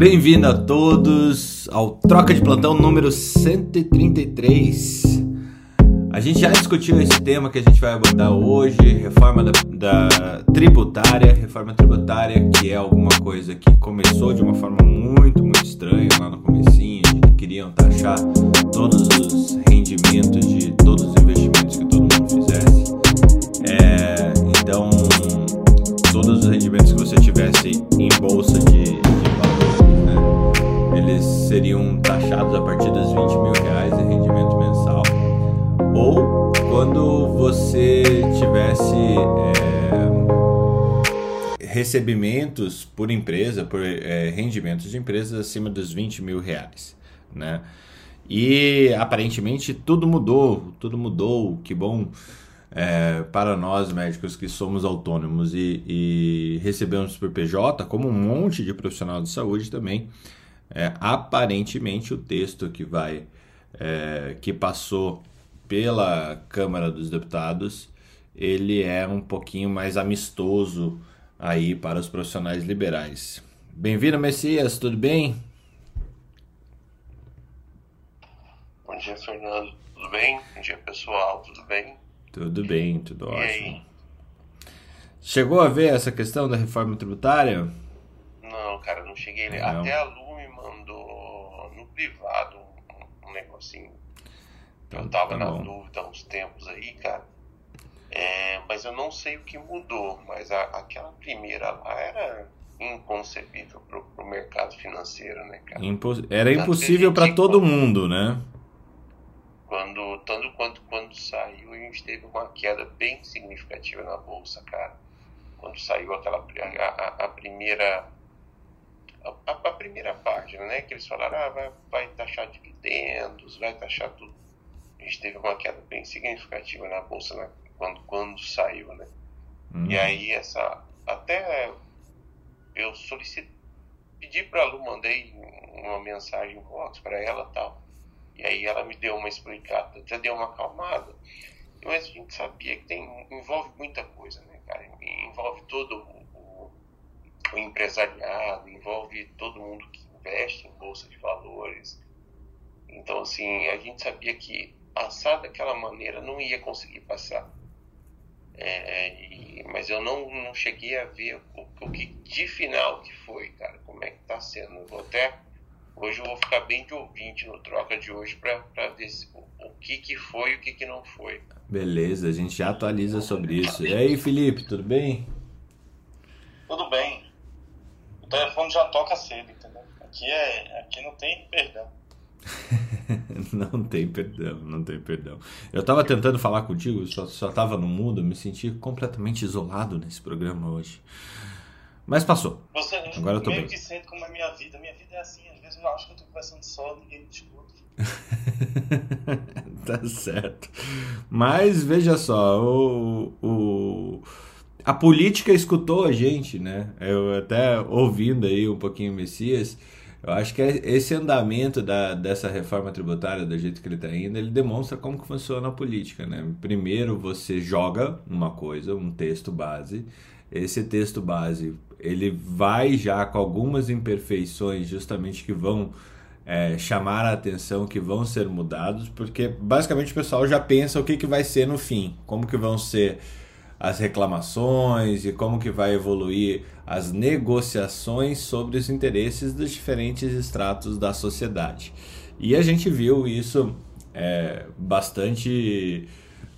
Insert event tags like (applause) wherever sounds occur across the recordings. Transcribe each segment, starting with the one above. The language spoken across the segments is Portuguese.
Bem-vindo a todos ao Troca de Plantão número 133. A gente já discutiu esse tema que a gente vai abordar hoje, reforma da, da, tributária, reforma tributária que é alguma coisa que começou de uma forma muito, muito estranha lá no comecinho, que queriam taxar todos os rendimentos de todos os investimentos que todo mundo fizesse. É, então, todos os rendimentos que você tivesse em bolsa de, eles seriam taxados a partir dos 20 mil reais de rendimento mensal. Ou quando você tivesse é, recebimentos por empresa, por é, rendimentos de empresas acima dos 20 mil reais, né? E aparentemente tudo mudou, tudo mudou, que bom é, para nós médicos que somos autônomos e, e, recebemos por PJ, como um monte de profissional de saúde também, é, aparentemente o texto que vai é, que passou pela Câmara dos Deputados ele é um pouquinho mais amistoso aí para os profissionais liberais. Bem-vindo, Messias, tudo bem? Bom dia, Fernando. Tudo bem? Bom dia, pessoal. Tudo bem? Tudo bem, tudo E ótimo. aí? Chegou a ver essa questão da reforma tributária? Não, cara, não cheguei. Não. Até a Lu me mandou no privado um, um negocinho. Então, eu tava tá na dúvida há uns tempos aí, cara. É, mas eu não sei o que mudou. Mas a- aquela primeira lá era inconcebível pro, pro mercado financeiro, né, cara? Impo- Era impossível para todo mundo, né? Quando, tanto quanto quando saiu, a gente teve uma queda bem significativa na bolsa, cara. Quando saiu aquela a- a primeira a, a- a primeira página, né? Que eles falaram, ah, vai, vai taxar dividendos, vai taxar tudo. A gente teve uma queda bem significativa na bolsa né, quando, quando saiu, né? Hum. E aí essa até eu solicitei, pedi para a Lu, mandei uma mensagem em vox para ela tal. E aí ela me deu uma explicada, até deu uma acalmada. Mas a gente sabia que tem, envolve muita coisa, né, cara? Envolve todo o, o, empresariado, envolve todo mundo que investe em bolsa de valores. Então, assim, a gente sabia que passar daquela maneira não ia conseguir passar. É, e- mas eu não, não cheguei a ver o, o que de final que foi, cara. Como é que tá sendo. Eu vou até. Hoje eu vou ficar bem de ouvinte no troca de hoje pra, pra ver se- o, o que, que foi e o que, que não foi. Beleza, a gente já atualiza sobre isso. E aí, Felipe, tudo bem? Tudo bem. O telefone já toca cedo, entendeu? Aqui, é, aqui não tem perdão. (laughs) Não tem perdão, não tem perdão. Eu tava tentando falar contigo, só, só tava no mudo, me senti completamente isolado nesse programa hoje. Mas passou. Você Agora eu tô meio bem. que sente como é minha vida. Minha vida é assim, às vezes eu acho que eu tô conversando só, ninguém me escuta. (laughs) tá certo. Mas veja só, o, o, a política escutou a gente, né? Eu até ouvindo aí um pouquinho o Messias, eu acho que esse andamento da, dessa reforma tributária, do jeito que ele está indo, ele demonstra como que funciona a política, né? Primeiro você joga uma coisa, um texto base, esse texto base ele vai já com algumas imperfeições justamente que vão é, chamar a atenção que vão ser mudados, porque basicamente o pessoal já pensa o que, que vai ser no fim, como que vão ser as reclamações e como que vai evoluir as negociações sobre os interesses dos diferentes estratos da sociedade. E a gente viu isso é, bastante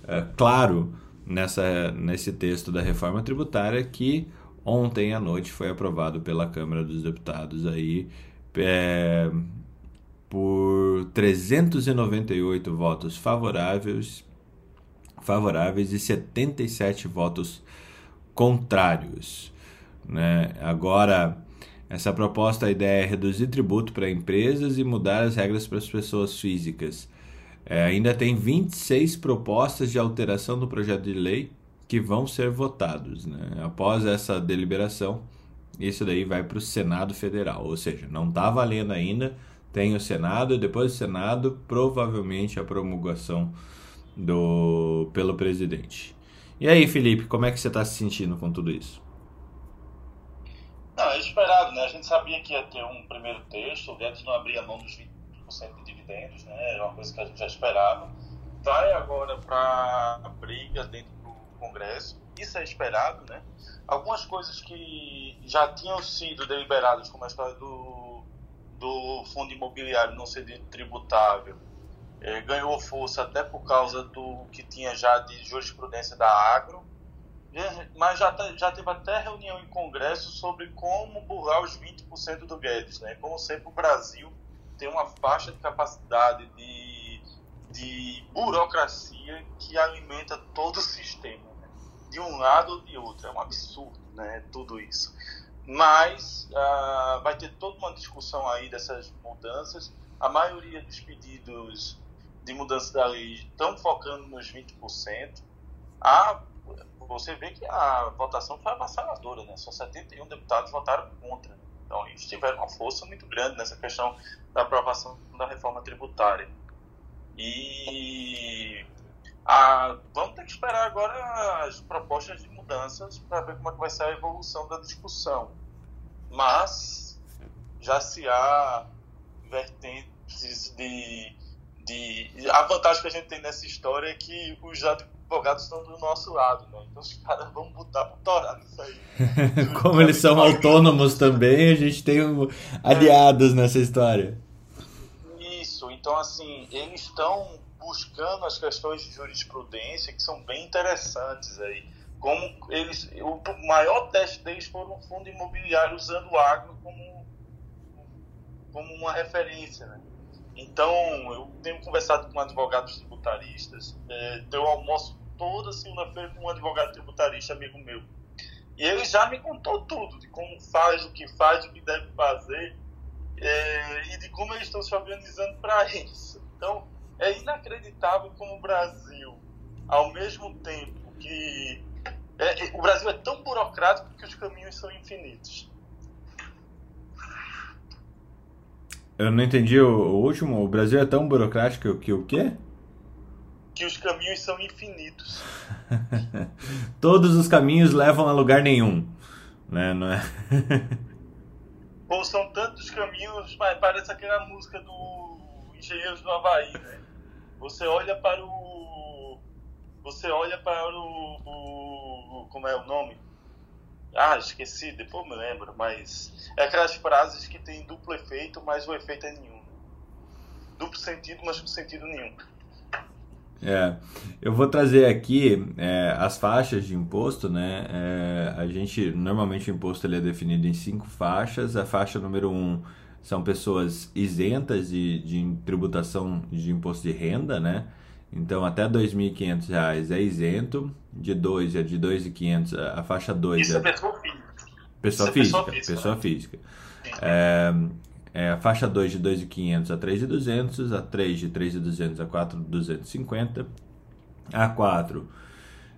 é, claro nessa, nesse texto da reforma tributária que ontem à noite foi aprovado pela Câmara dos Deputados aí é, por 398 votos favoráveis, favoráveis e 77 votos contrários. Né? Agora, essa proposta, a ideia é reduzir tributo para empresas e mudar as regras para as pessoas físicas. É, ainda tem 26 propostas de alteração do projeto de lei que vão ser votados. Né? Após essa deliberação, isso daí vai para o Senado Federal, ou seja, não está valendo ainda, tem o Senado, depois do Senado, provavelmente a promulgação do pelo presidente. E aí, Felipe, como é que você está se sentindo com tudo isso? Não, é esperado, né? A gente sabia que ia ter um primeiro texto, o Guedes não abria mão dos 20% de dividendos, né? Era uma coisa que a gente já esperava. Vai agora para a briga dentro do Congresso, isso é esperado, né? Algumas coisas que já tinham sido deliberadas, como a história do, do fundo imobiliário não ser tributável, é, ganhou força até por causa do que tinha já de jurisprudência da Agro, mas já, já teve até reunião em Congresso sobre como burlar os 20% do Guedes. Né? Como sempre, o Brasil tem uma faixa de capacidade de, de burocracia que alimenta todo o sistema, né? de um lado ou de outro. É um absurdo né? tudo isso. Mas uh, vai ter toda uma discussão aí dessas mudanças. A maioria dos pedidos de mudança da lei estão focando nos 20%. Há você vê que a votação foi avassaladora, né? Só 71 deputados votaram contra. Então, eles tiveram uma força muito grande nessa questão da aprovação da reforma tributária. E a, vamos ter que esperar agora as propostas de mudanças para ver como é que vai ser a evolução da discussão. Mas já se há vertentes de, de. A vantagem que a gente tem nessa história é que os advogados estão do nosso lado, né? Então os caras vão botar pro torar nisso aí. (laughs) Como eles são autônomos também, a gente tem um, aliados nessa história. Isso, então assim, eles estão buscando as questões de jurisprudência que são bem interessantes aí. Como eles, o maior teste deles foi um fundo imobiliário usando o agro como, como uma referência, né? Então, eu tenho conversado com advogados tributaristas, é, eu almoço toda segunda-feira com um advogado tributarista amigo meu. E ele já me contou tudo, de como faz, o que faz, o que deve fazer, é, e de como eles estão se organizando para (laughs) isso. Então, é inacreditável como o Brasil, ao mesmo tempo que. É, o Brasil é tão burocrático que os caminhos são infinitos. Eu não entendi o, o último. O Brasil é tão burocrático que o quê? que os caminhos são infinitos. (laughs) Todos os caminhos levam a lugar nenhum, né? Não é? (laughs) Ou são tantos caminhos, mas parece aquela música do Engenheiros do Havaí, né? Você olha para o. Você olha para o. o como é o nome? Ah, esqueci, depois me lembro, mas é aquelas frases que tem duplo efeito, mas o efeito é nenhum. Duplo sentido, mas com sentido nenhum. É, eu vou trazer aqui é, as faixas de imposto, né? É, a gente normalmente o imposto ele é definido em cinco faixas. A faixa número um são pessoas isentas de, de tributação de imposto de renda, né? Então até R$ 2.500 é isento, de 2 é de 2.500, a faixa 2 Isso é, é pessoa física. Pessoa Isso física, é pessoa física. Pessoa física. É, é, a faixa 2 de 2.500 a 3.200, a 3 de 3.200 a 4.250, a 4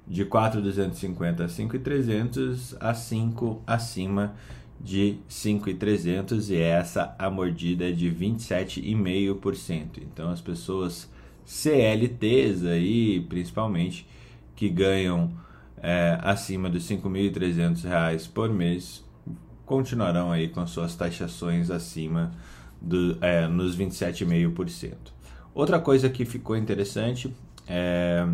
de 4.250 a 5.300, a 5 acima de 5.300 e essa a mordida é de 27,5%. Então as pessoas CLTs aí, principalmente, que ganham é, acima dos R$ 5.300 por mês, continuarão aí com suas taxações acima do, é, nos 27,5%. Outra coisa que ficou interessante é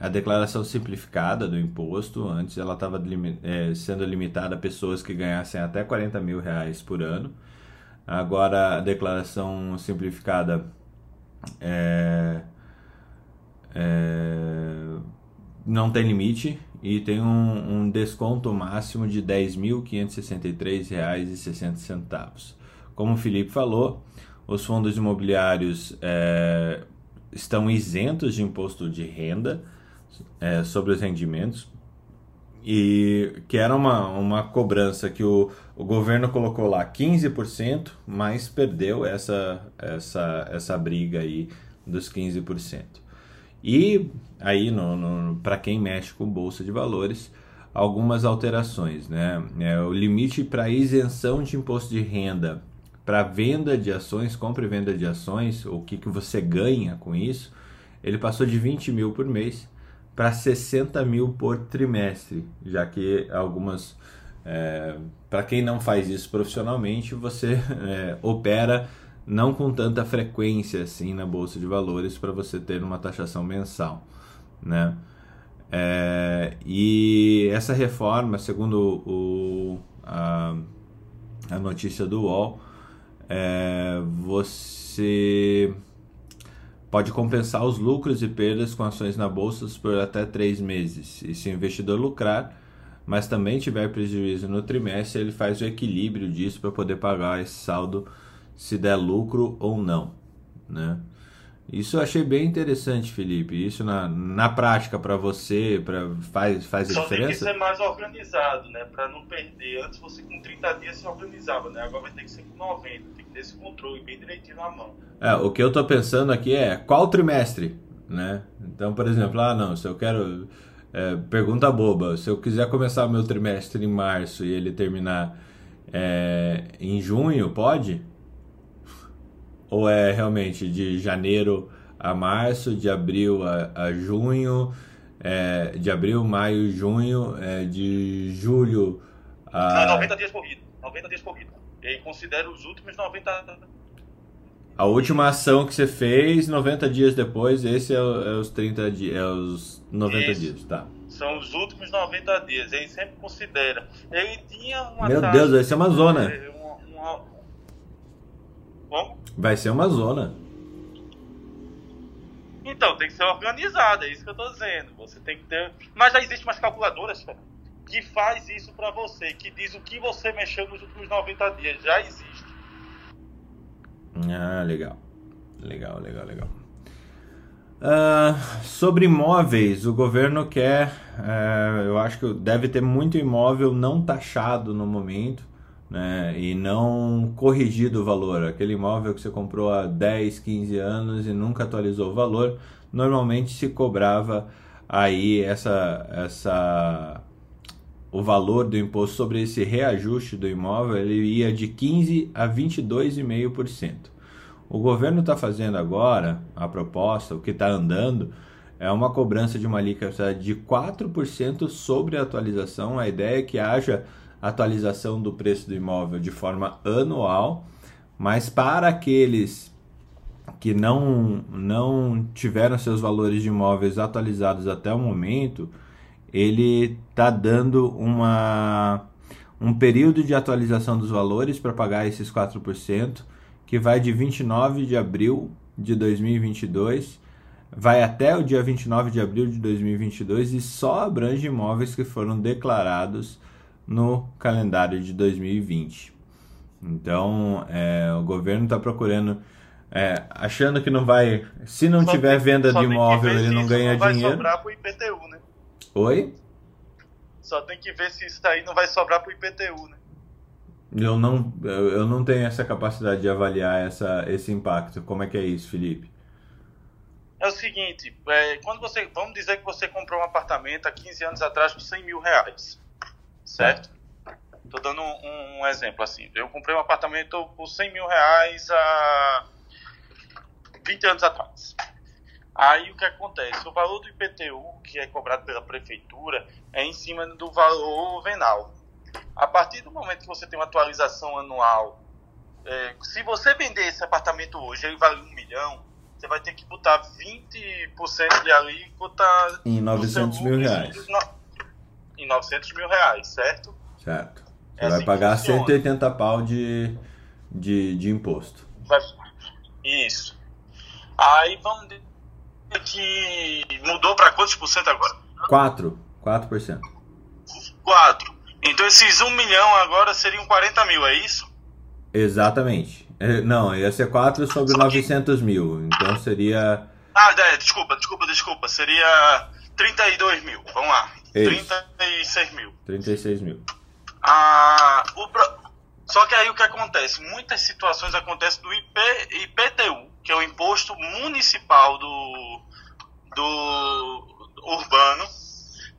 a declaração simplificada do imposto. Antes ela estava é, sendo limitada a pessoas que ganhassem até 40 mil reais por ano. Agora a declaração simplificada é, é, não tem limite e tem um, um desconto máximo de R$ 10.563,60. Como o Felipe falou, os fundos imobiliários é, estão isentos de imposto de renda é, sobre os rendimentos e que era uma, uma cobrança que o, o governo colocou lá 15%, mas perdeu essa, essa, essa briga aí dos 15%. E aí, no, no para quem mexe com bolsa de valores, algumas alterações. Né? É, o limite para isenção de imposto de renda para venda de ações, compra e venda de ações, o que, que você ganha com isso, ele passou de 20 mil por mês para 60 mil por trimestre, já que algumas É, Para quem não faz isso profissionalmente, você (laughs) é, opera não com tanta frequência assim na bolsa de valores para você ter uma taxação mensal, né? É, e essa reforma, segundo o, a, a notícia do UOL, é, você pode compensar os lucros e perdas com ações na bolsa por até três meses. E se o investidor lucrar, mas também tiver prejuízo no trimestre, ele faz o equilíbrio disso para poder pagar esse saldo se der lucro ou não, né? Isso eu achei bem interessante, Felipe. Isso na, na prática para você, para faz faz a Só diferença? tem que ser mais organizado, né? Para não perder. Antes você com 30 dias se organizava, né? Agora vai ter que ser com 90. Tem que ter esse controle bem direitinho na mão. É, o que eu tô pensando aqui é qual trimestre, né? Então, por exemplo, ah, não, se eu quero é, pergunta boba, se eu quiser começar o meu trimestre em março e ele terminar é, em junho, pode? Ou é realmente de janeiro a março, de abril a, a junho, é, de abril, maio, junho, é, de julho Não, a. 90 dias corrido. 90 dias corrido. E aí considera os últimos 90 A última ação que você fez, 90 dias depois, esse é, é os 30 dias, é os 90 Isso. dias, tá. São os últimos 90 dias. Ele sempre considera. Ele tinha uma Meu taxa- Deus, vai ser uma zona. É, uma- uma- Como? Vai ser uma zona. Então, tem que ser organizado, é isso que eu tô dizendo. Você tem que ter. Mas já existem umas calculadoras, cara, que faz isso pra você, que diz o que você mexeu nos últimos 90 dias. Já existe. Ah, legal. Legal, legal, legal. Ah, sobre imóveis, o governo quer, eh, eu acho que deve ter muito imóvel não taxado no momento, né, e não corrigido o valor. Aquele imóvel que você comprou há 10, 15 anos e nunca atualizou o valor, normalmente se cobrava aí essa, essa o valor do imposto sobre esse reajuste do imóvel ele ia de 15 a 22,5%. O governo está fazendo agora a proposta, o que está andando, é uma cobrança de uma alíquota de 4% sobre a atualização. A ideia é que haja atualização do preço do imóvel de forma anual, mas para aqueles que não, não tiveram seus valores de imóveis atualizados até o momento, ele está dando uma, um período de atualização dos valores para pagar esses 4%, que vai de 29 de abril de 2022, vai até o dia 29 de abril de 2022 e só abrange imóveis que foram declarados no calendário de 2020. Então, é, o governo está procurando, é, achando que não vai, se não Só tiver venda de imóvel, ele não ganha vai dinheiro. sobrar pro IPTU, né? Oi? Só tem que ver se isso daí não vai sobrar pro IPTU, né? Eu não, eu não tenho essa capacidade de avaliar essa, esse impacto. Como é que é isso, Felipe? É o seguinte, é, quando você, vamos dizer que você comprou um apartamento há 15 anos atrás por 100 mil reais, certo? Tô dando um, um exemplo assim. Eu comprei um apartamento por 100 mil reais há 20 anos atrás. Aí o que acontece? O valor do IPTU, que é cobrado pela prefeitura, é em cima do valor venal. A partir do momento que você tem uma atualização anual, é, se você vender esse apartamento hoje, ele vale um milhão, você vai ter que botar 20% de alíquota Em no seu 900 mil reais. Em 900 mil reais, certo? Certo. Você É vai assim pagar funciona. 180 pau de, de, de imposto. Vai- Isso. Aí vamos dizer que mudou para quantos por cento agora? 4. 4%. 4. Então esses 1 milhão agora seriam 40 mil, é isso? Exatamente. É, Não, ia ser 4 sobre Só que- 900 mil. Então seria. Ah, é, desculpa, desculpa, desculpa. Seria 32 mil. Vamos lá. Isso. 36 mil. 36 mil. Ah, o pro- Só que aí o que acontece? Muitas situações acontecem do IP... IPTU, que é o Imposto Municipal do, do urbano.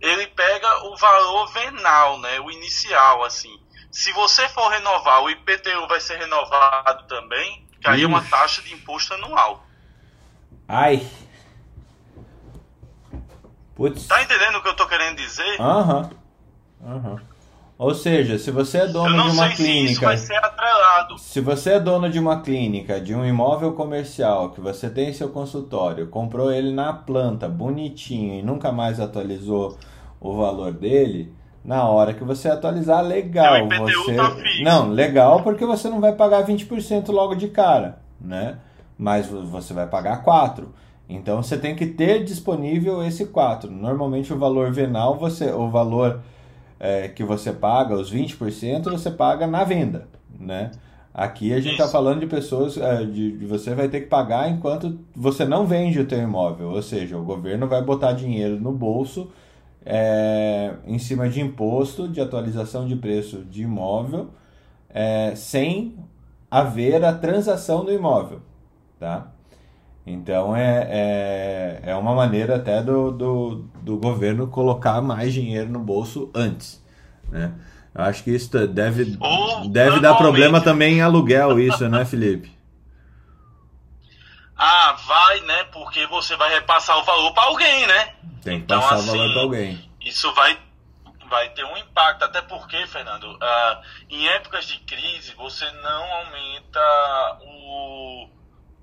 Ele pega o valor venal, né? O inicial, assim. Se você for renovar, o IPTU vai ser renovado também, que aí é uma taxa de imposto anual. Ai! Putz. Tá entendendo o que eu tô querendo dizer? Aham. Aham. Ou seja, se você é dono de uma clínica. Se, isso vai ser atrelado. se você é dono de uma clínica, de um imóvel comercial, que você tem seu consultório, comprou ele na planta, bonitinho, e nunca mais atualizou o valor dele, na hora que você atualizar, legal. É, você... Tá não, legal porque você não vai pagar 20% logo de cara, né? Mas você vai pagar 4%. Então você tem que ter disponível esse 4. Normalmente o valor venal, você, o valor é, que você paga, os 20%, você paga na venda, né? Aqui a gente está falando de pessoas, é, de, de, você vai ter que pagar enquanto você não vende o teu imóvel, ou seja, o governo vai botar dinheiro no bolso é, em cima de imposto de atualização de preço de imóvel é, sem haver a transação do imóvel, tá? Então é, é, é uma maneira até do, do, do governo colocar mais dinheiro no bolso antes. Né? Eu acho que isso deve, deve dar problema também em aluguel, isso, né, Felipe? Ah, vai, né? Porque você vai repassar o valor para alguém, né? Tem que então, passar assim, o valor para alguém. Isso vai, vai ter um impacto, até porque, Fernando, uh, em épocas de crise você não aumenta o,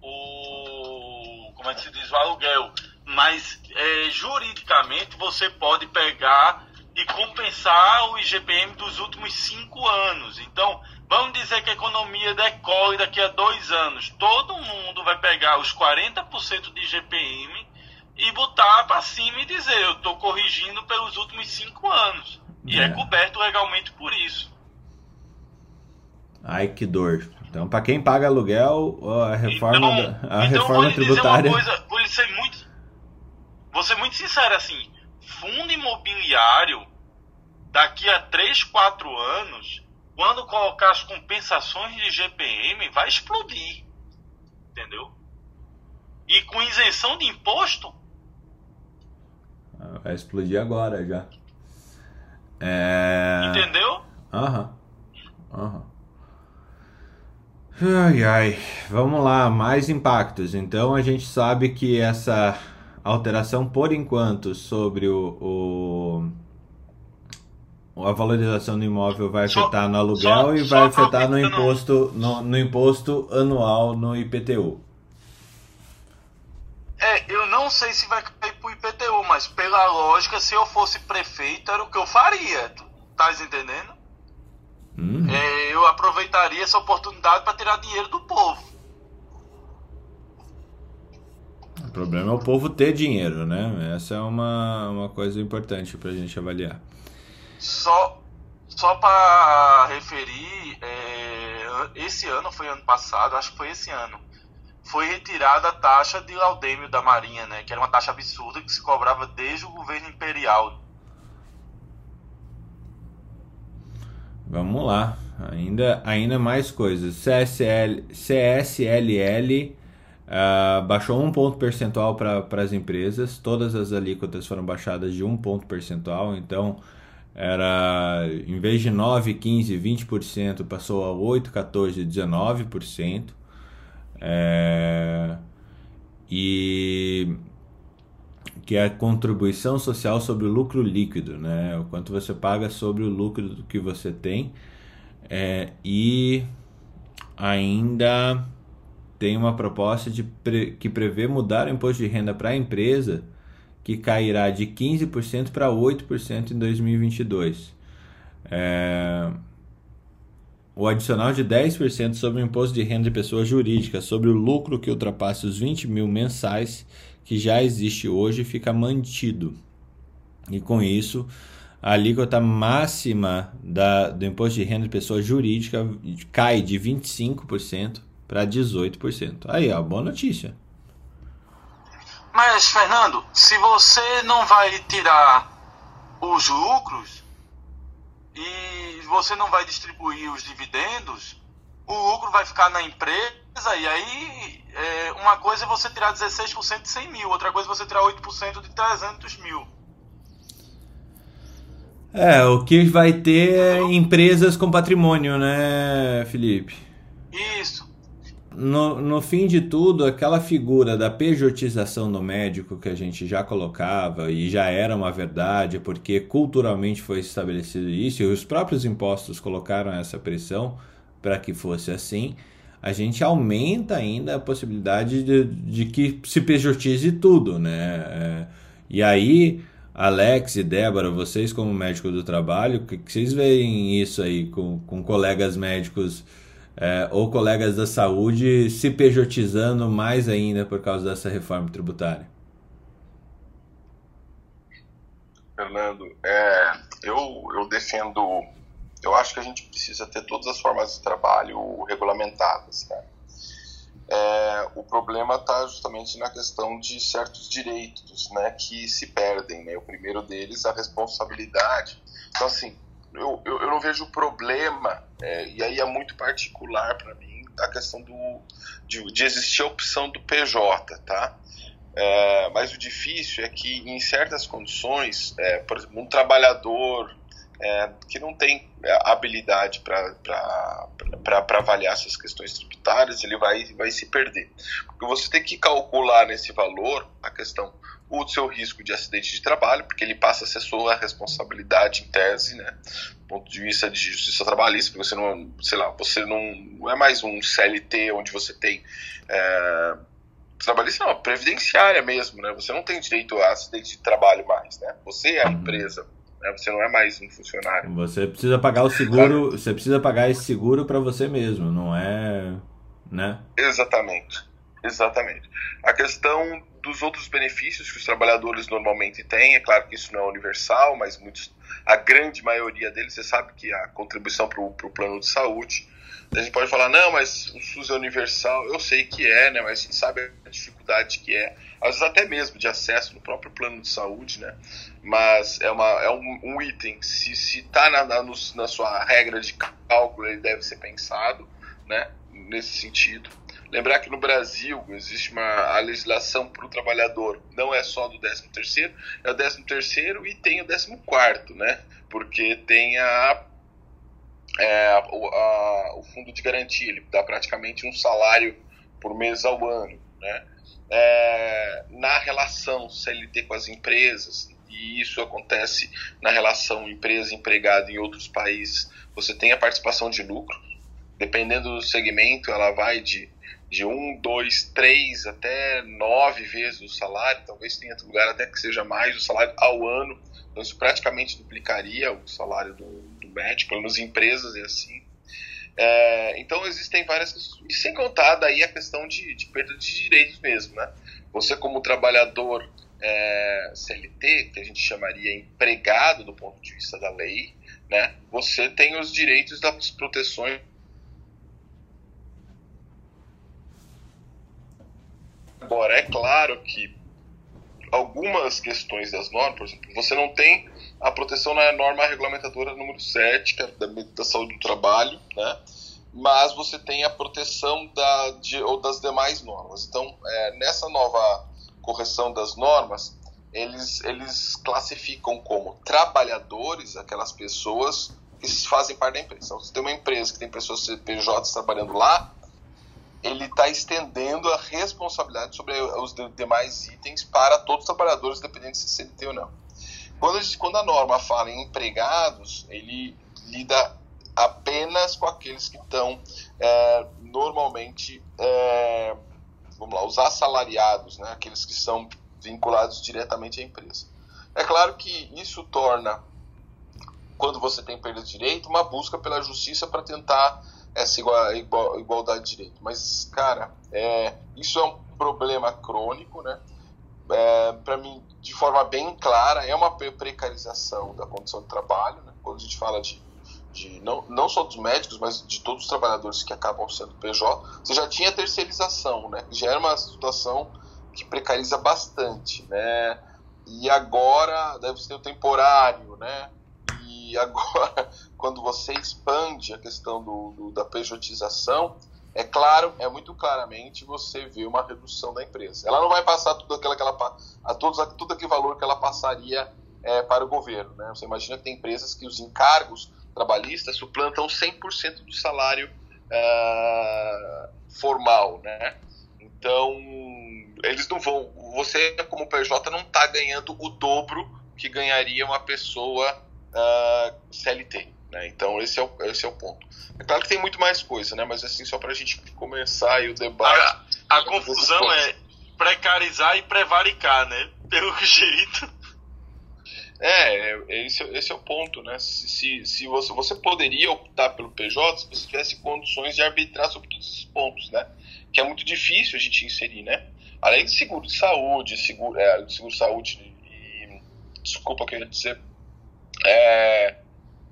o como é que se diz, o aluguel, mas é, juridicamente você pode pegar e compensar o IGPM dos últimos cinco anos. Então, vamos dizer que a economia decolhe daqui a dois anos. Todo mundo vai pegar os 40% de IGPM e botar para cima e dizer: eu estou corrigindo pelos últimos cinco anos. E é. é coberto legalmente por isso. Ai, que dor. Então, para quem paga aluguel, a reforma, então, da, a então reforma tributária. Vou, coisa, vou ser muito, vou ser muito sincero assim: fundo imobiliário, daqui a 3, 4 anos, quando colocar as compensações de GPM, vai explodir. Entendeu? E com isenção de imposto. Vai explodir agora já. É... Entendeu? Aham. Uhum. Aham. Uhum. Ai, ai, vamos lá, mais impactos. Então a gente sabe que essa alteração, por enquanto, sobre o, o a valorização do imóvel vai afetar só, no aluguel só, e vai afetar no imposto, no, no imposto anual no IPTU. É, eu não sei se vai cair pro IPTU, mas pela lógica, se eu fosse prefeito, era o que eu faria. Tá entendendo? Uhum. É, eu aproveitaria essa oportunidade para tirar dinheiro do povo. O problema é o povo ter dinheiro, né? Essa é uma, uma coisa importante para a gente avaliar. Só, só para referir, é, esse ano, foi ano passado, acho que foi esse ano, foi retirada a taxa de laudêmio da Marinha, né? Que era uma taxa absurda que se cobrava desde o governo imperial Vamos lá. Ainda, ainda mais coisas. CSL, CSLL uh, ah, baixou um ponto percentual para as empresas. Todas as alíquotas foram baixadas de um ponto percentual. Então, era em vez de 9, 15, 20%, passou a 8, 14, 19%. É, e que é a contribuição social sobre o lucro líquido, né? O quanto você paga sobre o lucro que você tem. É, e ainda tem uma proposta de pre, que prevê mudar o imposto de renda para a empresa, que cairá de 15% para 8% em 2022. É, o adicional de 10% sobre o imposto de renda de pessoa jurídica sobre o lucro que ultrapasse os 20 mil mensais que já existe hoje fica mantido. E com isso, a alíquota máxima da, do imposto de renda de pessoa jurídica cai de 25% para 18%. Aí, ó, boa notícia. Mas, Fernando, se você não vai tirar os lucros e você não vai distribuir os dividendos, o lucro vai ficar na empresa e aí é, uma coisa é você tirar 16% de 100 mil, outra coisa é você tirar 8% de 300 mil. É, o que vai ter é empresas com patrimônio, né, Felipe? Isso. No, no fim de tudo, aquela figura da pejotização do médico que a gente já colocava e já era uma verdade, porque culturalmente foi estabelecido isso, e os próprios impostos colocaram essa pressão para que fosse assim, a gente aumenta ainda a possibilidade de, de que se pejotize tudo, né? É, e aí, Alex e Débora, vocês como médico do trabalho, que, que vocês veem isso aí com, com colegas médicos é, ou colegas da saúde se pejotizando mais ainda por causa dessa reforma tributária? Fernando, é, eu, eu defendo eu acho que a gente precisa ter todas as formas de trabalho regulamentadas. Né? É, o problema está justamente na questão de certos direitos né, que se perdem. Né? O primeiro deles, a responsabilidade. Então, assim, eu, eu, eu não vejo problema, é, e aí é muito particular para mim, a questão do, de, de, existir a opção do PJ, tá? É, mas o difícil é que em certas condições, é, por exemplo, um trabalhador é, que não tem é, habilidade para avaliar essas questões tributárias, ele vai, vai se perder. Porque você tem que calcular nesse valor a questão o seu risco de acidente de trabalho, porque ele passa a ser sua responsabilidade em tese, né, do ponto de vista de justiça trabalhista, porque você não, sei lá, você não, não é mais um CLT onde você tem é, trabalhista, não, previdenciária mesmo, né, você não tem direito a acidente de trabalho mais, né, você é a uhum. empresa, né? Você não é mais um funcionário. Você precisa pagar o seguro, você precisa pagar esse seguro para você mesmo, não é, né? Exatamente. Exatamente. A questão dos outros benefícios que os trabalhadores normalmente têm, é claro que isso não é universal, mas muitos, a grande maioria deles, você sabe que a contribuição para o plano de saúde, a gente pode falar, não, mas o SUS é universal, eu sei que é, né, mas a gente sabe a dificuldade que é, às vezes até mesmo de acesso no próprio plano de saúde, né, mas é, uma, é um, um item, se está na, na, na sua regra de cálculo, ele deve ser pensado, né, nesse sentido. Lembrar que no Brasil existe uma legislação para o trabalhador, não é só do 13 terceiro, é o 13 terceiro e tem o 14 quarto, né, porque tem a é, a, o fundo de garantia, ele dá praticamente um salário por mês ao ano. Né? É, na relação CLT com as empresas, e isso acontece na relação empresa-empregado em outros países, você tem a participação de lucro. Dependendo do segmento, ela vai de, de um, dois, três até nove vezes o salário, talvez tenha lugar até que seja mais o salário ao ano. Então, isso praticamente duplicaria o salário do, médico, pelo menos empresas é assim. É, então existem várias. E sem contar daí a questão de, de perda de direitos mesmo, né? Você como trabalhador é, CLT, que a gente chamaria empregado do ponto de vista da lei, né? Você tem os direitos das proteções Agora, é claro que algumas questões das normas, por exemplo, você não tem a proteção na norma regulamentadora número 7, que é da, da saúde do trabalho, né? mas você tem a proteção da, de, ou das demais normas. Então, é, nessa nova correção das normas, eles, eles classificam como trabalhadores aquelas pessoas que fazem parte da empresa. Então, se tem uma empresa que tem pessoas CPJs trabalhando lá, ele está estendendo a responsabilidade sobre os demais itens para todos os trabalhadores, independente se CLT ou não. Quando quando a norma fala em empregados, ele lida apenas com aqueles que estão é, normalmente, é, vamos lá, os assalariados, né, aqueles que são vinculados diretamente à empresa. É claro que isso torna, quando você tem perda de direito, uma busca pela justiça para tentar essa igual, igual, igualdade de direito. Mas, cara, é, isso é um problema crônico, né? É, para mim, de forma bem clara, é uma precarização da condição de trabalho. Né? Quando a gente fala de, de não, não só dos médicos, mas de todos os trabalhadores que acabam sendo PJ, você já tinha terceirização, né? já era uma situação que precariza bastante. Né? E agora deve ser o temporário, né? E agora, (laughs) quando você expande a questão do, do, da pejotização, é claro, é muito claramente você vê uma redução da empresa. Ela não vai passar tudo aquilo que ela a todos todo aquele valor que ela passaria é, para o governo. Né? Você imagina que tem empresas que os encargos trabalhistas suplantam 100% do salário uh, formal, né? Então, eles não vão. Você, como PJ, não está ganhando o dobro que ganharia uma pessoa uh, CLT. Né? Então, esse é, o, esse é o ponto. É claro que tem muito mais coisa, né? Mas assim, só para a gente começar aí o debate. A, a confusão é precarizar e prevaricar, né? Pelo (laughs) jeito. É, é, esse, esse é o ponto, né? Se, se, se você, você poderia optar pelo PJ se você tivesse condições de arbitrar sobre todos esses pontos, né? Que é muito difícil a gente inserir, né? Além de seguro de saúde, seguro, é, seguro de saúde e. Desculpa, eu queria dizer. É,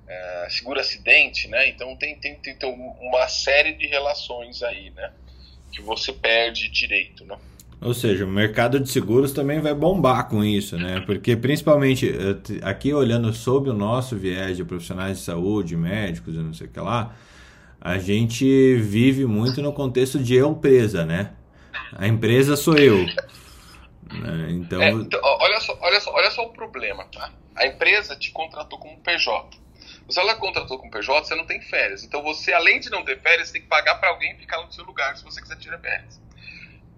é, seguro acidente, né? Então tem, tem, tem, tem uma série de relações aí, né? Que você perde direito, né? Ou seja, o mercado de seguros também vai bombar com isso, né? Porque principalmente aqui olhando sob o nosso viés de profissionais de saúde, médicos e não sei o que lá, a gente vive muito no contexto de eu empresa, né? A empresa sou eu. Né? Então... É, então, olha, só, olha, só, olha só o problema, tá? A empresa te contratou como PJ. Se ela contratou como PJ, você não tem férias. Então você, além de não ter férias, tem que pagar para alguém ficar no seu lugar se você quiser tirar férias.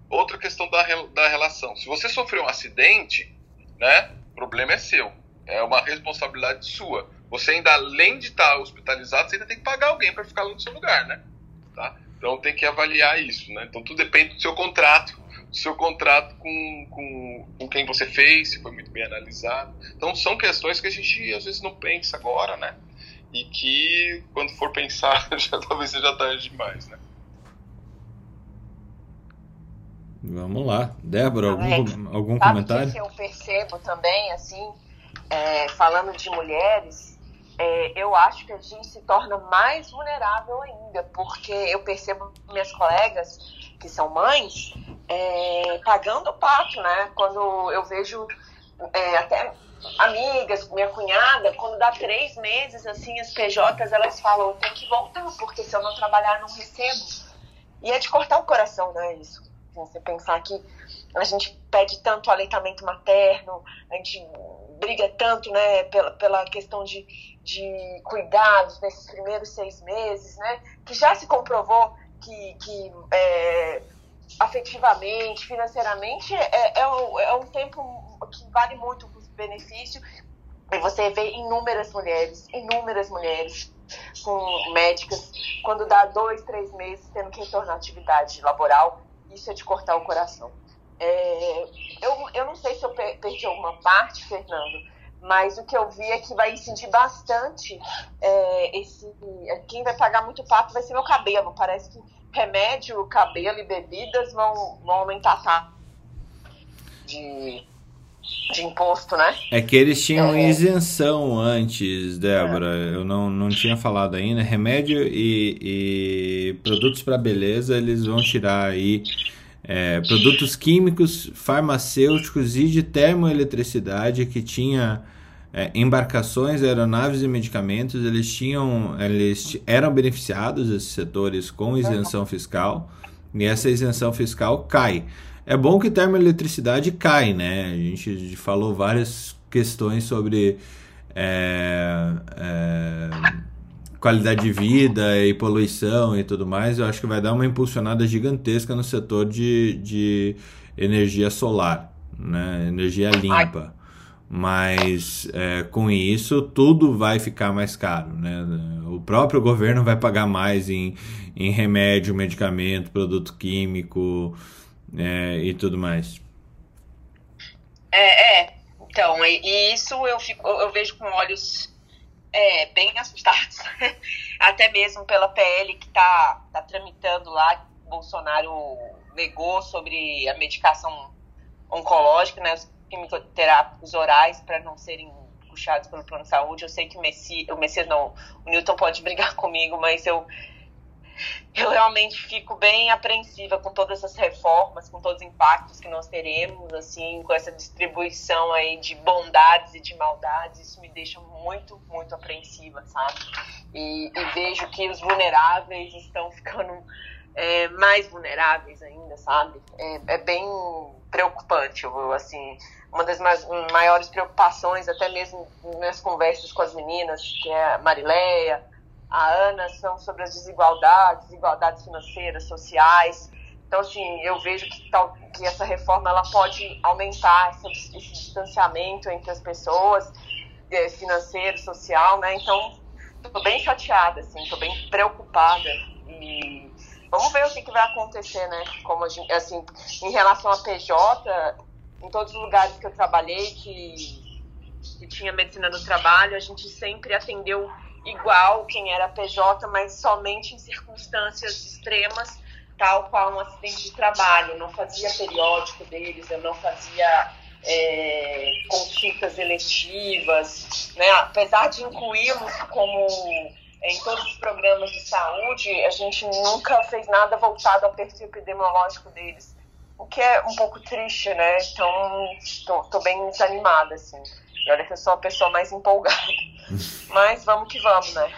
Outra questão da, da relação. Se você sofreu um acidente, né, o problema é seu. É uma responsabilidade sua. Você ainda, além de estar hospitalizado, você ainda tem que pagar alguém para ficar no seu lugar, né? Tá? Então tem que avaliar isso, né? Então tudo depende do seu contrato, seu contrato com, com, com quem você fez, se foi muito bem analisado. Então são questões que a gente às vezes não pensa agora, né? E que quando for pensar (laughs) já talvez seja tarde demais, né? Vamos lá. Débora, algum, Alex, algum sabe comentário? Que eu percebo também, assim, é, falando de mulheres, é, eu acho que a gente se torna mais vulnerável ainda, porque eu percebo minhas colegas que são mães é, pagando o pato, né? Quando eu vejo é, até amigas, minha cunhada, quando dá três meses, assim, as PJs, elas falam, tem que voltar, porque se eu não trabalhar, não recebo. E é de cortar o coração, né, isso. Você pensar que a gente pede tanto aleitamento materno, a gente briga tanto né, pela, pela questão de, de cuidados nesses primeiros seis meses, né, que já se comprovou que, que é, afetivamente, financeiramente, é, é, um, é um tempo que vale muito o benefício. E você vê inúmeras mulheres, inúmeras mulheres com médicas, quando dá dois, três meses tendo que retornar à atividade laboral isso é de cortar o coração. É, eu, eu não sei se eu perdi alguma parte, Fernando, mas o que eu vi é que vai sentir bastante é, esse. Quem vai pagar muito pato vai ser meu cabelo. Parece que remédio, cabelo e bebidas vão, vão aumentar a taxa de, de imposto, né? É que eles tinham é. isenção antes, Débora. É. Eu não, não tinha falado ainda. Remédio e, e produtos para beleza, eles vão tirar aí é, produtos químicos, farmacêuticos e de termoeletricidade que tinha é, embarcações, aeronaves e medicamentos. Eles tinham, eles eram beneficiados esses setores com isenção fiscal e essa isenção fiscal cai. É bom que termoeletricidade cai, né? A gente falou várias questões sobre é, é, qualidade de vida e poluição e tudo mais. Eu acho que vai dar uma impulsionada gigantesca no setor de, de energia solar, né? Energia limpa. Mas é, com isso tudo vai ficar mais caro, né? O próprio governo vai pagar mais em, em remédio, medicamento, produto químico é, e tudo mais. É, é. Então, e, e isso eu, fico, eu vejo com olhos é, bem assustados. (laughs) Até mesmo pela PL que está tá tramitando lá, Bolsonaro negou sobre a medicação oncológica, né, quimioterápicos orais para não serem puxados pelo plano de saúde. Eu sei que o Messias, o Messias não, o Newton pode (laughs) brigar comigo, mas eu eu realmente fico bem apreensiva com todas essas reformas, com todos os impactos que nós teremos, assim, com essa distribuição aí de bondades e de maldades, isso me deixa muito, muito apreensiva, sabe? E, e vejo que os vulneráveis estão ficando é, mais vulneráveis ainda, sabe? É, é bem preocupante, eu, assim, uma das maiores preocupações, até mesmo nas conversas com as meninas, que é a Marileia, a Ana são sobre as desigualdades, desigualdades financeiras, sociais. Então, assim, eu vejo que, tal, que essa reforma ela pode aumentar esse distanciamento entre as pessoas, é, financeiro, social, né? Então, estou bem chateada, assim, estou bem preocupada e vamos ver o que, que vai acontecer, né? Como gente, assim, em relação a PJ, em todos os lugares que eu trabalhei, que, que tinha medicina do trabalho, a gente sempre atendeu igual quem era PJ, mas somente em circunstâncias extremas, tal qual um acidente de trabalho. Eu não fazia periódico deles, eu não fazia é, consultas eletivas, né? apesar de incluirmos como em todos os programas de saúde, a gente nunca fez nada voltado ao perfil epidemiológico deles, o que é um pouco triste, né? Então, tô, tô bem desanimada, assim. E olha que eu sou a pessoa mais empolgada. (laughs) Mas vamos que vamos, né?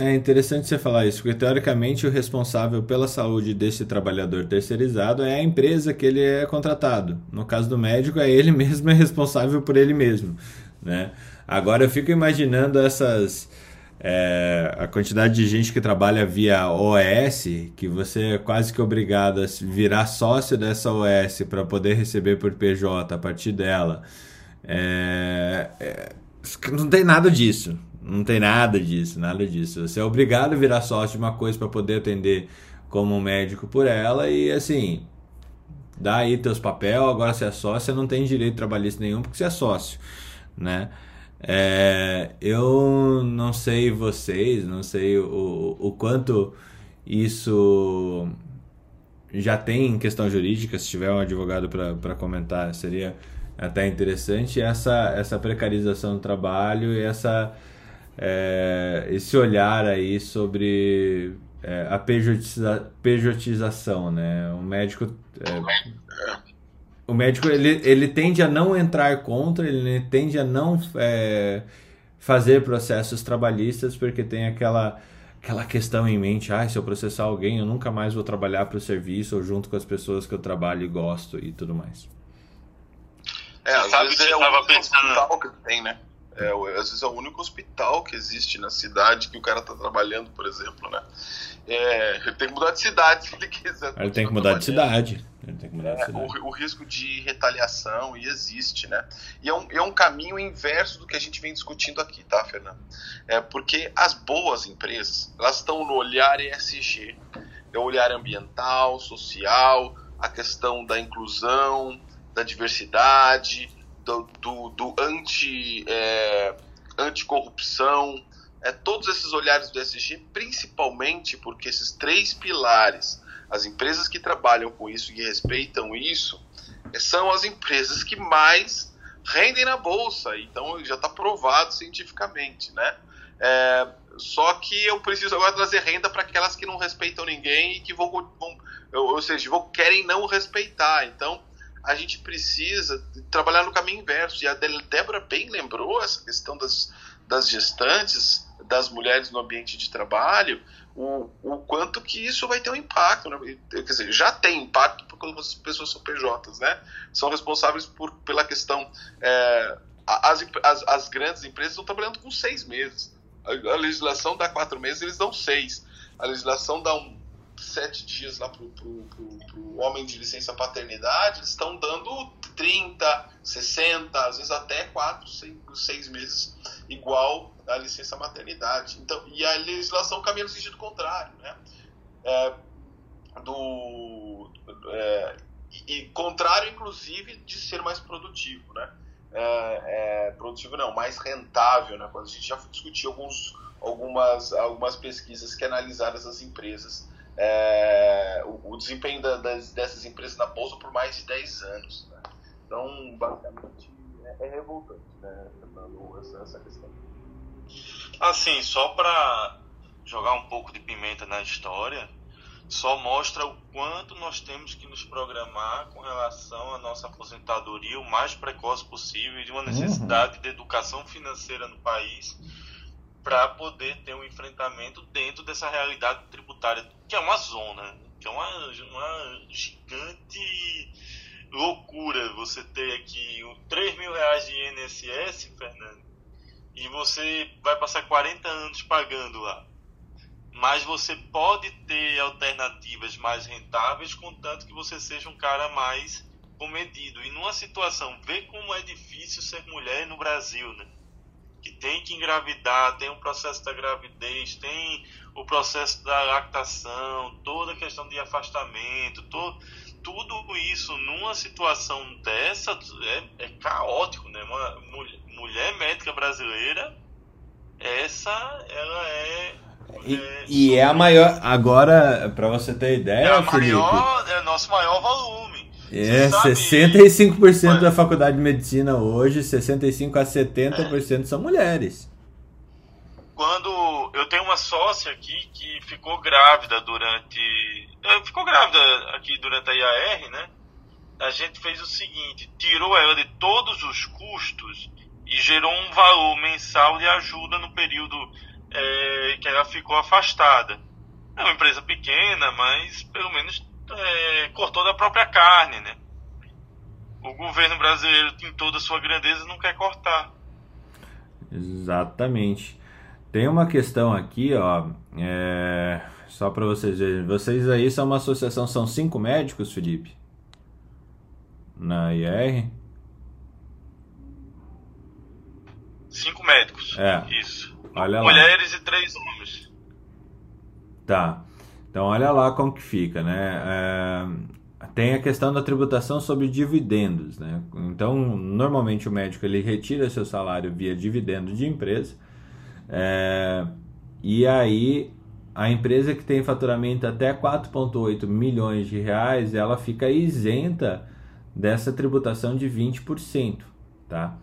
É interessante você falar isso, porque teoricamente o responsável pela saúde desse trabalhador terceirizado é a empresa que ele é contratado. No caso do médico, é ele (laughs) mesmo é responsável por ele mesmo, né? Agora eu fico imaginando essas é, a quantidade de gente que trabalha via OS, que você é quase que obrigado a virar sócio dessa OS para poder receber por PJ a partir dela. É, é, não tem nada disso. Não tem nada disso, nada disso. Você é obrigado a virar sócio de uma coisa para poder atender como médico por ela e assim, dá aí teus papel, agora você é sócio, você não tem direito trabalhista nenhum porque você é sócio, né? É, eu não sei vocês, não sei o, o quanto isso já tem em questão jurídica, se tiver um advogado para comentar, seria até interessante essa, essa precarização do trabalho e essa, é, esse olhar aí sobre é, a pejotiza, pejotização, né? O médico... O médico ele, ele tende a não entrar contra, ele tende a não é, fazer processos trabalhistas porque tem aquela aquela questão em mente, ah, se eu processar alguém, eu nunca mais vou trabalhar para o serviço ou junto com as pessoas que eu trabalho e gosto e tudo mais. É, às Sabe vezes é o único pensando... hospital que tem, né? É, às vezes é o único hospital que existe na cidade que o cara está trabalhando, por exemplo, né? É, ele tem que mudar de cidade (laughs) se ele quiser. Ele tem que mudar de cidade. Ele tem que mudar de é, cidade. O, o, risco de retaliação e existe, né? E é um, é um caminho inverso do que a gente vem discutindo aqui, tá, Fernando? É porque as boas empresas, elas estão no olhar ESG, é o olhar ambiental, social, a questão da inclusão, da diversidade, do, do, do anti, é, anticorrupção, é, todos esses olhares do ESG, principalmente porque esses três pilares, as empresas que trabalham com isso e respeitam isso, é, são as empresas que mais rendem na bolsa. Então já está provado cientificamente, né? É, só que eu preciso agora trazer renda para aquelas que não respeitam ninguém e que vão, vão ou seja, vão, querem não respeitar. Então a gente precisa trabalhar no caminho inverso. E a Débora bem lembrou essa questão das, das gestantes, das mulheres no ambiente de trabalho, o, o quanto que isso vai ter um impacto. Né? Quer dizer, já tem impacto porque as pessoas são PJs, né? São responsáveis por, pela questão. É, as, as, as, grandes empresas estão trabalhando com seis meses. A, a legislação dá quatro meses, eles dão seis. A legislação dá um, sete dias lá pro, pro homem de licença paternidade, eles estão dando 30, 60, às vezes até 4, 5, 6 meses, igual a licença maternidade. Então, e a legislação caminha no sentido contrário, né? É, do, é, e, contrário, inclusive, de ser mais produtivo, né? É, é, produtivo não, mais rentável, né? Quando a gente já discutiu alguns, algumas, algumas pesquisas que analisaram essas empresas é, o, o, desempenho da, das, dessas empresas na bolsa por mais de 10 anos. Né? Então, basicamente, é, é revoltante né, essa, essa questão. Assim, só para jogar um pouco de pimenta na história, só mostra o quanto nós temos que nos programar com relação à nossa aposentadoria o mais precoce possível e de uma uhum. necessidade uhum. de educação financeira no país para poder ter um enfrentamento dentro dessa realidade tributária, que é uma zona, que é uma, uma gigante loucura você ter aqui 3 mil reais de INSS, Fernando, e você vai passar 40 anos pagando lá. Mas você pode ter alternativas mais rentáveis, contanto que você seja um cara mais comedido. E numa situação, vê como é difícil ser mulher no Brasil, né? Que tem que engravidar, tem o processo da gravidez, tem o processo da lactação, toda a questão de afastamento, to, tudo isso numa situação dessa é, é caótico, né? Uma mulher, mulher médica brasileira, essa ela é e, é, e é a maior. Agora, para você ter ideia, é, Felipe. Maior, é o nosso maior volume. É, sabe, 65% da faculdade de medicina hoje, 65% a 70% é. são mulheres. Quando eu tenho uma sócia aqui que ficou grávida durante. Eh, ficou grávida aqui durante a IAR, né? A gente fez o seguinte: tirou ela de todos os custos e gerou um valor mensal de ajuda no período é, que ela ficou afastada. É uma empresa pequena, mas pelo menos é, cortou da própria carne, né? O governo brasileiro, em toda a sua grandeza, não quer cortar. Exatamente. Tem uma questão aqui, ó, é... só para vocês verem. Vocês aí são uma associação, são cinco médicos, Felipe? Na IR? Cinco médicos. É. Isso. Olha Mulheres lá. e três homens. Tá. Então olha lá como que fica, né? É, tem a questão da tributação sobre dividendos, né? Então normalmente o médico ele retira seu salário via dividendo de empresa é, e aí a empresa que tem faturamento até 4,8 milhões de reais ela fica isenta dessa tributação de 20%, tá?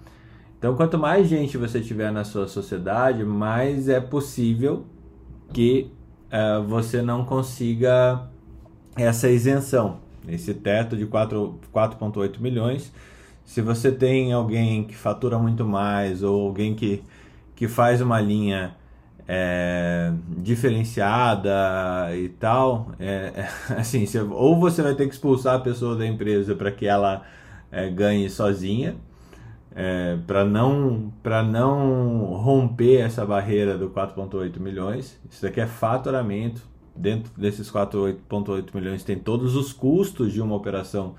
Então, quanto mais gente você tiver na sua sociedade, mais é possível que uh, você não consiga essa isenção, esse teto de 4,8 milhões. Se você tem alguém que fatura muito mais ou alguém que, que faz uma linha é, diferenciada e tal, é, (laughs) assim, você, ou você vai ter que expulsar a pessoa da empresa para que ela é, ganhe sozinha, é, para não para não romper essa barreira do 4.8 milhões. Isso daqui é faturamento. Dentro desses 4.8 milhões tem todos os custos de uma operação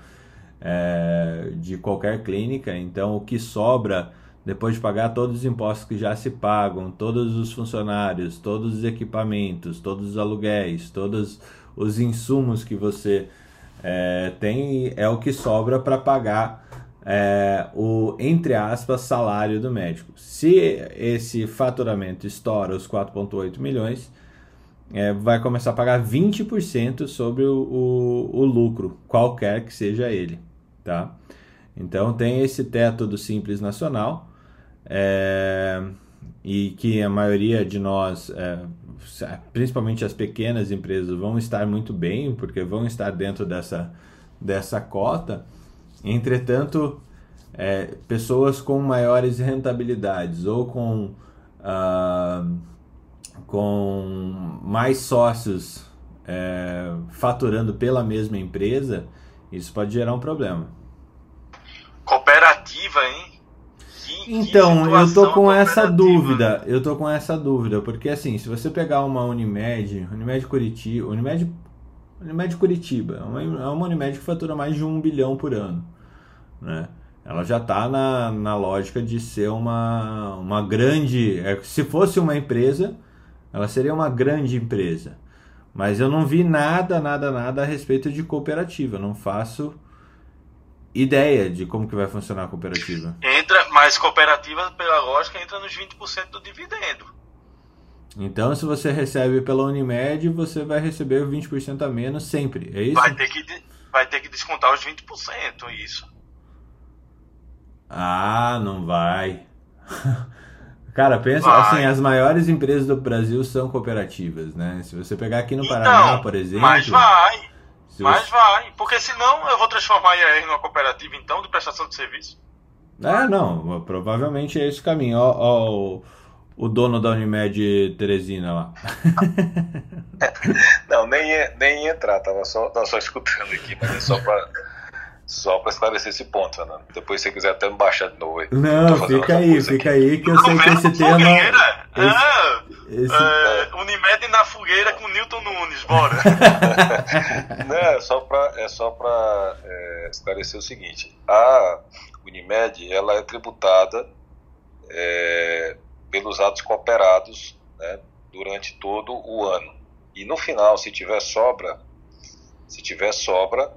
é, de qualquer clínica. Então o que sobra depois de pagar todos os impostos que já se pagam, todos os funcionários, todos os equipamentos, todos os aluguéis, todos os insumos que você é, tem, é o que sobra para pagar é, o, entre aspas, salário do médico. Se esse faturamento estoura os 4,8 milhões, é, vai começar a pagar 20% sobre o, o, o, lucro, qualquer que seja ele. Tá? Então tem esse teto do Simples Nacional, é, e que a maioria de nós, é, principalmente as pequenas empresas, vão estar muito bem, porque vão estar dentro dessa, dessa cota. Entretanto, é, pessoas com maiores rentabilidades ou com, uh, com mais sócios é, faturando pela mesma empresa, isso pode gerar um problema. Cooperativa, hein? Então, eu tô com essa dúvida. Eu tô com essa dúvida, porque assim, se você pegar uma Unimed, Unimed Curitiba, Unimed Unimed Curitiba é uma, é uma Unimed que fatura mais de um bilhão por ano. Né? Ela já está na, na lógica de ser uma, uma grande. É, se fosse uma empresa, ela seria uma grande empresa. Mas eu não vi nada, nada, nada a respeito de cooperativa. não faço ideia de como que vai funcionar a cooperativa. Entra, mas cooperativa, pela lógica, entra nos 20% do dividendo. Então, se você recebe pela Unimed, você vai receber 20% a menos sempre, é isso? Vai ter que, vai ter que descontar os 20%, isso. Ah, não vai. (laughs) Cara, pensa vai. assim, as maiores empresas do Brasil são cooperativas, né? Se você pegar aqui no então, Paraná, por exemplo. Mas vai. Mas você... vai. Porque senão eu vou transformar a IAR numa cooperativa, então, de prestação de serviço. Ah, não. Provavelmente é esse o caminho. Ó, ó o o dono da Unimed Teresina lá. (laughs) não, nem ia, nem ia entrar, tava só, tava só escutando aqui, mas é só para Só para esclarecer esse ponto, Fernando. Depois, se você quiser até me baixar de novo. Não, fica aí, fica aqui. aí, que eu sei que esse tema. Fogueira. Esse, ah, esse... É, Unimed na fogueira com Newton Nunes, bora. (laughs) Não, é só para é só pra, é, esclarecer o seguinte: a Unimed ela é tributada é, pelos atos cooperados né, durante todo o ano. E no final, se tiver sobra, se tiver sobra,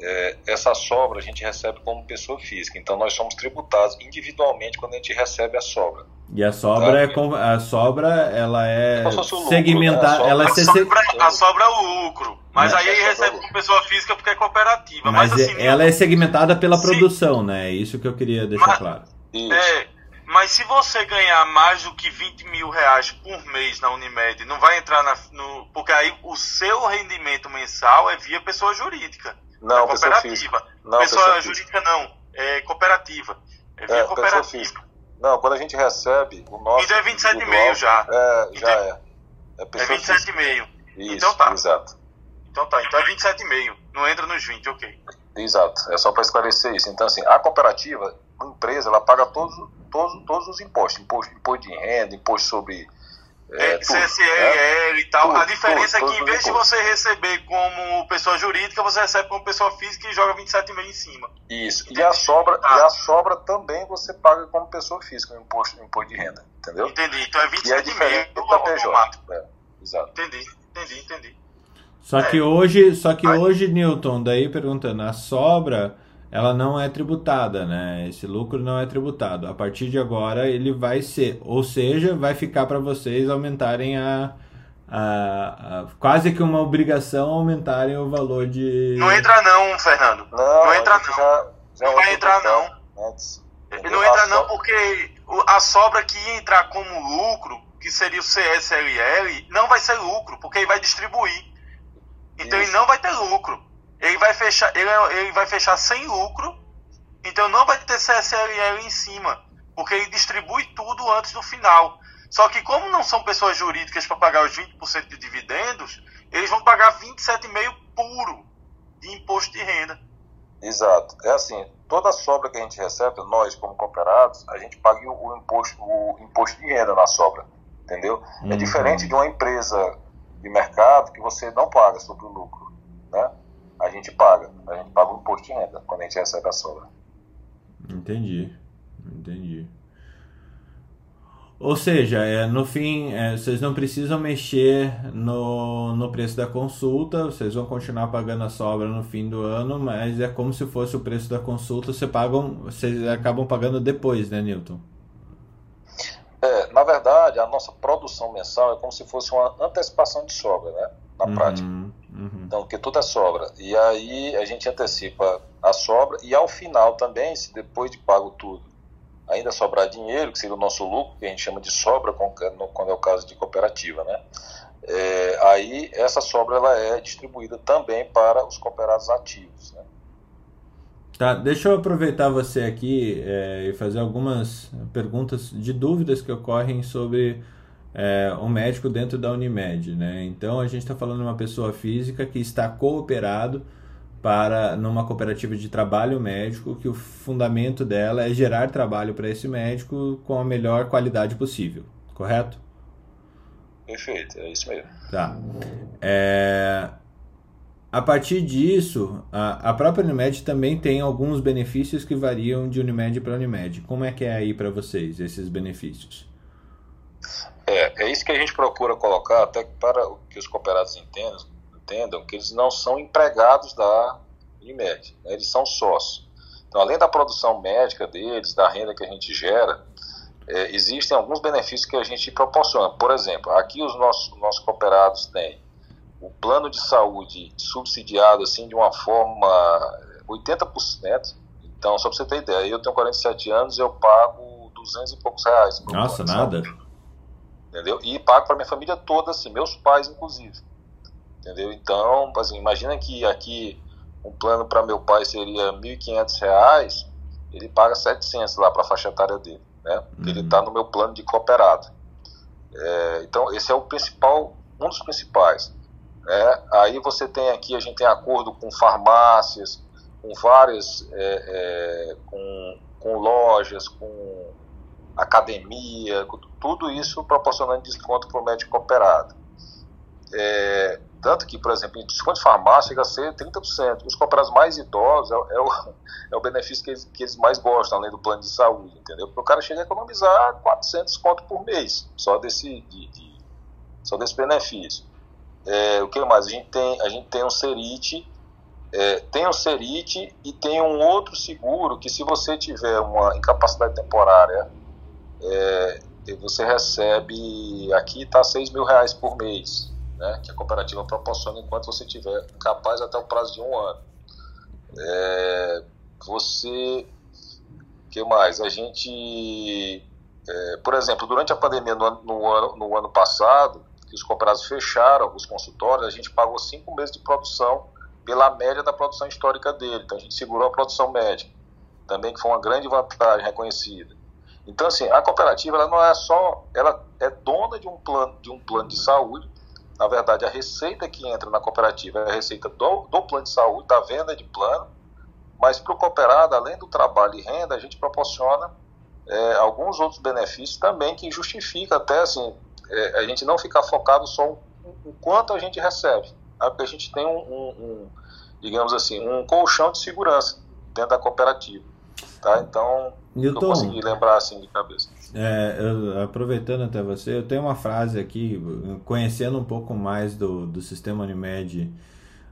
é, essa sobra a gente recebe como pessoa física. Então nós somos tributados individualmente quando a gente recebe a sobra. E a sobra tá? é a sobra ela é, é segmentada, né? ela é a, sobra, a sobra é o lucro, mas aí é recebe como pessoa física porque é cooperativa. Mas, mas assim, ela é segmentada pela produção, né? É isso que eu queria deixar mas, claro. É, mas se você ganhar mais do que 20 mil reais por mês na Unimed, não vai entrar na, no. Porque aí o seu rendimento mensal é via pessoa jurídica. Não, é cooperativa. Não, pessoa, pessoa jurídica não, é cooperativa. É via é, cooperativa. Não, quando a gente recebe o nosso. Então é 27,5 já. É, já é. É, é 27,5. Então tá. Exato. Então tá, então é 27,5. Não entra nos 20, ok. Exato, é só para esclarecer isso. Então, assim, a cooperativa, a empresa, ela paga todos, todos, todos os impostos: imposto, imposto de renda, imposto sobre é, é, CSLL é, e tal. Tudo, a diferença tudo, é que em vez de você receber como pessoa jurídica, você recebe como pessoa física e joga 27,5 em cima. Isso. E a sobra, ah. e a sobra também você paga como pessoa física o imposto, imposto de renda. Entendeu? Entendi. Então é 27,5 da PJ. É, exato. Entendi, entendi, entendi. Só que é. hoje, só que hoje, Newton, daí perguntando, a sobra ela não é tributada, né? Esse lucro não é tributado. A partir de agora ele vai ser, ou seja, vai ficar para vocês aumentarem a, a, a, quase que uma obrigação aumentarem o valor de. Não entra não, Fernando. Não, não entra não. Já, já não vai entrar não. Antes. Não entra não porque a sobra que ia entrar como lucro, que seria o CSLL, não vai ser lucro, porque ele vai distribuir. Então Isso. ele não vai ter lucro ele vai fechar, ele, ele vai fechar sem lucro, então não vai ter CSLL em cima, porque ele distribui tudo antes do final. Só que como não são pessoas jurídicas para pagar os 20% de dividendos, eles vão pagar 27,5 puro de imposto de renda. Exato. É assim, toda a sobra que a gente recebe, nós como cooperados, a gente paga o, o imposto, o imposto de renda na sobra, entendeu? É uhum. É diferente de uma empresa de mercado que você não paga sobre o lucro, né? A gente paga. A gente paga o imposto de renda quando a gente recebe a sobra. Entendi. Entendi. Ou seja, é, no fim, é, vocês não precisam mexer no, no preço da consulta, vocês vão continuar pagando a sobra no fim do ano, mas é como se fosse o preço da consulta, vocês, pagam, vocês acabam pagando depois, né, Newton? É, na verdade, a nossa produção mensal é como se fosse uma antecipação de sobra, né? Na uhum. prática. Uhum. Então, porque tudo é sobra. E aí a gente antecipa a sobra e ao final também, se depois de pago tudo, ainda sobrar dinheiro, que seria o nosso lucro, que a gente chama de sobra quando é o caso de cooperativa, né? É, aí essa sobra ela é distribuída também para os cooperados ativos, né? Tá, deixa eu aproveitar você aqui é, e fazer algumas perguntas de dúvidas que ocorrem sobre é, um médico dentro da Unimed. Né? Então a gente está falando de uma pessoa física que está cooperado para numa cooperativa de trabalho médico que o fundamento dela é gerar trabalho para esse médico com a melhor qualidade possível, correto? Perfeito, é isso mesmo. Tá. É... A partir disso, a, a própria Unimed também tem alguns benefícios que variam de Unimed para Unimed. Como é que é aí para vocês esses benefícios? É, é isso que a gente procura colocar, até para que os cooperados entendam, entendam que eles não são empregados da Unimed, né? eles são sócios. Então, além da produção médica deles, da renda que a gente gera, é, existem alguns benefícios que a gente proporciona. Por exemplo, aqui os nossos, nossos cooperados têm o plano de saúde subsidiado assim de uma forma 80%. Então, só para você ter ideia, eu tenho 47 anos e eu pago 200 e poucos reais. Nossa, nada. Saúde entendeu? E pago para minha família toda, assim, meus pais inclusive, entendeu? Então, assim, imagina que aqui um plano para meu pai seria R$ 1.500, ele paga 700 lá para a faixa etária dele, né? Uhum. Ele está no meu plano de cooperado. É, então, esse é o principal, um dos principais. Né? Aí você tem aqui, a gente tem acordo com farmácias, com várias, é, é, com, com lojas, com academia, tudo isso proporcionando desconto para o médico cooperado. É, tanto que, por exemplo, em desconto de farmácia chega a ser 30%. Os cooperados mais idosos é, é, o, (laughs) é o benefício que eles, que eles mais gostam, além do plano de saúde, entendeu? Porque o cara chega a economizar 400 conto por mês, só desse, de, de, só desse benefício. É, o que mais? A gente tem, a gente tem um Serite, é, tem um Serite e tem um outro seguro que se você tiver uma incapacidade temporária, é, você recebe, aqui está 6 mil reais por mês, né, que a cooperativa proporciona enquanto você tiver incapaz até o prazo de um ano. É, você, que mais? A gente, é, por exemplo, durante a pandemia no, no, ano, no ano passado, que os cooperados fecharam os consultórios, a gente pagou cinco meses de produção pela média da produção histórica dele. Então a gente segurou a produção médica, também que foi uma grande vantagem reconhecida. Então assim, a cooperativa ela não é só, ela é dona de um plano de um plano de saúde. Na verdade, a receita que entra na cooperativa é a receita do, do plano de saúde, da venda de plano. Mas para o cooperado, além do trabalho e renda, a gente proporciona é, alguns outros benefícios também que justifica até assim é, a gente não ficar focado só o quanto a gente recebe, tá? porque a gente tem um, um, um, digamos assim, um colchão de segurança dentro da cooperativa, tá? Então, Newton, eu consegui lembrar assim de cabeça. É, eu, aproveitando até você, eu tenho uma frase aqui, conhecendo um pouco mais do, do sistema Unimed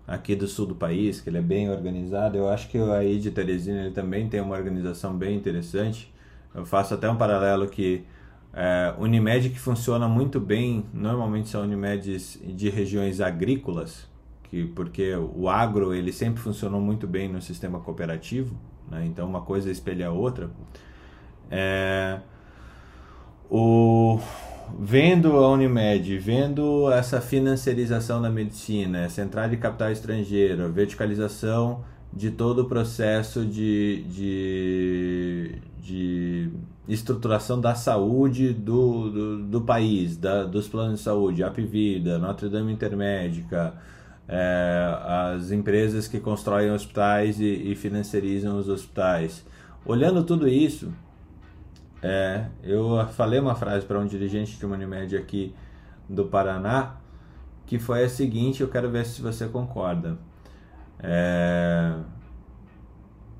aqui do sul do país, que ele é bem organizado, eu acho que aí de Teresina ele também tem uma organização bem interessante. Eu faço até um paralelo que é, Unimed que funciona muito bem, normalmente são Unimedes de regiões agrícolas, que, porque o agro ele sempre funcionou muito bem no sistema cooperativo, né? então uma coisa espelha a outra. É, o, vendo a Unimed, vendo essa financiarização da medicina, essa entrada de capital estrangeiro, verticalização de todo o processo de, de, de estruturação da saúde do, do, do país, da, dos planos de saúde, Apvida, Notre Dame Intermédica, é, as empresas que constroem hospitais e, e financiarizam os hospitais. Olhando tudo isso, é, eu falei uma frase para um dirigente de uma Unimed aqui do Paraná, que foi a seguinte, eu quero ver se você concorda. É,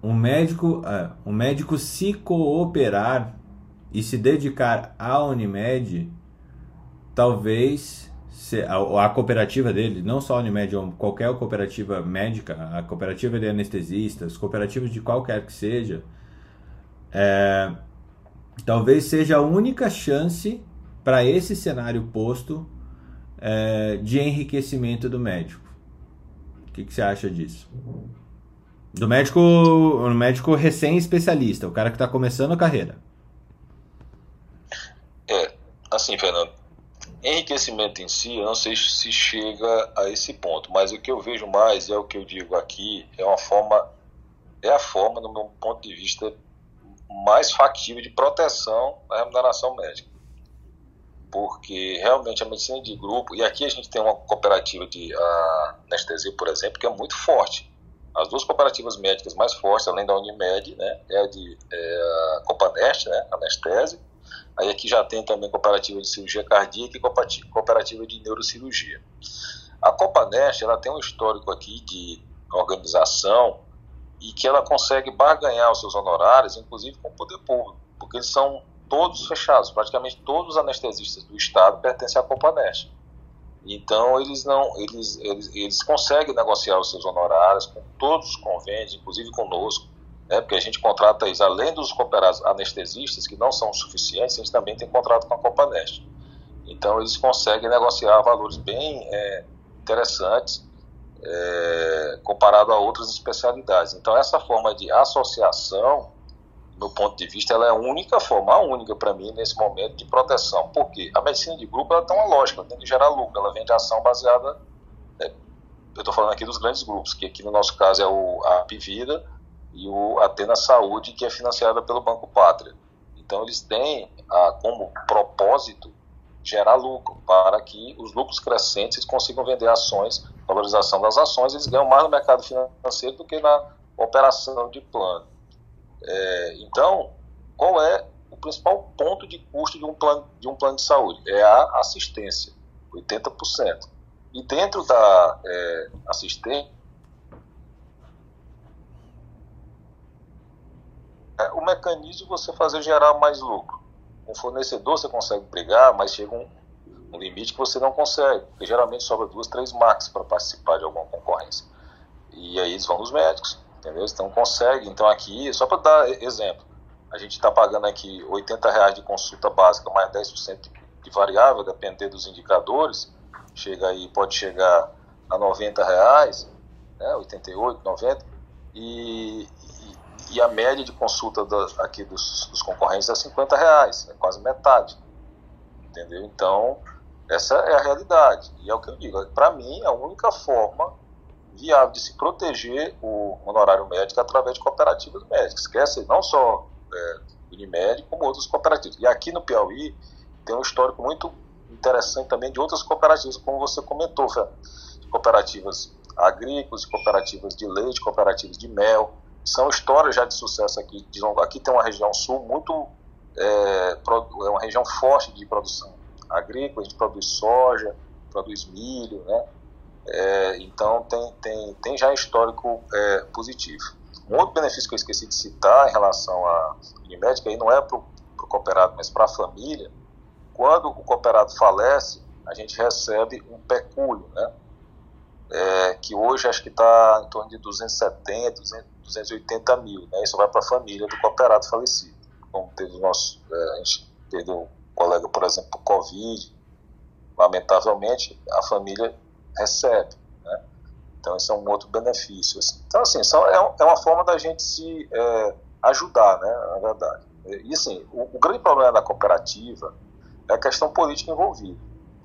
um médico, uh, um médico se cooperar e se dedicar à Unimed, talvez se, a, a, cooperativa dele, não só a Unimed, qualquer cooperativa médica, a cooperativa de anestesistas, cooperativas de qualquer que seja, é, talvez seja a única chance para esse cenário posto é, de enriquecimento do médico que, que você acha disso? Do médico, o médico recém-especialista, o cara que está começando a carreira. É, assim, Fernando, enriquecimento em si, eu não sei se chega a esse ponto, mas o que eu vejo mais, é o que eu digo aqui, é uma forma, é a forma, no meu ponto de vista, mais factível de proteção da remuneração médica porque realmente a medicina de grupo, e aqui a gente tem uma cooperativa de anestesia, por exemplo, que é muito forte. As duas cooperativas médicas mais fortes, além da Unimed, né, é a de é a Copanest, né, anestese. Aí aqui já tem também cooperativa de cirurgia cardíaca e cooperativa de neurocirurgia. A Copanest, ela tem um histórico aqui de organização e que ela consegue barganhar os seus honorários, inclusive com o poder público, porque eles são todos fechados, praticamente todos os anestesistas do estado pertencem à Companest. Então eles não, eles, eles, eles conseguem negociar os seus honorários com todos os convênios, inclusive conosco, né, porque a gente contrata além dos cooperados anestesistas, que não são suficientes, a gente também tem contrato com a Companest. Então eles conseguem negociar valores bem é, interessantes é, comparado a outras especialidades. Então essa forma de associação meu ponto de vista, ela é a única forma, a única para mim nesse momento de proteção. Porque a medicina de grupo ela tem uma lógica, ela tem que gerar lucro, ela vende ação baseada. Né, eu estou falando aqui dos grandes grupos, que aqui no nosso caso é o, a Apivida e o Atena Saúde, que é financiada pelo Banco Pátria. Então eles têm a, como propósito gerar lucro, para que os lucros crescentes consigam vender ações, valorização das ações, eles ganham mais no mercado financeiro do que na operação de plano. É, então, qual é o principal ponto de custo de um plano de, um plano de saúde? É a assistência, 80%. E dentro da é, assistência, o mecanismo você fazer gerar mais lucro. Com fornecedor você consegue brigar, mas chega um, um limite que você não consegue, porque geralmente sobra duas, três marcas para participar de alguma concorrência. E aí eles vão nos médicos, entendeu? Então consegue. Então aqui, só para dar exemplo, a gente está pagando aqui 80 reais de consulta básica mais 10% de variável, depender dos indicadores, chega aí, pode chegar a 90 reais, né, 88, 90, e, e, a média de consulta aqui dos, dos, concorrentes é 50 reais, é quase metade, entendeu? Então, essa é a realidade, e é o que eu digo, para mim, a única forma viável de se proteger o honorário médico através de cooperativas médicas, esquece não só é, Unimed, como outras cooperativas. E aqui no Piauí tem um histórico muito interessante também de outras cooperativas, como você comentou, Fê, cooperativas agrícolas, cooperativas de leite, cooperativas de mel, são histórias já de sucesso aqui. De, aqui tem uma região sul muito, é, é uma região forte de produção agrícola, a gente produz soja, produz milho, né? É, então tem, tem, tem já histórico é, positivo. Um outro benefício que eu esqueci de citar em relação à Unimed, que aí não é para o cooperado, mas para a família, quando o cooperado falece, a gente recebe um pecúlio, né? É, que hoje acho que está em torno de 270, 200, 280 mil, né? Isso vai para a família do cooperado falecido. Como teve o nosso, é, a gente perdeu um colega, por exemplo, por Covid, lamentavelmente a família recebe. Né? Então, isso é um outro benefício. Assim. Então, assim, é, é, uma forma da gente se é, ajudar, né, na verdade. E, assim, o, o, grande problema da cooperativa é a questão política envolvida,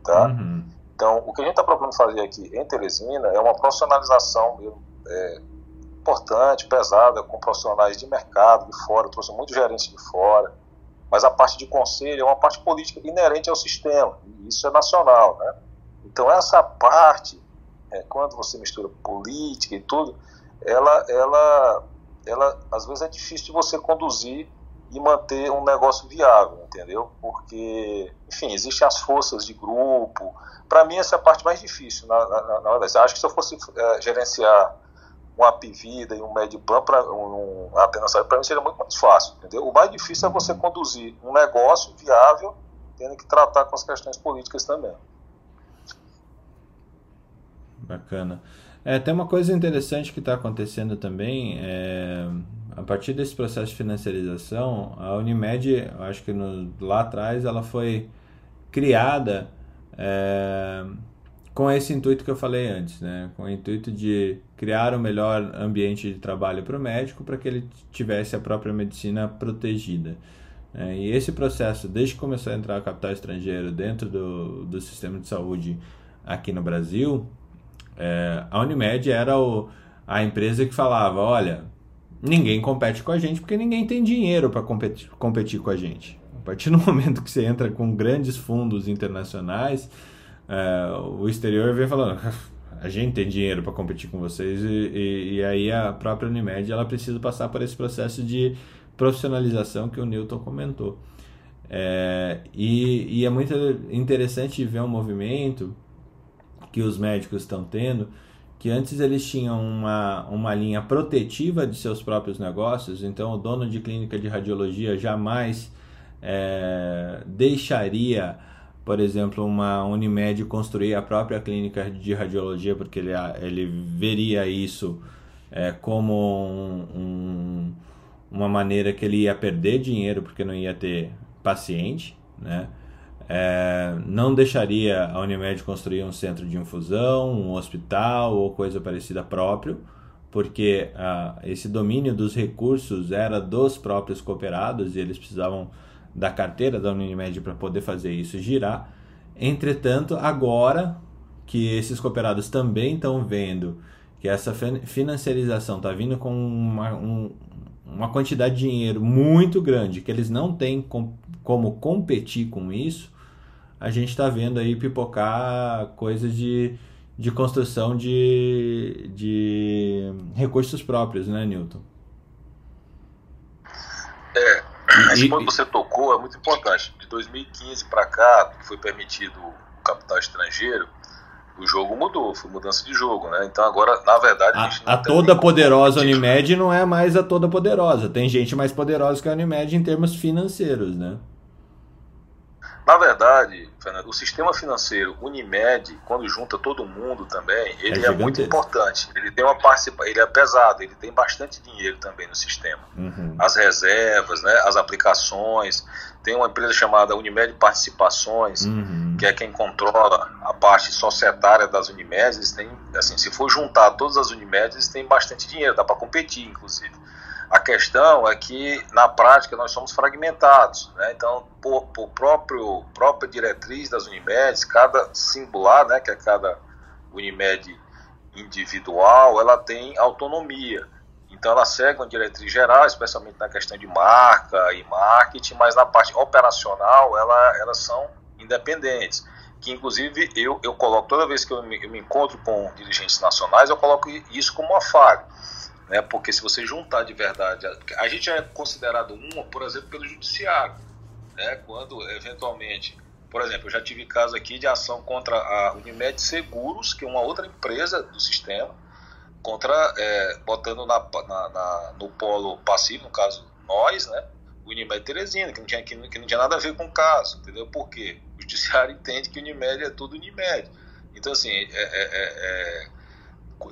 tá? Uhum. Então, o que a gente está procurando fazer aqui em Teresina é uma profissionalização mesmo, é, importante, pesada, com profissionais de mercado de fora, trouxe muitos gerentes de fora, mas a parte de conselho é uma parte política inerente ao sistema, e isso é nacional, né? Então essa parte, é, quando você mistura política e tudo, ela, ela, ela às vezes é difícil de você conduzir e manter um negócio viável, entendeu? Porque, enfim, existem as forças de grupo. Para mim essa é a parte mais difícil, na, na, na verdade. Acho que se eu fosse é, gerenciar um Apivida e um Mediplan para um, um apenas para mim seria muito mais fácil, entendeu? O mais difícil é você conduzir um negócio viável, tendo que tratar com as questões políticas também. Bacana. É, tem uma coisa interessante que está acontecendo também, é, a partir desse processo de financiarização, a Unimed, acho que no, lá atrás, ela foi criada é, com esse intuito que eu falei antes, né? com o intuito de criar um melhor ambiente de trabalho para o médico, para que ele tivesse a própria medicina protegida. É, e esse processo, desde que começou a entrar capital estrangeiro dentro do, do sistema de saúde aqui no Brasil, é, a Unimed era o, a empresa que falava: olha, ninguém compete com a gente porque ninguém tem dinheiro para competir, competir com a gente. A partir do (laughs) momento que você entra com grandes fundos internacionais, é, o exterior vem falando: a gente tem dinheiro para competir com vocês, e, e, e, aí a própria Unimed ela precisa passar por esse processo de profissionalização que o Newton comentou. É, e, e é muito interessante ver um movimento que os médicos estão tendo, que antes eles tinham uma, uma linha protetiva de seus próprios negócios, então o dono de clínica de radiologia jamais é, deixaria, por exemplo, uma Unimed construir a própria clínica de radiologia, porque ele, ele veria isso é, como um, um, uma maneira que ele ia perder dinheiro porque não ia ter paciente, né? É, não deixaria a Unimed construir um centro de infusão, um hospital ou coisa parecida próprio, porque ah, esse domínio dos recursos era dos próprios cooperados e eles precisavam da carteira da Unimed para poder fazer isso girar. Entretanto, agora que esses cooperados também estão vendo que essa financiarização está vindo com uma, um, uma quantidade de dinheiro muito grande, que eles não têm com, como competir com isso, a gente está vendo aí pipocar coisas de, de construção de, de recursos próprios, né, Newton? É, esse ponto que você tocou é muito importante. De 2015 para cá, que foi permitido o capital estrangeiro, o jogo mudou, foi mudança de jogo, né? Então agora, na verdade, a, a, a toda poderosa Unimed não é mais a toda poderosa. Tem gente mais poderosa que a Unimed em termos financeiros, né? Na verdade, Fernando, o sistema financeiro Unimed, quando junta todo mundo também, ele é, é muito importante. Ele tem uma participação, ele é pesado, ele tem bastante dinheiro também no sistema. Uhum. As reservas, né, as aplicações. Tem uma empresa chamada Unimed Participações, uhum. que é quem controla a parte societária das Unimedes. Têm, assim, se for juntar todas as Unimedes, eles têm bastante dinheiro, dá para competir, inclusive. A questão é que, na prática, nós somos fragmentados. Né? Então, por, por próprio, própria diretriz das Unimedes, cada singular, né, que é cada Unimed individual, ela tem autonomia. Então, ela segue uma diretriz geral, especialmente na questão de marca e marketing, mas na parte operacional, ela, elas são independentes. Que, inclusive, eu, eu coloco, toda vez que eu me, eu me encontro com dirigentes nacionais, eu coloco isso como uma falha né? Porque se você juntar de verdade, a, gente é considerado uma, por exemplo, pelo judiciário, né? Quando eventualmente, por exemplo, eu já tive caso aqui de ação contra a Unimed Seguros, que é uma outra empresa do sistema, contra é, botando na, na, na, no polo passivo, no caso nós, né? Unimed Teresina, que não, tinha, que, que não tinha nada a ver com o caso, entendeu? Por quê? O judiciário (laughs) entende que Unimed é tudo Unimed. Então, assim, é, é, é, é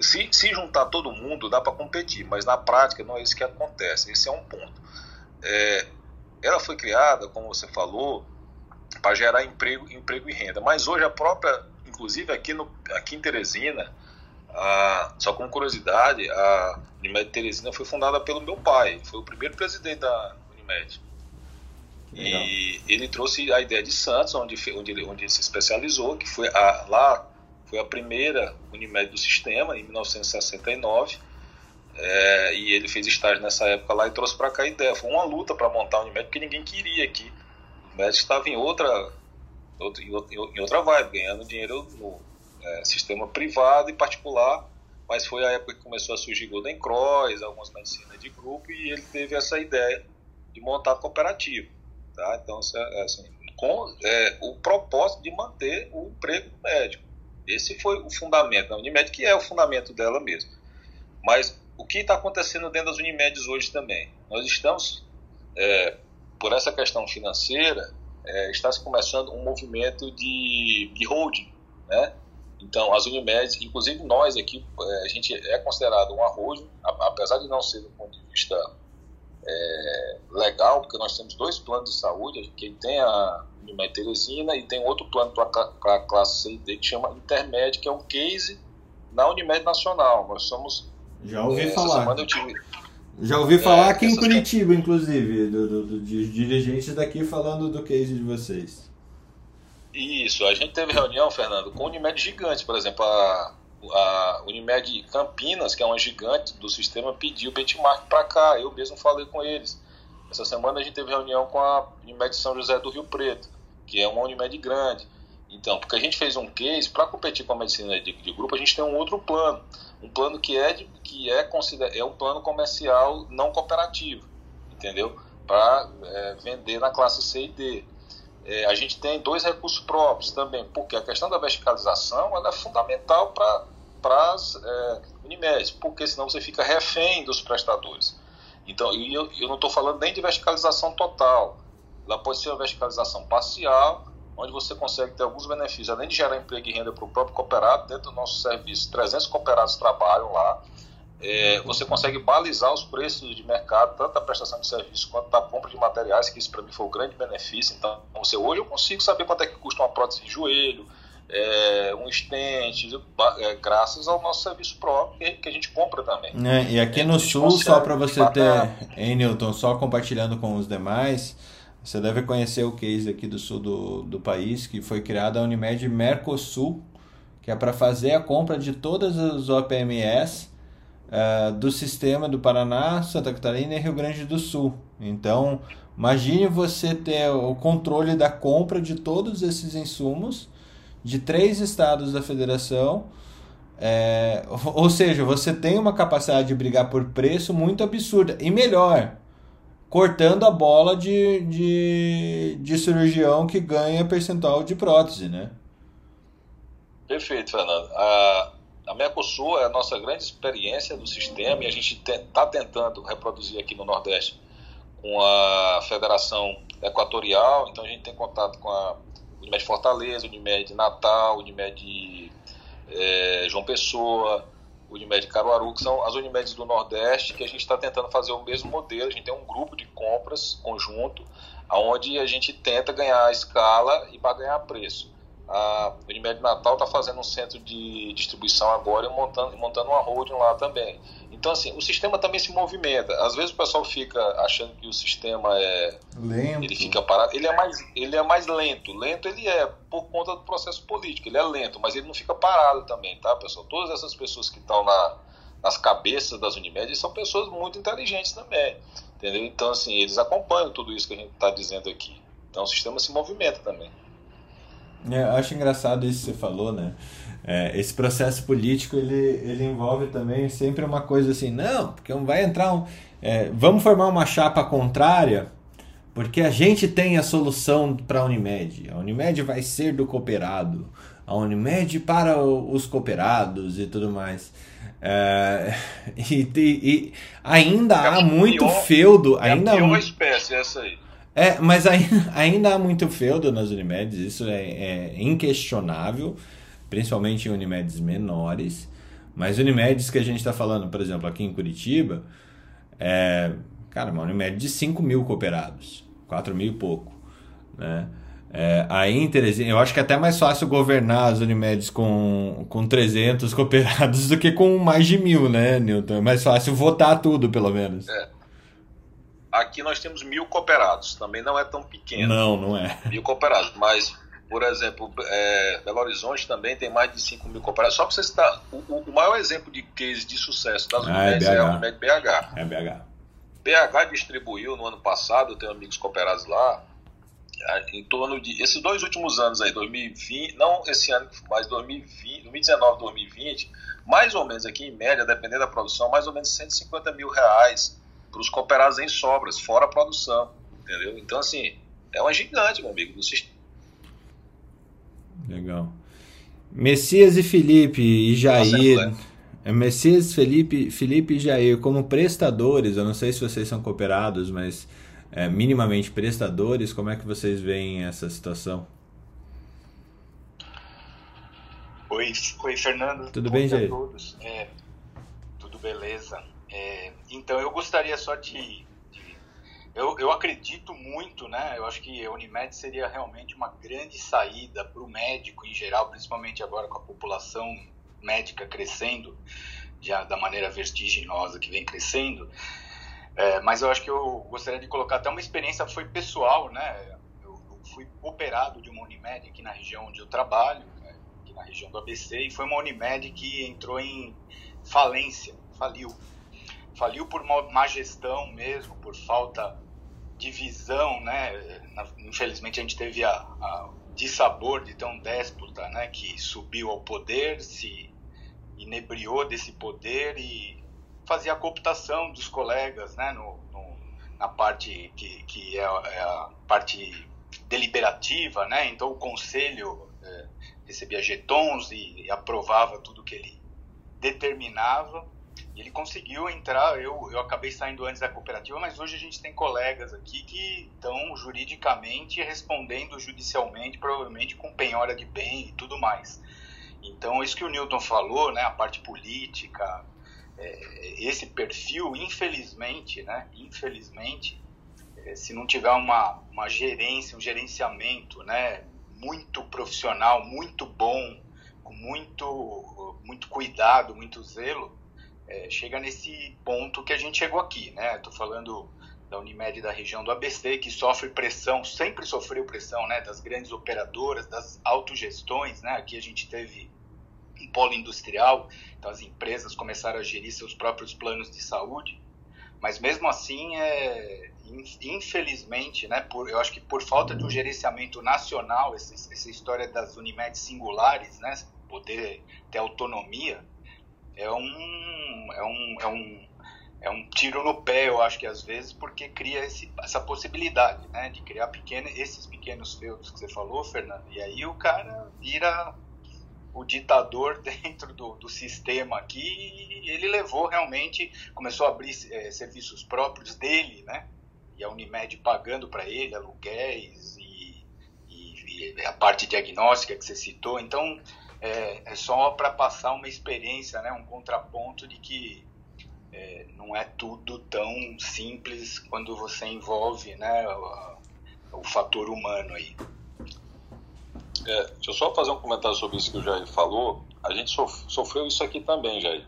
se, se juntar todo mundo, dá para competir, mas na prática não é isso que acontece. Esse é um ponto. É, ela foi criada, como você falou, para gerar emprego, emprego e renda. Mas hoje a própria, inclusive aqui, no, aqui em Teresina, a, só como curiosidade, a Unimed Teresina foi fundada pelo meu pai, foi o primeiro presidente da Unimed. E ele trouxe a ideia de Santos, onde, onde, ele, onde ele se especializou, que foi a, lá foi a primeira Unimed do sistema, em 1969. É, e ele fez estágio nessa época lá e trouxe para cá a ideia. Foi uma luta para montar a Unimed, porque ninguém queria aqui. O médico estava em outra, em outra vibe, ganhando dinheiro no é, sistema privado e particular. Mas foi a época que começou a surgir Golden Cross, algumas medicinas de grupo, e ele teve essa ideia de montar a cooperativa. Tá? Então, é, assim, com é, o propósito de manter o emprego médico. Esse foi o fundamento da Unimed, que é o fundamento dela mesmo. Mas o que está acontecendo dentro das Unimedes hoje também? Nós estamos, é, por essa questão financeira, é, está se começando um movimento de, de holding, né? Então, as Unimedes, inclusive nós aqui, é, a gente é considerado um holding, apesar de não ser do ponto de vista é, legal, porque nós temos dois planos de saúde, quem tem a Unimed Teresina e tem outro plano para a classe C e D que chama Intermed, que é um case na Unimed Nacional. Nós somos. Já ouvi é, falar. Tive, Já ouvi falar é, aqui em Curitiba, inclusive, do, do, do, de dirigentes daqui falando do case de vocês. Isso, a gente teve reunião, Fernando, com Unimed gigantes, por exemplo, a, a Unimed Campinas, que é uma gigante do sistema, pediu benchmark para cá. Eu mesmo falei com eles. Essa semana a gente teve reunião com a Unimed São José do Rio Preto que é uma Unimed grande. Então, porque a gente fez um case, para competir com a medicina de, de, grupo, a gente tem um outro plano. Um plano que é, de, que é, consider, é um plano comercial não cooperativo, entendeu? Para é, vender na classe C e D. É, a gente tem dois recursos próprios também, porque a questão da verticalização ela é fundamental para as é, Unimed, porque senão você fica refém dos prestadores. Então, eu, eu não estou falando nem de verticalização total, ela pode ser uma verticalização parcial, onde você consegue ter alguns benefícios, além de gerar emprego e renda para o próprio cooperado, dentro do nosso serviço, 300 cooperados trabalham lá, é, você consegue balizar os preços de mercado, tanto da prestação de serviço quanto da compra de materiais, que isso para mim foi um grande benefício. Então, você, hoje eu consigo saber quanto é que custa uma prótese de joelho, é, um stent, é, graças ao nosso serviço próprio que a gente compra também. É, e aqui no Sul, só para você ter, hein, Newton, só compartilhando com os demais, você deve conhecer o case aqui do sul do, do país, que foi criada a Unimed Mercosul, que é para fazer a compra de todas as OPMS uh, eh, do sistema do Paraná, Santa Catarina e Rio Grande do Sul. Então, imagine você ter o controle da compra de todos esses insumos de três estados da federação É, (laughs) ou seja, você tem uma capacidade de brigar por preço muito absurda. E melhor, cortando a bola de, de, de cirurgião que ganha percentual de prótese, né? Perfeito, Fernando. A, a Mercosul é a nossa grande experiência do sistema e a gente está tentando reproduzir aqui no Nordeste com a Federação Equatorial. Então a gente tem contato com a Unimed Fortaleza, Unimed Natal, Unimed é, João Pessoa, Unimed Caruaru, que são as Unimedes do Nordeste, que a gente está tentando fazer o mesmo modelo. A gente tem um grupo de compras conjunto, onde a gente tenta ganhar escala e para ganhar preço. A Unimed Natal está fazendo um centro de distribuição agora e montando, montando uma holding lá também. Então, assim, o sistema também se movimenta. Às vezes o pessoal fica achando que o sistema é. Lento. Ele fica parado. Ele é, mais, ele é mais lento. Lento ele é por conta do processo político. Ele é lento, mas ele não fica parado também, tá, pessoal? Todas essas pessoas que estão na, nas cabeças das Unimed são pessoas muito inteligentes também. Entendeu? Então, assim, eles acompanham tudo isso que a gente está dizendo aqui. Então, o sistema se movimenta também. É, eu acho engraçado isso que você falou, né? É, esse processo político ele, ele envolve também sempre uma coisa assim, não, porque vai entrar um. É, vamos formar uma chapa contrária, porque a gente tem a solução para a Unimed. A Unimed vai ser do cooperado, a Unimed para os cooperados e tudo mais. É, (laughs) e, e, ainda há muito pior, feudo. Ainda é a pior espécie essa aí. É, mas ainda, (laughs) ainda há muito feudo nas Unimedes, isso é, é inquestionável, principalmente em Unimedes menores. Mas Unimedes que a gente está falando, por exemplo, aqui em Curitiba, é, cara, uma Unimed de 5 mil cooperados, 4 mil e pouco, né? É, aí em Teresina, eu acho que é até mais fácil governar as Unimedes com, com 300 (laughs) cooperados do que com mais de mil, né, Newton? É mais fácil votar tudo, pelo menos. É. Aqui nós temos mil cooperados, também não é tão pequeno. Não, não é. Mil cooperados, mas, por exemplo, é, Belo Horizonte também tem mais de 5 mil cooperados. Só para você citar, o, o, maior exemplo de case de sucesso das ah, Unimed é, é a Unimed BH. É BH. BH distribuiu no ano passado, eu tenho amigos cooperados lá, em torno de. Esses dois últimos anos aí, 2020, não esse ano, mas 2020, 2019, 2020, mais ou menos aqui em média, dependendo da produção, mais ou menos 150 mil reais para os cooperados em sobras, fora a produção, entendeu? Então, assim, é uma gigante, meu amigo, do sistema. Legal. Messias e Felipe e Jair. É Messias, Felipe, Felipe e Jair, como prestadores, eu não sei se vocês são cooperados, mas é, minimamente prestadores, como é que vocês veem essa situação? Oi, oi Fernando. Tudo bem, Jair? Todos. É, tudo beleza. É, então, eu gostaria só de. de eu, eu acredito muito, né? Eu acho que a Unimed seria realmente uma grande saída para o médico em geral, principalmente agora com a população médica crescendo já da maneira vertiginosa que vem crescendo. É, mas eu acho que eu gostaria de colocar até uma experiência foi pessoal, né? Eu, eu fui operado de uma Unimed aqui na região onde eu trabalho, né? aqui na região do ABC, e foi uma Unimed que entrou em falência, faliu faliu por má gestão mesmo, por falta de visão, né? Infelizmente a gente teve a, a de ter um déspota, né? Que subiu ao poder, se inebriou desse poder e fazia a cooptação dos colegas, né? No, no na parte que, que é, é, a parte deliberativa, né? Então o conselho é, recebia jetons e, e aprovava tudo que ele determinava ele conseguiu entrar, eu, eu acabei saindo antes da cooperativa, mas hoje a gente tem colegas aqui que estão juridicamente respondendo judicialmente, provavelmente com penhora de bem e tudo mais. Então, isso que o Newton falou, né, a parte política, é, esse perfil, infelizmente, né, infelizmente, é, se não tiver uma, uma gerência, um gerenciamento, né, muito profissional, muito bom, com muito, muito cuidado, muito zelo, é, chega nesse ponto que a gente chegou aqui, né? Estou falando da Unimed da região do ABC, que sofre pressão, sempre sofreu pressão, né? Das grandes operadoras, das autogestões, né? Aqui a gente teve um polo industrial, então as empresas começaram a gerir seus próprios planos de saúde, mas mesmo assim, é, infelizmente, né? Por, eu acho que por falta de um gerenciamento nacional, essa, essa história das Unimed singulares, né? poder ter autonomia, é um, é um, é um, é um tiro no pé, eu acho que às vezes, porque cria esse, essa possibilidade, né, de criar pequeno, esses pequenos feudos que você falou, Fernando, e aí o cara vira o ditador (laughs) dentro do, do sistema aqui, e ele levou realmente, começou a abrir é, serviços próprios dele, né, e a Unimed pagando para ele aluguéis e, e, e, a parte diagnóstica que você citou, então é, é só para passar uma experiência, né, um contraponto de que é, não é tudo tão simples quando você envolve né, o, o fator humano aí. É, deixa eu só fazer um comentário sobre isso que o Jair falou. A gente sofreu isso aqui também, Jair.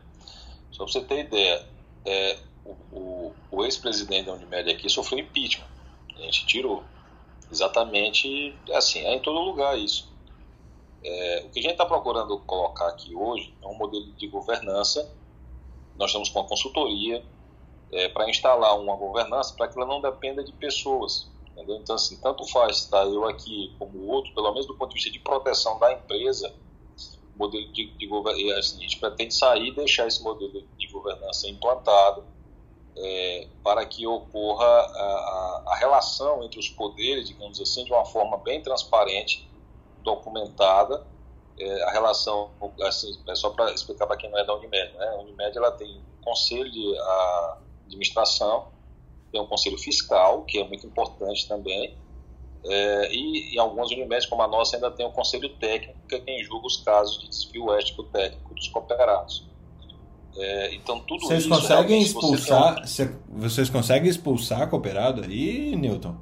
Só para você ter ideia, é, o, o, o ex-presidente da Unimed aqui sofreu impeachment. A gente tirou. Exatamente assim, é em todo lugar isso. É, o que a gente está procurando colocar aqui hoje é um modelo de governança. Nós estamos com uma consultoria é, para instalar uma governança para que ela não dependa de pessoas. Entendeu? Então, assim, tanto faz estar eu aqui como o outro, pelo menos do ponto de vista de proteção da empresa, modelo de, de governança. Assim, a gente pretende sair e deixar esse modelo de governança implantado é, para que ocorra a, a, a, relação entre os poderes, digamos assim, de uma forma bem transparente documentada. É, a relação, assim, é só para explicar para quem não é da Unimed, né? a Unimed ela tem um conselho de administração, tem um conselho fiscal, que é muito importante também, é, e em algumas Unimed, como a nossa, ainda tem um conselho técnico, que é quem julga os casos de desvio ético técnico dos cooperados. É, então tudo vocês isso conseguem expulsar você vocês conseguem expulsar cooperado aí Newton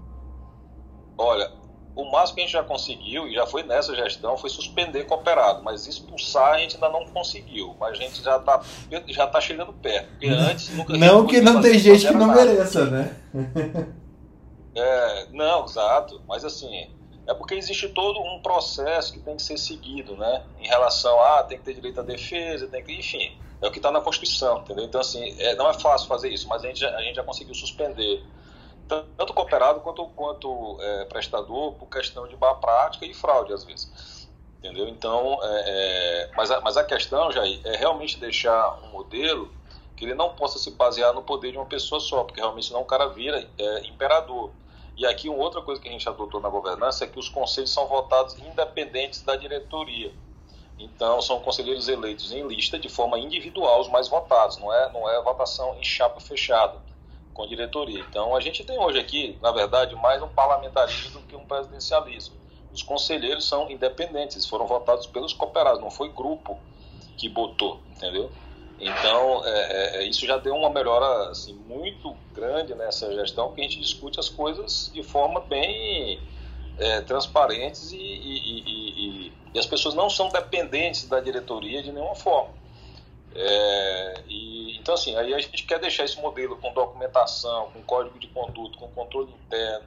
olha o máximo que a gente já conseguiu, e já foi nessa gestão, foi suspender cooperado, mas expulsar a gente ainda não conseguiu, mas a gente já está já tá chegando perto, porque antes nunca Não que não tem gente que não nada. mereça, né? (laughs) é, não, exato, mas assim, é porque existe todo um processo que tem que ser seguido, né? Em relação a, ah, tem que ter direito à defesa, tem que, enfim, é o que está na Constituição, entendeu? Então, assim, é, não é fácil fazer isso, mas a gente, a gente já conseguiu suspender tanto cooperado quanto, quanto é, prestador por questão de má prática e fraude, às vezes. Entendeu? Então, é, é, mas, a, mas a questão, Jair, é realmente deixar um modelo que ele não possa se basear no poder de uma pessoa só, porque realmente senão o cara vira é, imperador. E aqui uma outra coisa que a gente adotou na governança é que os conselhos são votados independentes da diretoria. Então, são conselheiros eleitos em lista de forma individual, os mais votados, não é, não é votação em chapa fechada com diretoria. Então, a gente tem hoje aqui, na verdade, mais um parlamentarismo do que um presidencialismo. Os conselheiros são independentes, foram votados pelos cooperados, não foi grupo que botou, entendeu? Então, é, é, isso já deu uma melhora assim, muito grande nessa gestão, que a gente discute as coisas de forma bem é, transparentes e, e, e, e, as pessoas não são dependentes da diretoria de nenhuma forma. É, e, então, assim, aí a gente quer deixar esse modelo com documentação, com código de conduta, com controle interno,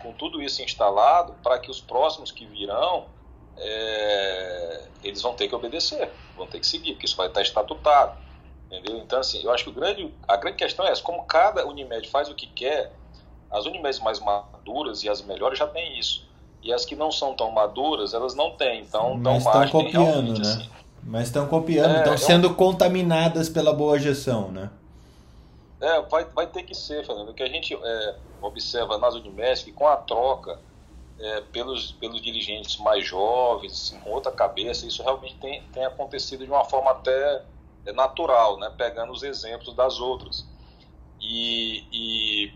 com tudo isso instalado, para que os próximos que virão, é, eles vão ter que obedecer, vão ter que seguir, porque isso vai estar estatutado. Entendeu? Então, assim, eu acho que o grande, a grande questão é essa: como cada Unimed faz o que quer, as Unimedes mais maduras e as melhores já têm isso. E as que não são tão maduras, elas não têm. Então, Mas estão copiando, né? Assim, mas estão copiando, é, estão é sendo um... contaminadas pela boa gestão, né? É, vai, vai ter que ser, Fernando. O que a gente é, observa nas Unimed que com a troca é, pelos, pelos dirigentes mais jovens, assim, com outra cabeça, isso realmente tem, tem acontecido de uma forma até natural, né? pegando os exemplos das outras. E, e,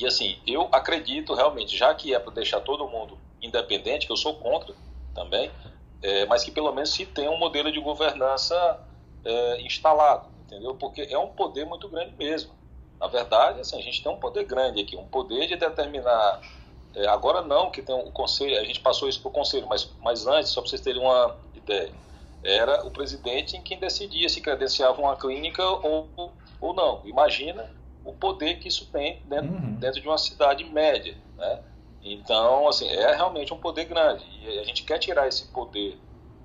e assim, eu acredito realmente, já que é para deixar todo mundo independente, que eu sou contra também, é, mas que pelo menos se tenha um modelo de governança é, instalado, entendeu? Porque é um poder muito grande mesmo. Na verdade, assim, a gente tem um poder grande aqui, um poder de determinar. É, agora não, que tem o um conselho, a gente passou isso para o conselho, mas, mas antes, só para vocês terem uma ideia, era o presidente em quem decidia se credenciava uma clínica ou, ou não. Imagina o poder que isso tem dentro, uhum. dentro de uma cidade média, né? Então, assim, é realmente um poder grande. E a gente quer tirar esse poder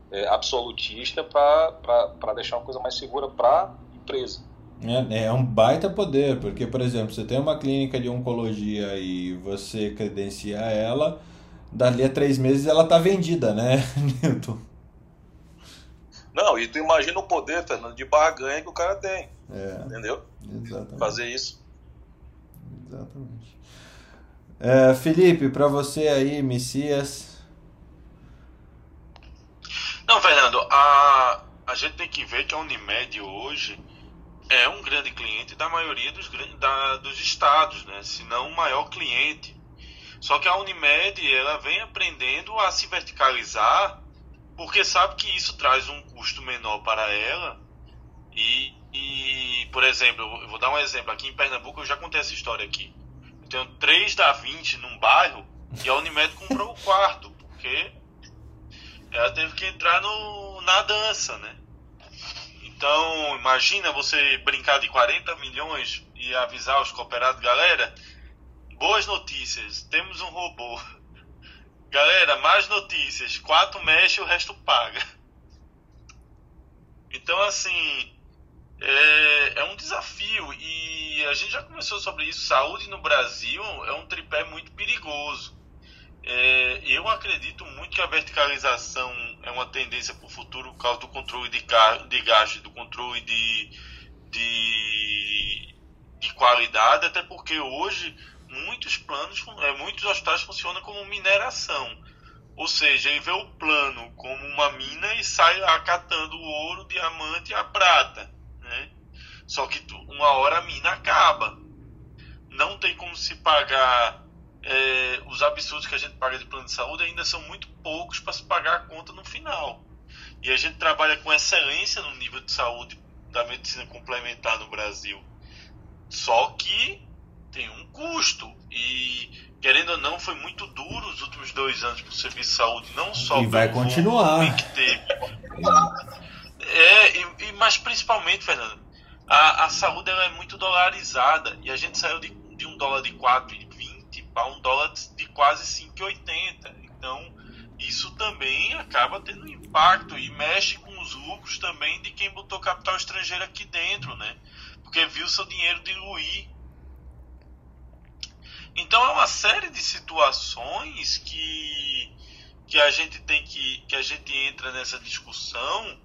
é, absolutista para deixar uma coisa mais segura para a empresa. É, é um baita poder, porque, por exemplo, você tem uma clínica de oncologia e você credencia ela, dali a três meses ela está vendida, né, (laughs) Newton? Não, e tu imagina o poder, Fernando, de barganha que o cara tem. É, Entendeu? exatamente. Fazer isso. Exatamente. É, Felipe, para você aí, Messias. Não, Fernando, a, a gente tem que ver que a Unimed hoje é um grande cliente da maioria dos, da, dos estados, né? se não o maior cliente. Só que a Unimed ela vem aprendendo a se verticalizar porque sabe que isso traz um custo menor para ela. E, e, por exemplo, eu vou dar um exemplo. Aqui em Pernambuco eu já contei essa história aqui. Tenho três da 20 num bairro e a Unimed comprou o quarto, porque ela teve que entrar no, na dança, né? Então, imagina você brincar de 40 milhões e avisar os cooperados, galera, boas notícias, temos um robô. (laughs) Galera, mais notícias, quatro mexe, o resto paga. Então, assim, é, é um desafio e a gente já conversou sobre isso. Saúde no Brasil é um tripé muito perigoso. É, eu acredito muito que a verticalização é uma tendência para o futuro por causa do controle de, de gasto, do controle de, de, de qualidade, até porque hoje muitos planos, é, muitos hospitais funcionam como mineração. Ou seja, ele vê o plano como uma mina e sai acatando o ouro, diamante e a prata. Só que tu- uma hora a mina acaba. Não tem como se pagar é, os absurdos que a gente paga de plano de saúde ainda são muito poucos para se pagar a conta no final. E a gente trabalha com excelência no nível de saúde da medicina complementar no Brasil. Só que tem um custo. E, querendo ou não, foi muito duro os últimos dois anos para o serviço de saúde, não só E vai continuar. que teve. É, e, e- mas principalmente, Fernando, a, a saúde ela é muito dolarizada e a gente saiu de, de um dólar de 4,20 para um dólar de, quase 5,80. Então, isso também acaba tendo impacto e mexe com os lucros também de quem botou capital estrangeiro aqui dentro, né? Porque viu seu dinheiro diluir. Então é uma série de situações que, que a gente tem que que a gente entra nessa discussão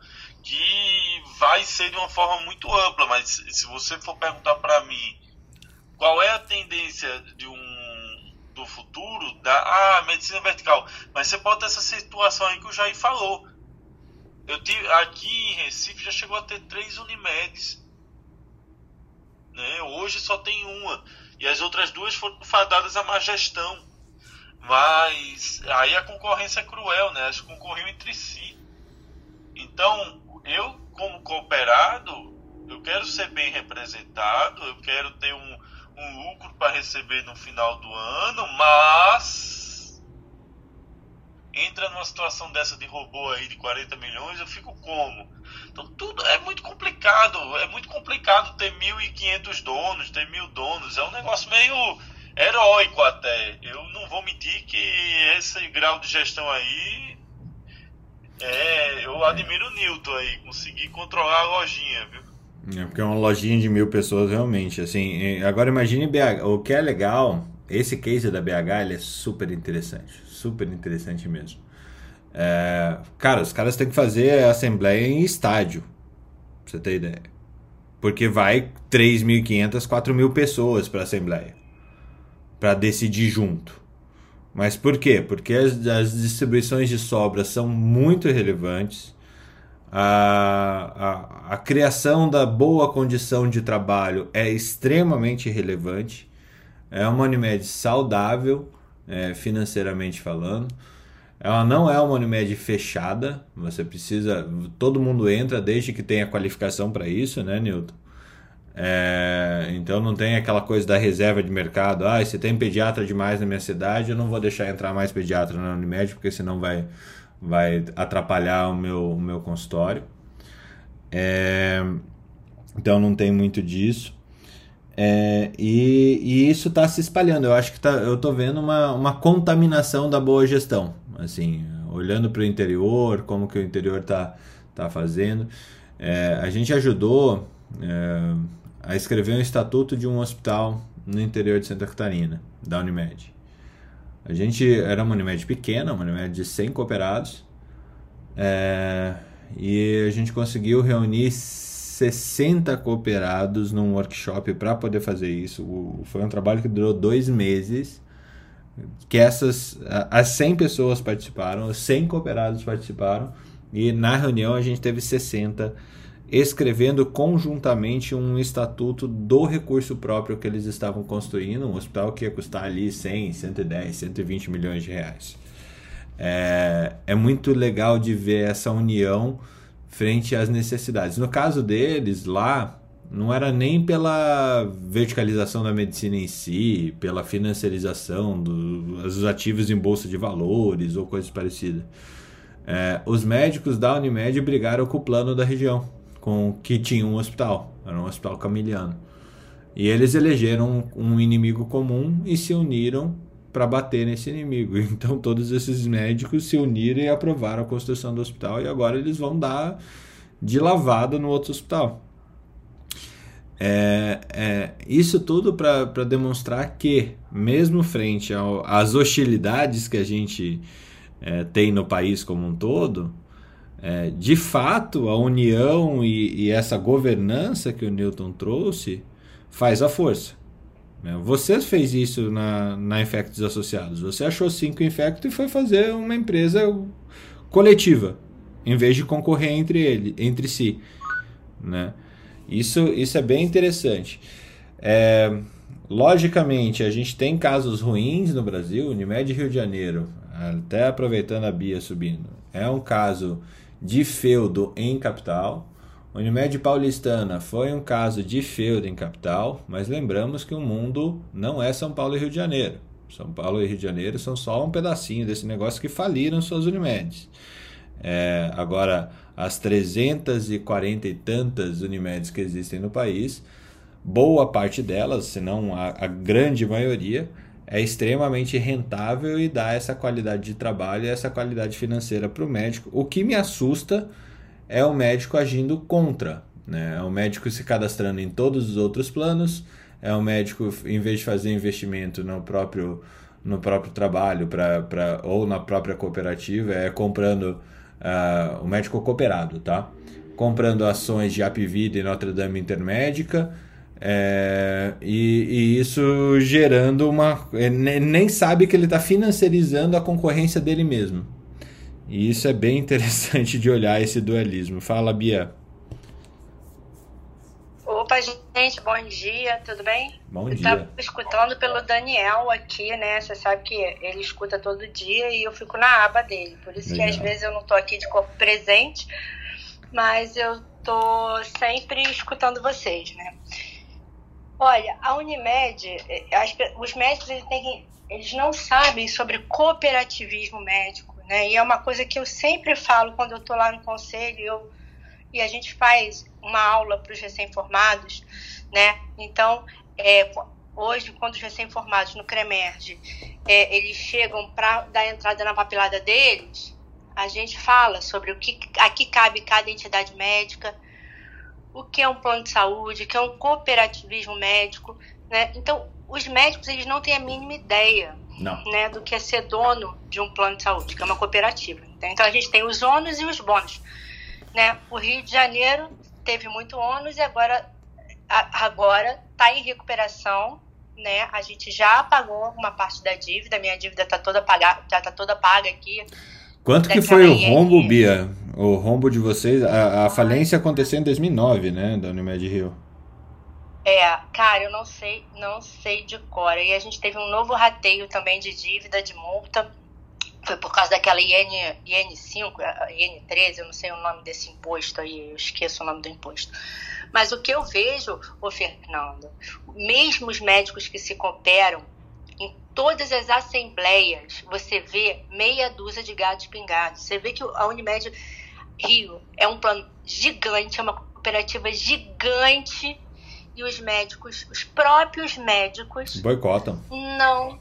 que vai ser de uma forma muito ampla, mas se você for perguntar para mim qual é a tendência de um do futuro da ah, medicina vertical, mas você bota essa situação aí que o Jair falou. Eu tive aqui em Recife já chegou a ter três Unimedes. Né? Hoje só tem uma. E as outras duas foram fadadas à má gestão. Mas aí a concorrência é cruel, né? Elas concorriam entre si. Então, eu, como cooperado, eu quero ser bem representado, eu quero ter um, um lucro para receber no final do ano, mas entra numa situação dessa de robô aí de 40 milhões, eu fico como? Então tudo é muito complicado, é muito complicado ter 1.500 donos, ter mil donos, é um negócio meio heróico até. Eu não vou mentir que esse grau de gestão aí é, eu admiro o Newton aí, conseguir controlar a lojinha, viu? É porque é uma lojinha de mil pessoas realmente. Assim, agora imagine BH. O que é legal, esse case da BH ele é super interessante. Super interessante mesmo. É, cara, os caras têm que fazer assembleia em estádio. Pra você ter ideia. Porque vai 3.500, 4.000 pessoas para a assembleia. Para decidir junto. Mas por quê? Porque as, as distribuições de sobras são muito relevantes. A, a, a criação da boa condição de trabalho é extremamente relevante. É uma Unimed saudável, é, financeiramente falando. Ela não é uma Unimed fechada. Você precisa. Todo mundo entra desde que tenha qualificação para isso, né, Newton? É, então não tem aquela coisa da reserva de mercado. Ah, se tem pediatra demais na minha cidade, eu não vou deixar entrar mais pediatra na Unimed, porque senão vai, vai atrapalhar o meu, o meu consultório. É, então não tem muito disso. É, e, e isso está se espalhando. Eu acho que tá, eu estou vendo uma, uma contaminação da boa gestão. Assim, olhando para o interior, como que o interior está tá fazendo. É, a gente ajudou é, a escrever um estatuto de um hospital no interior de Santa Catarina, da Unimed. A gente era uma Unimed pequena, uma Unimed de 100 cooperados. É, e a gente conseguiu reunir 60 cooperados num workshop para poder fazer isso. O, foi um trabalho que durou dois meses. Que essas as 100 pessoas participaram, os 100 cooperados participaram, e na reunião a gente teve 60 escrevendo conjuntamente um estatuto do recurso próprio que eles estavam construindo, um hospital que ia custar ali 100, 110, 120 milhões de reais. É, é muito legal de ver essa união frente às necessidades. No caso deles, lá, não era nem pela verticalização da medicina em si, pela financiarização do, dos ativos em bolsa de valores ou coisas parecidas. É, os médicos da Unimed brigaram com o plano da região, com que tinha um hospital, era um hospital camiliano. E eles elegeram um inimigo comum e se uniram para bater nesse inimigo. (laughs) Então todos esses médicos se uniram e aprovaram a construção do hospital e agora eles vão dar de lavada no outro hospital. É, é, isso tudo para demonstrar que, mesmo frente às hostilidades que a gente é, tem no país como um todo, é, de fato a união e, e essa governança que o Newton trouxe faz a força. Né? Você fez isso na, na Infectos Associados. Você achou cinco Infectos e foi fazer uma empresa coletiva, em vez de concorrer entre, ele, entre si. Né? Isso, isso é bem interessante. É, logicamente, a gente tem casos ruins no Brasil. Unimed Rio de Janeiro, até aproveitando a Bia subindo, é um caso de feudo em capital. Unimed Paulistana foi um caso de feudo em capital, mas lembramos que o mundo não é São Paulo e Rio de Janeiro. São Paulo e Rio de Janeiro são só um pedacinho desse negócio que faliram suas Unimedes. É, agora, as 340 e tantas Unimedes que existem no país, boa parte delas, se não a, a grande maioria, é extremamente rentável e dá essa qualidade de trabalho e essa qualidade financeira para o médico. O que me assusta é o médico agindo contra. Né? É o médico se cadastrando em todos os outros planos, é o médico, em vez de fazer investimento no próprio, no próprio trabalho pra, pra, ou na própria cooperativa, é comprando uh, o médico cooperado, tá? Comprando ações de Apivida e Notre Dame Intermédica. É, e, e, isso gerando uma. Nem sabe que ele está financiarizando a concorrência dele mesmo. E isso é bem (laughs) interessante de olhar esse dualismo. Fala, Bia. Opa, gente, bom dia, tudo bem? Bom eu dia. Eu escutando pelo Daniel aqui, né? Você sabe que ele escuta todo dia e eu fico na aba dele. Por isso Legal. que às vezes eu não tô aqui de corpo presente, mas eu tô sempre escutando vocês, né? Olha, a Unimed, eh, os médicos eles, têm, eles não sabem sobre cooperativismo médico né? E é uma coisa que eu sempre falo quando eu estou lá no conselho eu, e a gente faz uma aula para os recém-formados, né? Então, é, hoje, quando os recém-formados no CREMERGE, é, eles chegam para dar entrada na papelada deles, a gente fala sobre o que aqui cabe cada entidade médica, o que é um plano de saúde, o que é um cooperativismo médico, né? Então, os médicos eles não têm a mínima ideia não. Né, do que é ser dono de um plano de saúde, que é uma cooperativa. Então a gente tem os ônus e os bônus. Né? O Rio de Janeiro teve muito ônus e agora agora está em recuperação. Né? A gente já pagou uma parte da dívida, minha dívida está toda paga, já está toda paga aqui. Quanto que foi o rombo, Bia? O rombo de vocês? A, a falência aconteceu em 2009, né, da Unimed Rio. É, cara, eu não sei, não sei de cor. E a gente teve um novo rateio também de dívida, de multa. Foi por causa daquela IN, IN5, IN13, eu não sei o nome desse imposto aí, eu esqueço o nome do imposto. Mas o que eu vejo, ô Fernando, mesmo os médicos que se cooperam, em todas as assembleias, você vê meia dúzia de gatos pingados. Você vê que a Unimed Rio é um plano gigante, é uma cooperativa gigante e os médicos, os próprios médicos, boicotam. Não,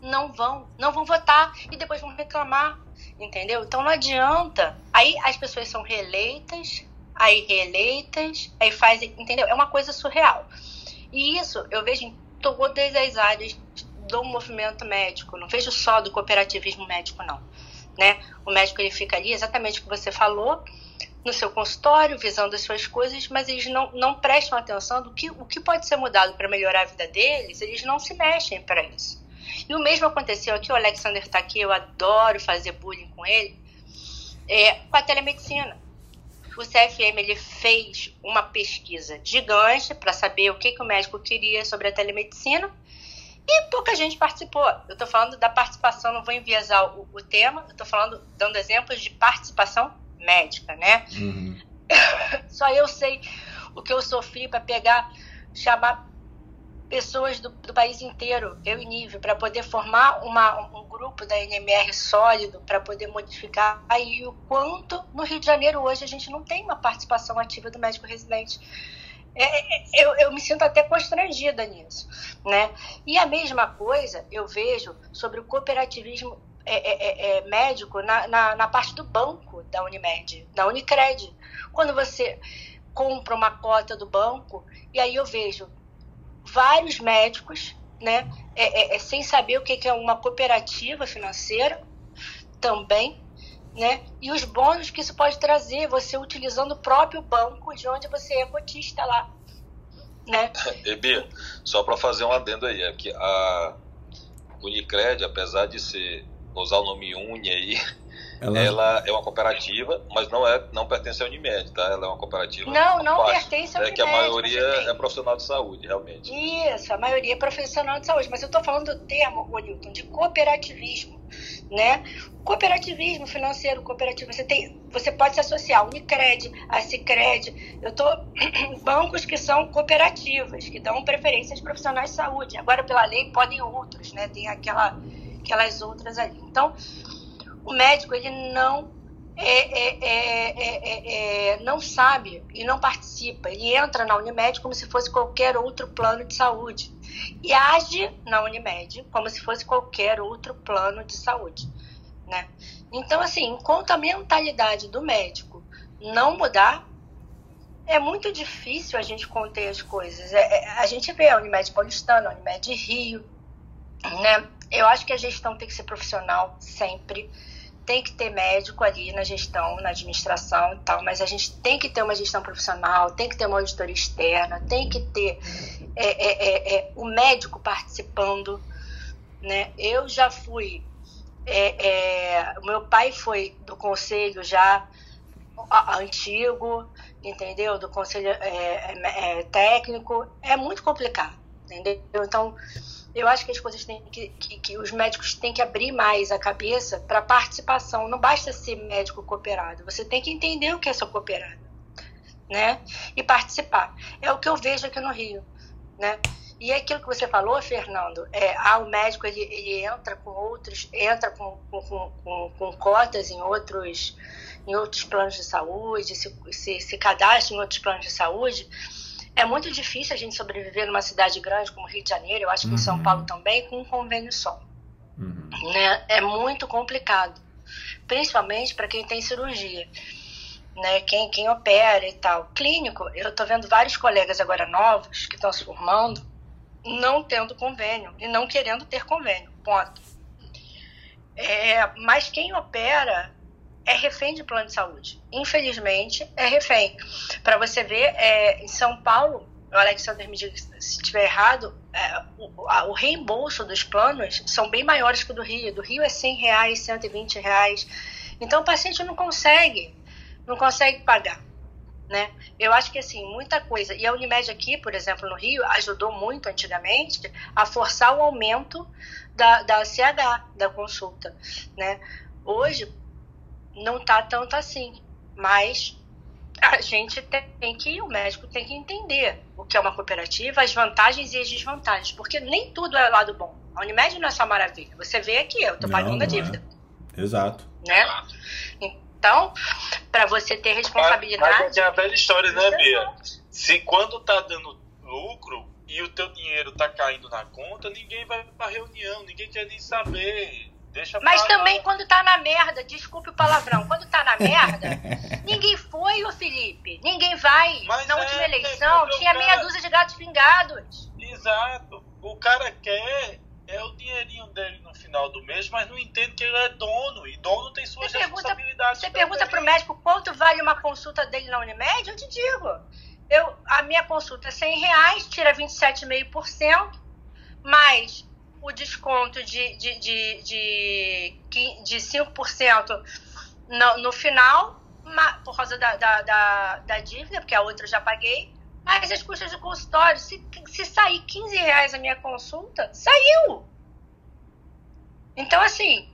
não vão, não vão votar e depois vão reclamar, entendeu? Então não adianta. Aí as pessoas são reeleitas, aí reeleitas, aí fazem, entendeu? É uma coisa surreal. E isso eu vejo em todas as áreas do movimento médico, não vejo só do cooperativismo médico não, né? O médico ele fica ali exatamente o que você falou, no seu consultório, visando as suas coisas, mas eles não, não prestam atenção do que o que pode ser mudado para melhorar a vida deles, eles não se mexem para isso. E o mesmo aconteceu aqui, o Alexander está aqui, eu adoro fazer bullying com ele, é, com a telemedicina. O CFM ele fez uma pesquisa gigante para saber o que, que o médico queria sobre a telemedicina e pouca gente participou. Eu estou falando da participação, não vou enviesar o, o tema, eu estou falando, dando exemplos de participação médica, né? Uhum. (coughs) Só eu sei o que eu sofri para pegar, chamar pessoas do, do, país inteiro, eu e Nível, para poder formar uma, um grupo da NMR sólido, para poder modificar aí o quanto no Rio de Janeiro hoje a gente não tem uma participação ativa do médico residente. É, é, eu, eu me sinto até constrangida nisso, né? E a mesma coisa eu vejo sobre o cooperativismo é, é, é, é, médico na, na, na, parte do banco da Unimed, da Unicred. Quando você compra uma cota do banco, e aí eu vejo vários médicos, né, é, é, sem saber o que é uma cooperativa financeira também, né, e os bônus que isso pode trazer, você utilizando o próprio banco de onde você é cotista lá. Né? (laughs) Ebi, só para fazer um adendo aí, é que a Unicred, apesar de ser usar o nome Uni aí, ela... ela... é uma cooperativa, mas não é, não pertence à Unimed, tá? Ela é uma cooperativa. Não, não parte, pertence à Unimed. É que a maioria é profissional de saúde, realmente. Isso, a maioria é profissional de saúde, mas eu estou falando do termo, Newton, de cooperativismo, né? Cooperativismo financeiro, cooperativo, você tem, você pode se associar a Unicred, a Cicred, eu tô bancos que são cooperativas, que dão preferência aos profissionais de saúde. Agora pela lei podem outros, né? Tem aquela aquelas outras ali. Então, o médico ele não é, é, é, não sabe e não participa. Ele entra na Unimed como se fosse qualquer outro plano de saúde e age na Unimed como se fosse qualquer outro plano de saúde, né? Então, assim, enquanto a mentalidade do médico não mudar, é muito difícil a gente conter as coisas. a gente vê a Unimed Paulistana, a Unimed Rio, né? Eu acho que a gestão tem que ser profissional sempre. Tem que ter médico ali na gestão, na administração e tal, mas a gente tem que ter uma gestão profissional, tem que ter uma auditoria externa, tem que ter é, é, é, é o médico participando. Né? Eu já fui, é, é, meu pai foi do conselho já antigo, entendeu? Do conselho técnico. É muito complicado, entendeu? Então, eu acho que as coisas têm que, que, que os médicos têm que abrir mais a cabeça para participação. Não basta ser médico cooperado, você tem que entender o que é ser cooperado, né? E participar. É o que eu vejo aqui no Rio, né? E é aquilo que você falou, Fernando, é, ah, o médico ele, ele entra com outros, entra com, com, com, com cotas em outros, em outros planos de saúde, se, se, se cadastra em outros planos de saúde, é muito difícil a gente sobreviver numa cidade grande como Rio de Janeiro, eu acho que uhum. em São uhum. Paulo também, com um convênio só. Uhum. Né? É muito complicado, principalmente para quem tem cirurgia. Né, quem, quem opera e tal. Clínico, eu estou vendo vários colegas agora novos que estão se formando não tendo convênio e não querendo ter convênio, ponto. É, mas quem opera é refém de plano de saúde. Infelizmente, é refém. Para você ver, é, em São Paulo, o Alexander me diga se estiver errado, é, o, o, reembolso dos planos são bem maiores que o do Rio. Do Rio é 100 reais, 120 reais. Então o paciente não consegue, não consegue pagar. Né? Eu acho que assim, muita coisa. E a Unimed aqui, por exemplo, no Rio, ajudou muito antigamente a forçar o aumento da, da CH, da consulta. Né? Hoje, não tá tanto assim. Mas a gente tem que, o médico tem que entender o que é uma cooperativa, as vantagens e as desvantagens, porque nem tudo é lado bom. A Unimed não é só maravilha. Você vê aqui, eu tô pagando a é. dívida. É. Exato. Né? Então, para você ter responsabilidade. Mas, mas tem a velha história, né, Bia? Se quando tá dando lucro e o teu dinheiro tá caindo na conta, ninguém vai pra reunião, ninguém quer nem saber. Deixa Mas também quando tá na merda, desculpe o palavrão, quando tá na merda, (laughs) ninguém foi, ô Felipe. Ninguém vai. Mas na é, última eleição tinha meia dúzia de gatos pingados. Exato. O cara quer é o dinheirinho dele no final do mês, mas não entende que ele é dono e dono tem suas Você pergunta- responsabilidades. Você pergunta pro médico quanto vale uma consulta dele na Unimed? Eu te digo. Eu, a minha consulta é 100 reais, tira 27,5%, mais o desconto de, de, de, de, de 5% no, no final, por causa da, da, da, da dívida, porque a outra eu já paguei. Mas as custas do consultório, se, se sair 15 reais a minha consulta, saiu! Então, assim,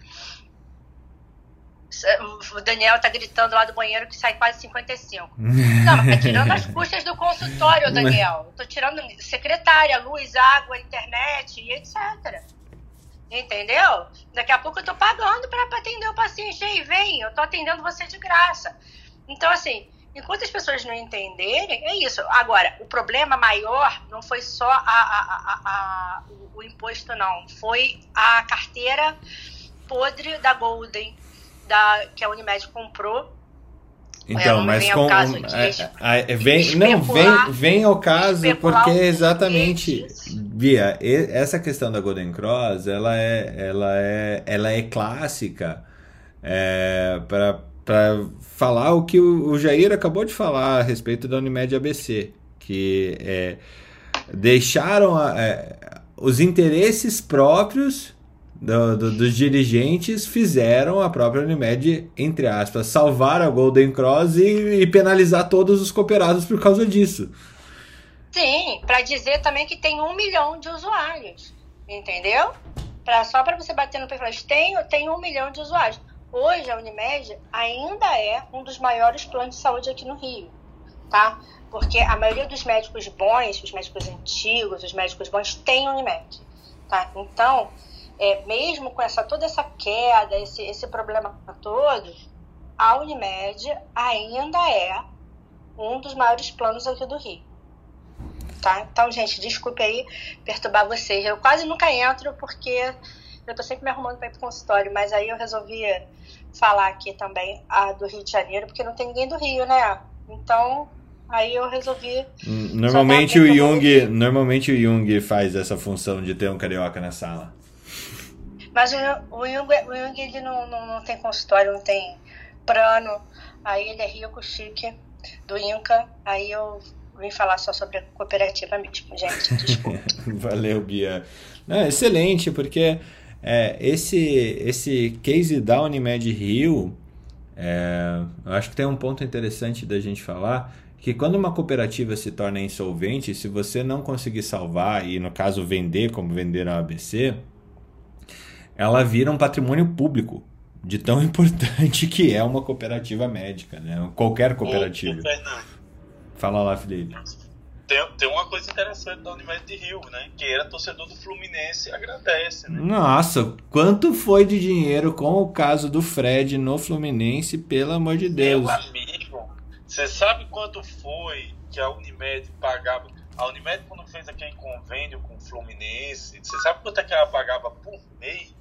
o Daniel tá gritando lá do banheiro que sai quase 55. Não, mas tá tirando as (laughs) custas do consultório, Daniel. Tô tirando secretária, luz, água, internet e etc. Entendeu? Daqui a pouco eu tô pagando pra pra atender o paciente. Ei, vem, eu tô atendendo você de graça. Então, assim, enquanto as pessoas não entenderem, é isso. Agora, o problema maior não foi só a- a- a- o, o imposto, não. Foi a carteira podre da Golden, da, que a Unimed comprou. Então, não mas vem ao com. é, é, é, vem, não, vem, vem ao caso, porque exatamente. Bia, essa questão da Golden Cross, ela é, ela é, ela é clássica é, para falar o que o, o Jair acabou de falar a respeito da Unimed ABC, que é, deixaram a- é, os interesses próprios do- do- dos dirigentes fizeram a própria Unimed, entre aspas, salvar a Golden Cross e, e penalizar todos os cooperados por causa disso. Sim, para dizer também que tem um milhão de usuários, entendeu? Pra, só para você bater no perfil, tem, tem um milhão de usuários. Hoje a Unimed ainda é um dos maiores planos de saúde aqui no Rio, tá? Porque a maioria dos médicos bons, os médicos antigos, os médicos bons, tem Unimed, tá? Então, é, mesmo com essa toda essa queda, esse, esse problema todo, a Unimed ainda é um dos maiores planos aqui do Rio. Tá? Então, gente, desculpe aí perturbar vocês. Eu quase nunca entro porque eu tô sempre me arrumando para ir pro consultório, mas aí eu resolvi falar aqui também a do Rio de Janeiro, porque não tem ninguém do Rio, né? Então, aí eu resolvi. Hum, Normalmente o Jung, normalmente o Jung faz essa função de ter um carioca na sala. Mas o, o Jung, o Jung ele não, não, não tem consultório, não tem plano. Aí ele é rico, chique, do Inca. Aí eu vim falar só sobre a cooperativa mesmo, gente. Desculpa. (laughs) Valeu, Bia. Não, excelente, porque é, esse, esse case da Unimed Rio, é, eu acho que tem um ponto interessante da gente falar, que quando uma cooperativa se torna insolvente, se você não conseguir salvar, e no caso vender, como vender a ABC, ela vira um patrimônio público, de tão (laughs) importante que é uma cooperativa médica, né? Qualquer cooperativa. Ô, Fala lá, Felipe. tem, tem uma coisa interessante da Unimed de Rio, né? Que era torcedor do Fluminense agradece, né? Nossa, quanto foi de dinheiro com o caso do Fred no Fluminense, pelo amor de Deus. Meu amigo, você sabe quanto foi que a Unimed pagava? A Unimed, quando fez aquele convênio com o Fluminense, você sabe quanto é que ela pagava por mês?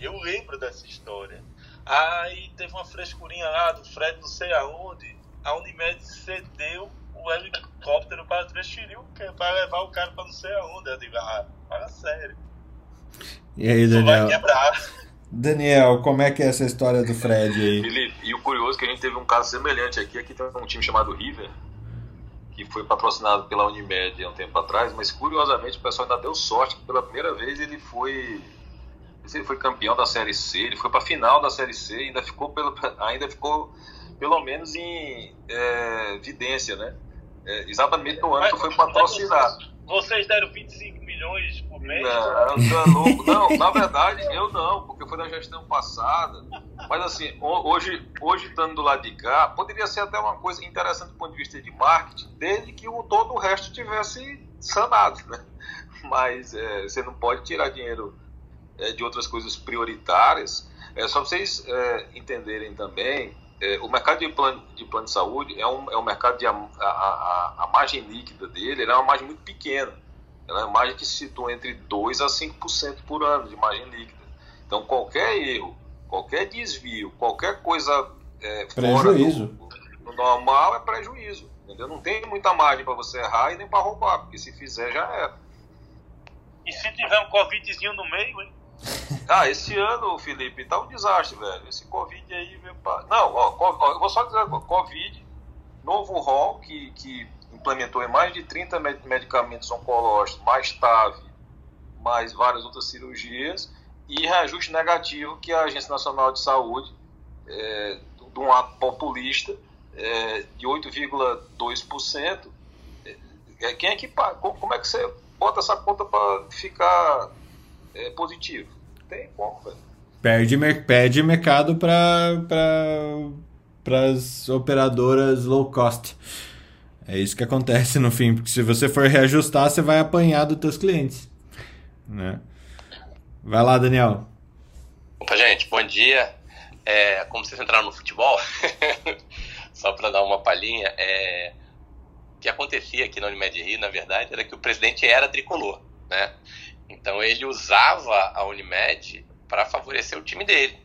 Eu lembro dessa história. Aí teve uma frescurinha lá do Fred, não sei aonde. A Unimed cedeu o helicóptero para transferir o para levar o cara para não sei aonde. Eu digo, ah, fala sério. E aí, Isso vai Daniel? quebrar. Daniel, como é que é essa história do Fred aí? Felipe, e o curioso é que a gente teve um caso semelhante aqui. Aqui tem um time chamado River, que foi patrocinado pela Unimed há um tempo atrás, mas curiosamente o pessoal ainda deu sorte que pela primeira vez ele foi. Não Ele foi campeão da Série C, ele foi para a final da Série C, ainda ficou, pelo, (laughs) ainda ficou pelo menos em é, evidência, né? É, exatamente no ano que foi patrocinado. Vocês deram 25 milhões por mês? Não, é louco. Não, na verdade, eu não, porque foi na gestão passada. Mas assim, ho- hoje, hoje estando do lado de cá, poderia ser até uma coisa interessante do ponto de vista de marketing, desde que o, todo o resto tivesse sanado, né? Mas é, você não pode tirar dinheiro é, de outras coisas prioritárias. É só pra vocês é, entenderem também, é, o mercado de plano, de plano de saúde é um, é um mercado de a, a, a, a margem líquida dele é uma margem muito pequena. Ela é uma margem que se situa entre 2% a 5% por ano de margem líquida. Então, qualquer erro, qualquer desvio, qualquer coisa é, fora Prejuízo. do, do normal é prejuízo. Entendeu? Não tem muita margem para você errar e nem para roubar, porque se fizer já era. E se tiver um Covidzinho no meio, hein? (laughs) Ah, esse ano, Felipe, tá um desastre, velho. Esse Covid aí. Não, ó, eu vou só dizer Covid, novo rol que, que implementou em mais de 30 medicamentos oncológicos, mais TAV, mais várias outras cirurgias, e reajuste negativo que a Agência Nacional de Saúde, é, de um ato populista, é, de 8,2%. É, quem é que? Como é que você bota essa conta para ficar é, positivo? Tem como, velho. Perde, perde mercado para as operadoras low cost. É isso que acontece no fim, porque se você for reajustar, você vai apanhar dos teus clientes. Né? Vai lá, Daniel. Opa, gente, bom dia. É, como vocês entraram no futebol, (laughs) só para dar uma palhinha, é, o que acontecia aqui na Unimed Rio, na verdade, era que o presidente era tricolor, né? Então ele usava a Unimed para favorecer o time dele.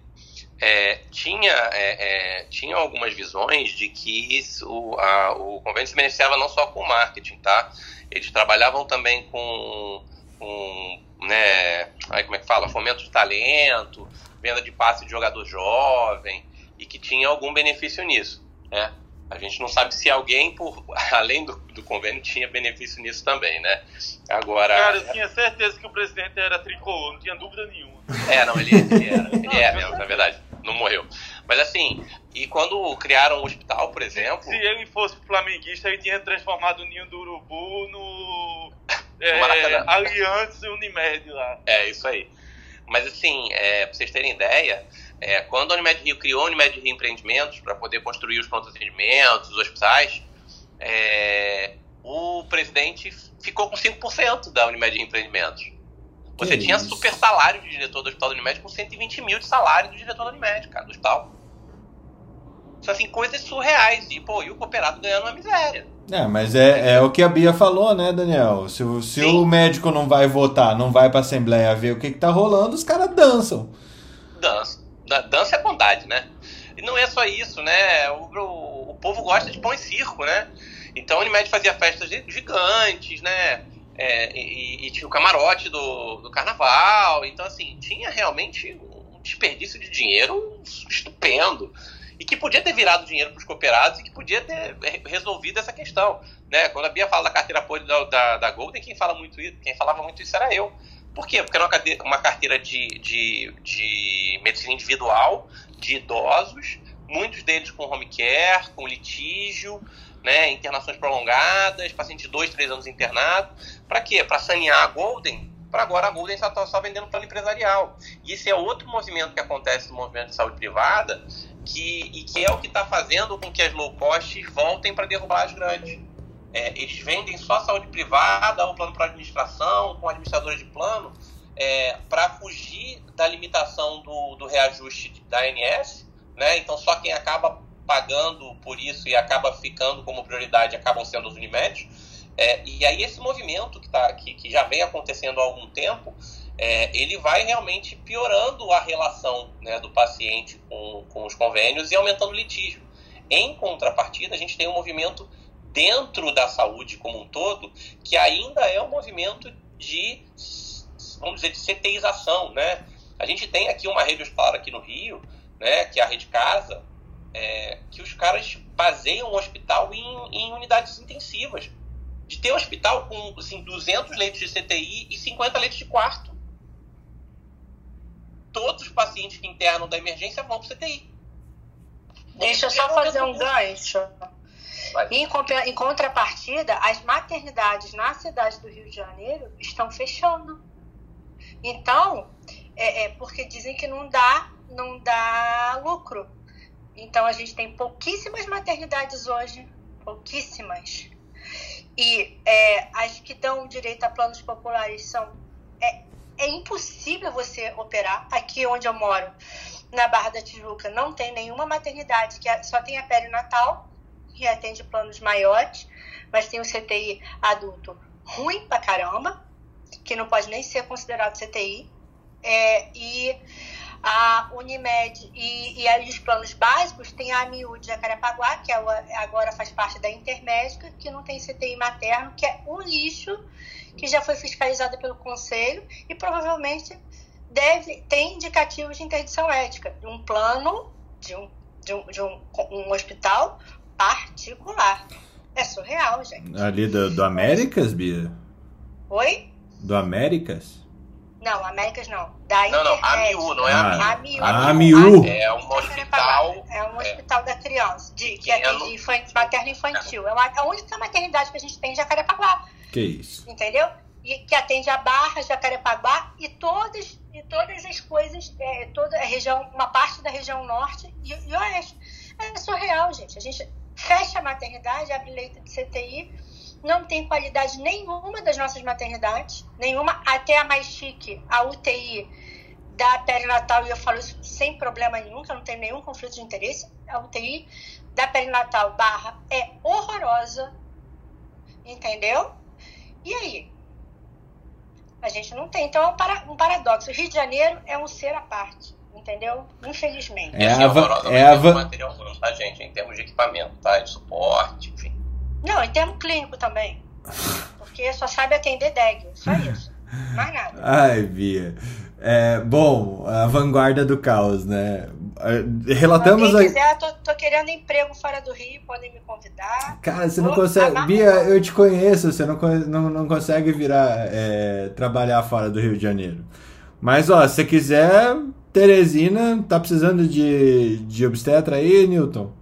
É, tinha, é, é, tinha algumas visões de que isso, o, a, o convênio se beneficiava não só com marketing, tá? Eles trabalhavam também com, com né, aí como é que fala, fomento de talento, venda de passe de jogador jovem, e que tinha algum benefício nisso, né? A gente não sabe se alguém, por (laughs) além do, do convênio, tinha benefício nisso também, né? Agora. Cara, eu tinha certeza que o presidente era tricolor, não tinha dúvida nenhuma. É, não, ele, ele era. (laughs) Ele é mesmo, na verdade. Não morreu. Mas assim, e quando criaram o hospital, por exemplo. Se ele fosse flamenguista, ele tinha transformado o Ninho do Urubu no. (laughs) é, Aliança Unimed lá. É, isso aí. Mas assim, é, pra vocês terem ideia, é, quando a Unimed Rio criou a Unimed Rio Empreendimentos para poder construir os prontos atendimentos, os hospitais, é, o presidente ficou com 5% da Unimed Rio Empreendimentos. Você que tinha isso? super salário de diretor do Hospital da Unimed com 120 mil de salário do diretor da Unimed, cara, do hospital. Isso assim, coisas surreais. E, pô, e o cooperado ganhando uma miséria. É, mas é, é o que a Bia falou, né, Daniel? Se, se o médico não vai votar, não vai pra Assembleia ver o que, que tá rolando, os caras dançam. Dança. É bondade, né? E não é só isso, né? O, o, o povo gosta de pão e circo, né? Então a Unimed fazia festas gigantes, né? É, e, e, tinha o camarote do, do carnaval. Então, assim, tinha realmente um desperdício de dinheiro estupendo. E que podia ter virado dinheiro para os cooperados e que podia ter resolvido essa questão. Né? Quando a Bia fala da carteira apoio da, da, da Golden, quem, fala muito isso, quem falava muito isso era eu. Por quê? Porque era uma carteira, uma carteira de, de, de medicina individual, de idosos, muitos deles com home care, com litígio, né, internações prolongadas, paciente de dois, três anos internado. Para quê? Para sanear a Golden, para agora a Golden está só vendendo plano empresarial. Esse é outro movimento que acontece no movimento de saúde privada, que, e que é o que está fazendo com que as low cost voltem para derrubar as grandes. É, eles vendem só saúde privada ou plano para administração, com administradores de plano, é, para fugir da limitação do, do reajuste da ANS. Né? Então, só quem acaba pagando por isso e acaba ficando como prioridade acabam sendo os Unimed. É, e aí esse movimento que, tá, que, que já vem acontecendo há algum tempo, é, ele vai realmente piorando a relação né, do paciente com, com os convênios e aumentando o litígio. Em contrapartida, a gente tem um movimento dentro da saúde como um todo que ainda é um movimento de, vamos dizer, de CTização, né? A gente tem aqui uma rede hospitalar aqui no Rio, né, que é a Rede Casa, é, que os caras baseiam o hospital em, em, unidades intensivas. De ter um hospital com assim, 200 leitos de CTI e 50 leitos de quarto. Todos os pacientes que internam da emergência vão para o CTI. Deixa eu só fazer um gancho. Em, em contrapartida, as maternidades na cidade do Rio de Janeiro estão fechando. Então, é, é porque dizem que não dá, não dá lucro. Então a gente tem pouquíssimas maternidades hoje, pouquíssimas. E é, as que dão direito a planos populares são. É, é impossível você operar. Aqui onde eu moro, na Barra da Tijuca, não tem nenhuma maternidade, que só tem a perinatal, que atende planos maiores, mas tem o CTI adulto ruim pra caramba, que não pode nem ser considerado CTI. É, e a Unimed e, e aí os planos básicos tem a AMIU de Jacarepaguá, que é, agora faz parte da Intermédica, que não tem CTI materno, que é um lixo, que já foi fiscalizada pelo conselho e provavelmente deve tem indicativos de interdição ética, de um plano de um, de um, de um, um hospital particular. É surreal, gente. Ali do, do Américas, Bia? Oi? Do Américas? Não, Américas não. Da Não, não. AMIU, não é Ah, AMIU. AMIU. É um hospital. É um hospital da criança, de, que atende infan- materno infantil. É uma- a única maternidade que a gente tem em Jacarepaguá, Que isso? entendeu? E que atende a Barra, Jacarepaguá e todas, e todas as coisas, é, toda a região, uma parte da região norte e, e oeste. É surreal, gente. A gente fecha a maternidade, abre leito de CTI, não tem qualidade nenhuma das nossas maternidades, nenhuma, até a mais chique, a UTI da perinatal, e eu falo isso sem problema nenhum, que eu não tenho nenhum conflito de interesse, a UTI da perinatal barra é horrorosa, entendeu? E aí? A gente não tem. Então é um, para- paradoxo. O Rio de Janeiro é um ser à parte, entendeu? Infelizmente. É Assim, a é a va- material humano, tá, gente? Em termos de equipamento, tá? De suporte, enfim. Não, em termo clínico também. Porque só sabe atender DEG, só isso. Mais nada. (laughs) Ai, Bia. É, bom, a vanguarda do caos, né? É, Relatamos Quem aí. quiser, tô, tô querendo emprego fora do Rio, podem me convidar. Cara, você não Vou consegue. amarrar. Bia, eu te conheço, você não, não, não consegue virar. é, trabalhar fora do Rio de Janeiro. Mas, ó, se você quiser, Teresina, tá precisando de, de obstetra aí, Newton?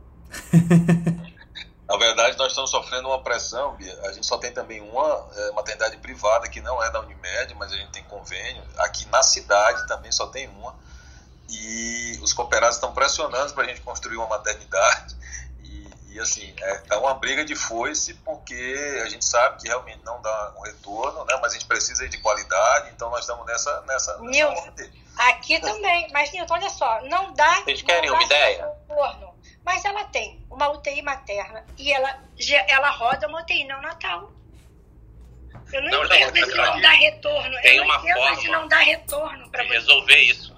Na verdade, nós estamos sofrendo uma pressão, Bia. A gente só tem também uma é, maternidade privada que não é da Unimed, mas a gente tem convênio. Aqui na cidade também só tem uma. E os cooperados estão pressionando para a gente construir uma maternidade. E, e, assim, é, é uma briga de foice, porque a gente sabe que realmente não dá um retorno, né? mas a gente precisa de qualidade, então nós estamos nessa, nessa, nessa. Aqui também. Mas, Nilton, olha só, não dá. Vocês querem não uma ideia? retorno. Mas ela tem uma UTI materna e ela, ela roda uma UTI neonatal. Eu não, Não, entendo não, esse não. não dá retorno. Tem eu não uma entendo forma não dá retorno para você. resolver isso.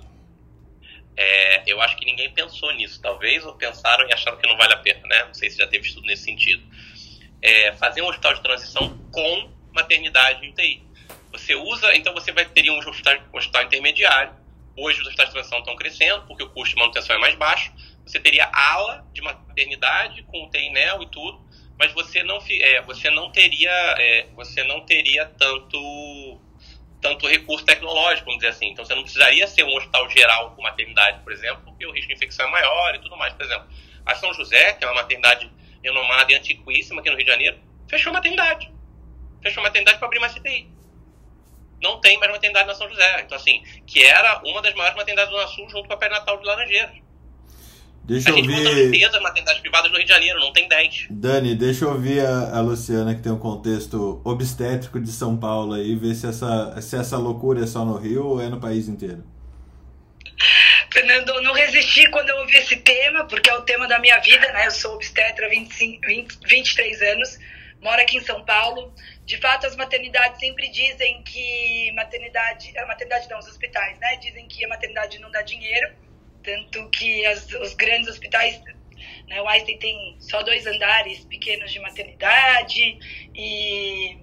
É, eu acho que ninguém pensou nisso. Talvez ou pensaram e acharam que não vale a pena, né? Não sei se já teve estudo nesse sentido. É, fazer um hospital de transição com maternidade e UTI. Você usa, então você vai ter um hospital, um hospital intermediário. Hoje os hospitais de transição estão crescendo porque o custo de manutenção é mais baixo. Você teria ala de maternidade com UTI NEL e tudo, mas você não, é, você não teria, é, você não teria tanto tanto recurso tecnológico, vamos dizer assim. Então você não precisaria ser um hospital geral com maternidade, por exemplo, porque o risco de infecção é maior e tudo mais. Por exemplo, a São José, que é uma maternidade renomada e antiquíssima aqui no Rio de Janeiro, fechou a maternidade. Fechou a maternidade para abrir mais CTI. Não tem mais maternidade na São José. Então, assim, que era uma das maiores maternidades do Zona Sul junto com a Perinatal de Laranjeiras. Deixa A eu gente ouvir. 30 maternidades privadas no Rio de Janeiro, não tem 10. Dani, deixa eu ouvir a, a Luciana, que tem um contexto obstétrico de São Paulo aí, ver se essa, se essa loucura é só no Rio ou é no país inteiro. Fernando, eu não resisti quando eu ouvi esse tema, porque é o tema da minha vida, né? Eu sou obstetra há 25, 20, 23 anos, moro aqui em São Paulo. De fato, as maternidades sempre dizem que maternidade, a maternidade não, os hospitais, né? Dizem que a maternidade não dá dinheiro, tanto que as, os grandes hospitais, né? O Einstein tem só dois andares pequenos de maternidade e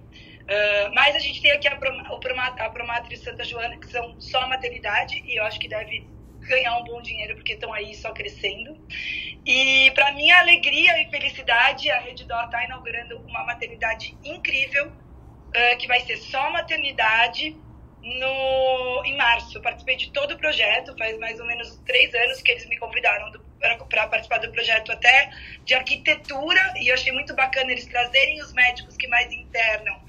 ah, mas a gente tem aqui a, Proma- o a Promatre Santa Joana, que são só maternidade, e eu acho que deve ganhar um bom dinheiro, porque estão aí só crescendo. E para minha alegria e felicidade, a Rede Dó está inaugurando uma maternidade incrível, ah, que vai ser só maternidade no, em março. Eu participei de todo o projeto, faz mais ou menos três anos que eles me convidaram para participar do projeto até de arquitetura, e eu achei muito bacana eles trazerem os médicos que mais internam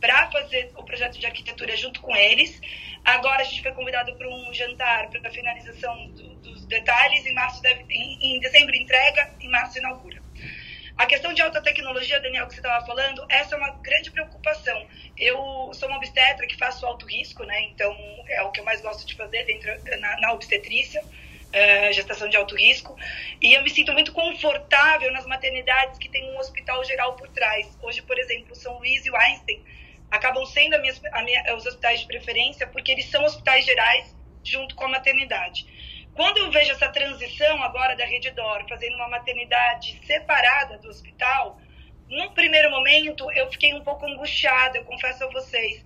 para fazer o projeto de arquitetura junto com eles. Agora a gente foi convidado para um jantar para a finalização do- detalhes. Em março deve, em, em dezembro entrega, em março inaugura. A questão de alta tecnologia, Daniel, que você estava falando, essa é uma grande preocupação. Eu sou uma obstetra que faço alto risco, né? Então é o que eu mais gosto de fazer dentro na, na obstetrícia. eh, gestação de alto risco, e eu me sinto muito confortável nas maternidades que tem um hospital geral por trás. Hoje, por exemplo, São Luís e o Einstein acabam sendo a minha, a minha- os hospitais de preferência porque eles são hospitais gerais junto com a maternidade. Quando eu vejo essa transição agora da Rede Dor fazendo uma maternidade separada do hospital, num primeiro momento eu fiquei um pouco angustiada, eu confesso a vocês,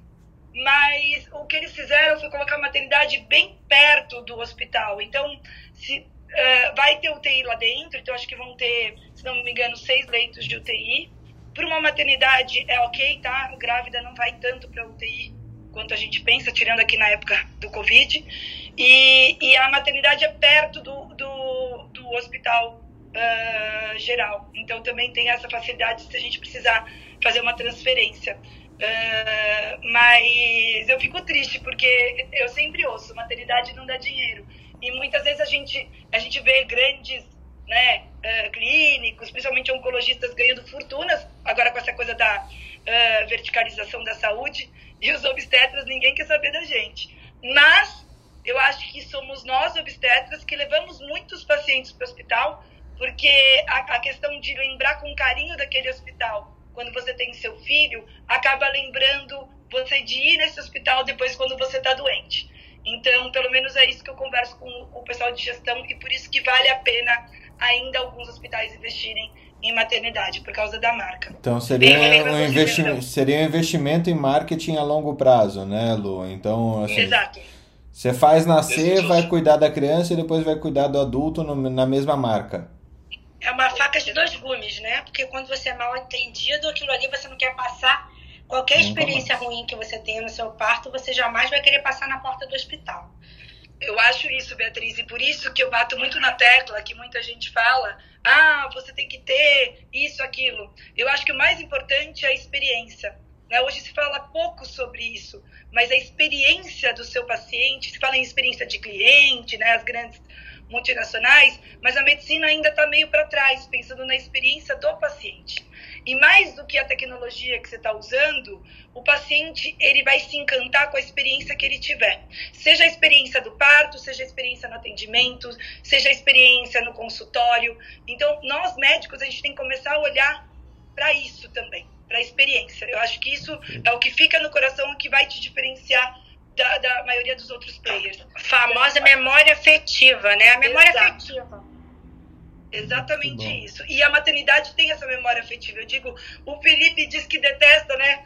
mas o que eles fizeram foi colocar a maternidade bem perto do hospital. Então, se, uh, vai ter UTI lá dentro, então acho que vão ter, se não me engano, seis leitos de UTI. Para uma maternidade é ok, tá? Grávida não vai tanto para UTI quanto a gente pensa, tirando aqui na época do Covid. E, e a maternidade é perto do, do, do hospital uh, geral. Então também tem essa facilidade se a gente precisar fazer uma transferência. Uh, mas eu fico triste porque eu sempre ouço, maternidade não dá dinheiro. E muitas vezes a gente, a gente vê grandes né, uh, clínicos, principalmente oncologistas, ganhando fortunas, agora com essa coisa da uh, verticalização da saúde, e os obstetras, ninguém quer saber da gente. Mas eu acho que somos nós, obstetras, que levamos muitos pacientes para o hospital, porque a, a questão de lembrar com carinho daquele hospital quando você tem seu filho, acaba lembrando você de ir nesse hospital depois quando você está doente. Então, pelo menos é isso que eu converso com o pessoal de gestão e por isso que vale a pena ainda alguns hospitais investirem em maternidade, por causa da marca. Então seria um, investimento, seria um investimento em marketing a longo prazo, né, Lu? Então, assim, Exato. Você faz nascer, vai cuidar da criança e depois vai cuidar do adulto no, na mesma marca é uma faca de dois gumes, né? Porque quando você é mal entendido, aquilo ali você não quer passar. Qualquer experiência ruim que você tenha no seu parto, você jamais vai querer passar na porta do hospital. Eu acho isso, Beatriz, e por isso que eu bato muito na tecla que muita gente fala: ah, você tem que ter isso, aquilo. Eu acho que o mais importante é a experiência. Né? Hoje se fala pouco sobre isso, mas a experiência do seu paciente, se fala em experiência de cliente, né? as grandes multinacionais, mas a medicina ainda está meio para trás, pensando na experiência do paciente. E mais do que a tecnologia que você está usando, o paciente ele vai se encantar com a experiência que ele tiver. Seja a experiência do parto, seja a experiência no atendimento, seja a experiência no consultório. Então, nós médicos, a gente tem que começar a olhar para isso também, para a experiência. Eu acho que isso é o que fica no coração e que vai te diferenciar da, da maioria dos outros players. Famosa memória afetiva, né? A memória Exato. afetiva. Exatamente isso. E a maternidade tem essa memória afetiva. Eu digo, o Felipe diz que detesta, né?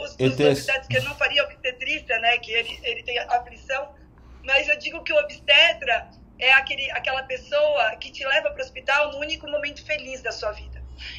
Os, os obstetras que não faria obstetrícia, né? Que ele, ele tem aflição. Mas eu digo que o obstetra é aquele, aquela pessoa que te leva para o hospital no único momento feliz da sua vida.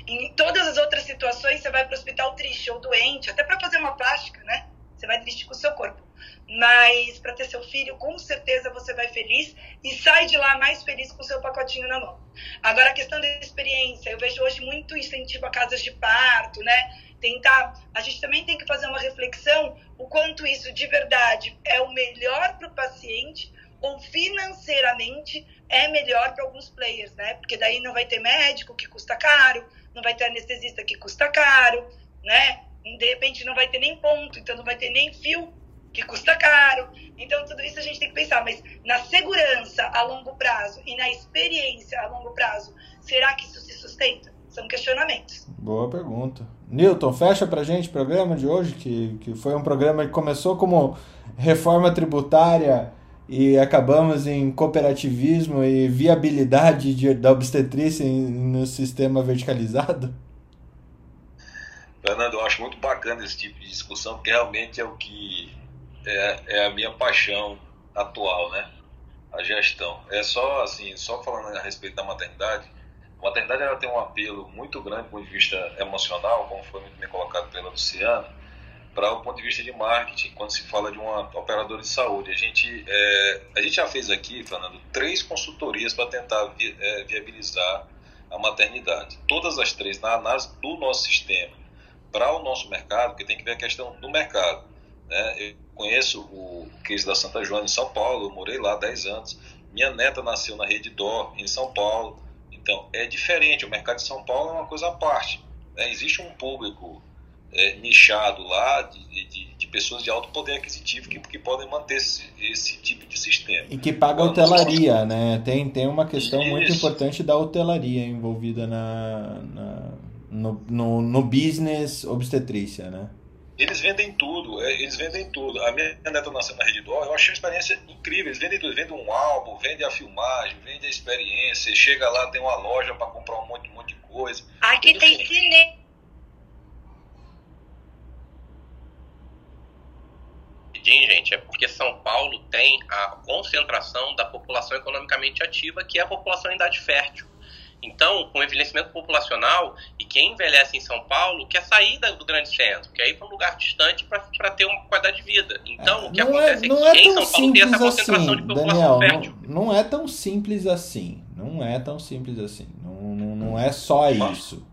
Em todas as outras situações, você vai para o hospital triste ou doente, até para fazer uma plástica, né? Você vai triste com o seu corpo mas para ter seu filho, com certeza você vai feliz e sai de lá mais feliz com o seu pacotinho na mão. Agora, a questão da experiência, eu vejo hoje muito incentivo a casas de parto, né? Tentar, a gente também tem que fazer uma reflexão o quanto isso de verdade é o melhor para o paciente ou financeiramente é melhor para alguns players, né? Porque daí não vai ter médico que custa caro, não vai ter anestesista que custa caro, né? De repente não vai ter nem ponto, então não vai ter nem fio que custa caro. Então, tudo isso a gente tem que pensar. Mas na segurança a longo prazo e na experiência a longo prazo, será que isso se sustenta? São questionamentos. Boa pergunta. Newton, fecha pra gente o programa de hoje, que, que foi um programa que começou como reforma tributária e acabamos em cooperativismo e viabilidade de, da obstetrícia no sistema verticalizado? Fernando, eu acho muito bacana esse tipo de discussão, porque realmente é o que é, é a minha paixão atual, né? A gestão. É só assim, só falando a respeito da maternidade, a maternidade ela tem um apelo muito grande do ponto de vista emocional, como foi muito bem colocado pela Luciana, para o ponto de vista de marketing, quando se fala de uma operadora de saúde. A gente, é, a gente já fez aqui, Fernando, três consultorias para tentar vi, é, viabilizar a maternidade. Todas as três na análise do nosso sistema para o nosso mercado, que tem que ver a questão do mercado. Né? Eu conheço o case da Santa Joana em São Paulo, eu morei lá 10 anos. Minha neta nasceu na Rede Dó, em São Paulo. Então, é diferente. O mercado de São Paulo é uma coisa à parte. Né? Existe um público é, nichado lá de, de, de, pessoas de alto poder aquisitivo que, que podem manter esse, esse tipo de sistema. E que paga hotelaria, né? Tem, tem uma questão Isso. muito importante da hotelaria envolvida na, na no, no, no business obstetrícia, né? Eles vendem tudo, é, eles vendem tudo. A minha neta nasceu na Rede Dó, eu achei uma experiência incrível. Eles vendem tudo, vendem um álbum, vendem a filmagem, vendem a experiência. Chega lá, tem uma loja para comprar um monte, um monte de coisa. Aqui tem cinema. Gente, é porque São Paulo tem a concentração da população economicamente ativa, que é a população em idade fértil. Então, com o envelhecimento populacional, e quem envelhece em São Paulo quer sair do grande centro, quer ir para um lugar distante para ter uma qualidade de vida. Então, o que não acontece é, não é é que em tão São Paulo tem essa simples concentração assim, de população Daniel. fértil. Não, não é tão simples assim. Não é tão simples assim. Não, não, não é só isso.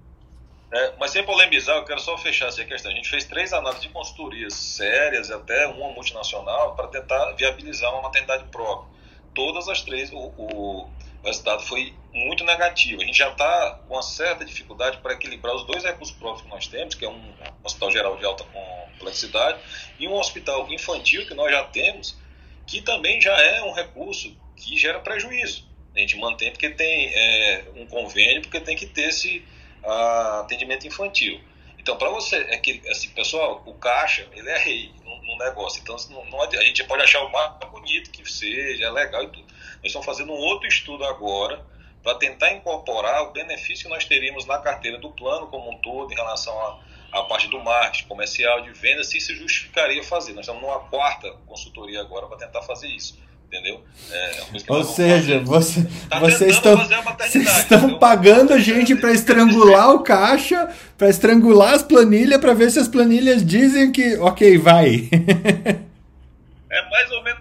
É, mas sem polemizar, eu quero só fechar essa questão. A gente fez três análises de consultorias sérias, até uma multinacional, para tentar viabilizar uma maternidade própria. Todas as três, o, o, o resultado foi muito negativo. A gente já está com uma certa dificuldade para equilibrar os dois recursos próprios que nós temos, que é um hospital geral de alta complexidade e um hospital infantil que nós já temos, que também já é um recurso que gera prejuízo. A gente mantém porque tem é, um convênio, porque tem que ter esse a atendimento infantil. Então, para você, é que, assim, pessoal, o caixa, ele é rei no, no negócio. Então, não, não, a gente pode achar o mais bonito que seja, é legal e tudo. Nós estamos fazendo um outro estudo agora para tentar incorporar o benefício que nós teríamos na carteira do plano como um todo em relação à parte do marketing comercial, de venda, se isso justificaria fazer. Nós estamos numa quarta consultoria agora para tentar fazer isso entendeu? É Ou seja, você, tá vocês estão, vocês estão pagando a gente para estrangular o caixa, para estrangular as planilhas, para ver se as planilhas dizem que, ok, vai. é mais ou menos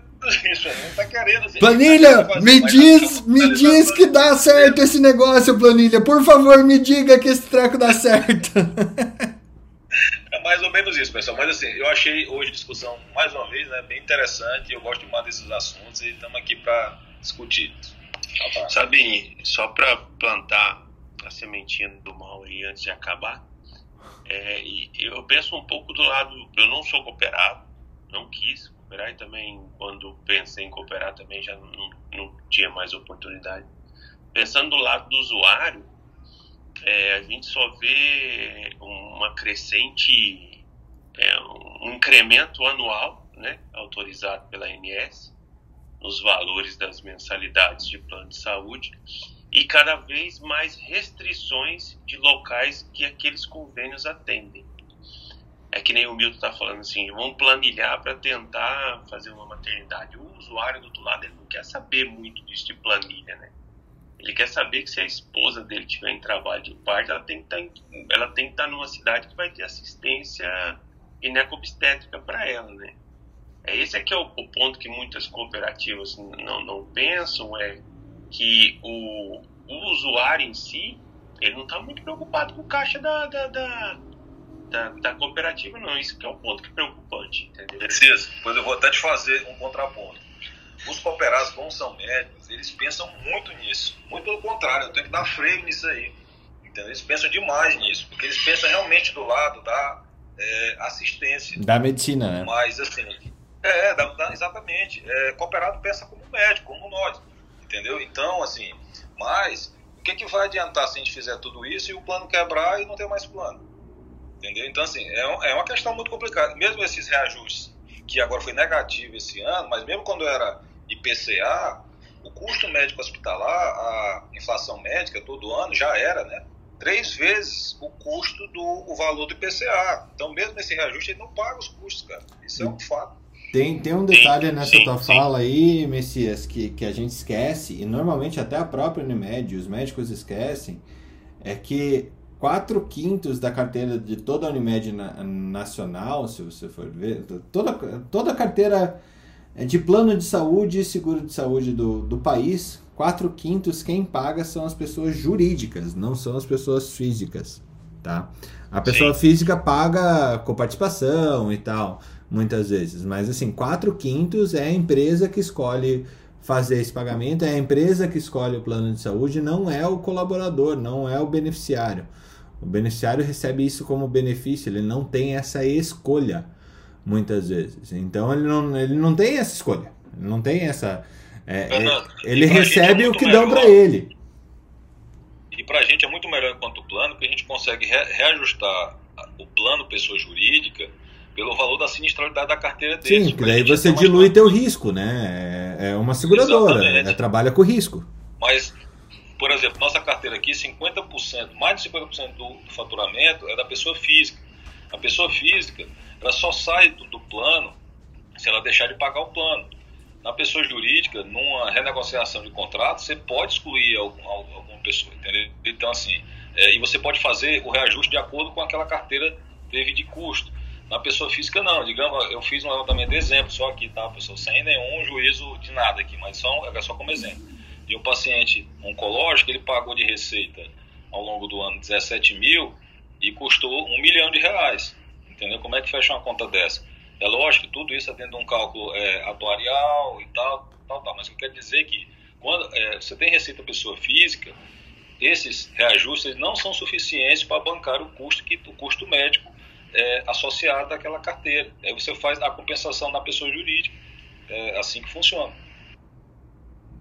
isso, não tá querendo. Assim, planilha, tá me diz, me diz que dá certo esse negócio, planilha. Por favor, me diga que esse treco dá certo. (laughs) É mais ou menos isso, pessoal. Mas assim, eu achei hoje a discussão, mais uma vez, né, bem interessante. Eu gosto demais desses assuntos e estamos aqui para discutir. Sabe, só para plantar a sementinha do mal aí antes de acabar, é, eu penso um pouco do lado. Eu não sou cooperado, não quis cooperar e também, quando pensei em cooperar, também já não, não tinha mais oportunidade. Pensando do lado do usuário, é, a gente só vê uma crescente, é, um incremento anual, né, autorizado pela ANS, nos valores das mensalidades de plano de saúde e cada vez mais restrições de locais que aqueles convênios atendem. É que nem o Milton está falando assim, vamos planilhar para tentar fazer uma maternidade. O usuário do outro lado ele não quer saber muito disso de planilha, né? Ele quer saber que se a esposa dele tiver em trabalho de parto, ela tem que estar, tá em, ela tem que estar tá numa cidade que vai ter assistência ginecobstétrica para ela, né? É esse aqui é o, o, ponto que muitas cooperativas não, não pensam é que o, o usuário em si ele não está muito preocupado com o caixa da, da, da, da, da cooperativa, não. Isso que é o ponto que é preocupante, entendeu? Preciso. Pois eu vou até te fazer um contraponto os cooperados, como são médicos, eles pensam muito nisso. Muito pelo contrário, eu tenho que dar freio nisso aí. Entendeu? Eles pensam demais nisso, porque eles pensam realmente do lado da é, assistência. Da medicina, né? Mas, assim, é, da, da, exatamente. É, cooperado pensa como médico, como nós. Entendeu? Então, assim, mas o que, que vai adiantar se a gente fizer tudo isso e o plano quebrar e não ter mais plano? Entendeu? Então, assim, é, é uma questão muito complicada. Mesmo esses reajustes, que agora foi negativo esse ano, mas mesmo quando era IPCA, o custo médico hospitalar, a inflação médica todo ano já era, né? Três vezes o custo do o valor do IPCA. Então, mesmo nesse reajuste, ele não paga os custos, cara. Isso é um fato. Tem, tem um detalhe nessa sim, tua sim. fala aí, Messias, que, que a gente esquece, e normalmente até a própria Unimed, os médicos esquecem, é que 4 quintos da carteira de toda a Unimed na, nacional, se você for ver, toda, toda a carteira de plano de saúde e seguro de saúde do, do país, 4 quintos quem paga são as pessoas jurídicas, não são as pessoas físicas, tá? A pessoa Sim. física paga com participação e tal, muitas vezes, mas assim, 4 quintos é a empresa que escolhe fazer esse pagamento, é a empresa que escolhe o plano de saúde, não é o colaborador, não é o beneficiário. O beneficiário recebe isso como benefício, ele não tem essa escolha muitas vezes. Então ele não, ele não tem essa escolha. Ele não tem essa. É, Fernando, ele recebe é o que melhor. dão para ele. E para a gente é muito melhor enquanto plano, que a gente consegue re reajustar o plano pessoa jurídica pelo valor da sinistralidade da carteira dele. Sim, daí você dilui teu risco, né? É, é uma seguradora, é, trabalha com risco. Mas, por exemplo, nossa carteira aqui, 50%, mais de 50% do, do faturamento é da pessoa física. A pessoa física, ela só sai do, do plano se ela deixar de pagar o plano. Na pessoa jurídica, numa renegociação de contrato, você pode excluir algum, alguma pessoa, entendeu? Então, assim, é, e você pode fazer o reajuste de acordo com aquela carteira teve de custo. Na pessoa física, não. Digamos, eu fiz um levantamento de exemplo só aqui, tá, pessoal? Sem nenhum juízo de nada aqui, mas só, é só como exemplo. E um paciente oncológico, ele pagou de receita ao longo do ano 17 mil e custou um milhão de reais. Entendeu? Como é que fecha uma conta dessa? É lógico que tudo isso é dentro de um cálculo é, atuarial e tal, tal, tal. Mas eu quero dizer que quando é, você tem receita pessoa física, esses reajustes não são suficientes para bancar o custo que o custo médico é, associado àquela carteira. Aí você faz a compensação da pessoa jurídica. É assim que funciona.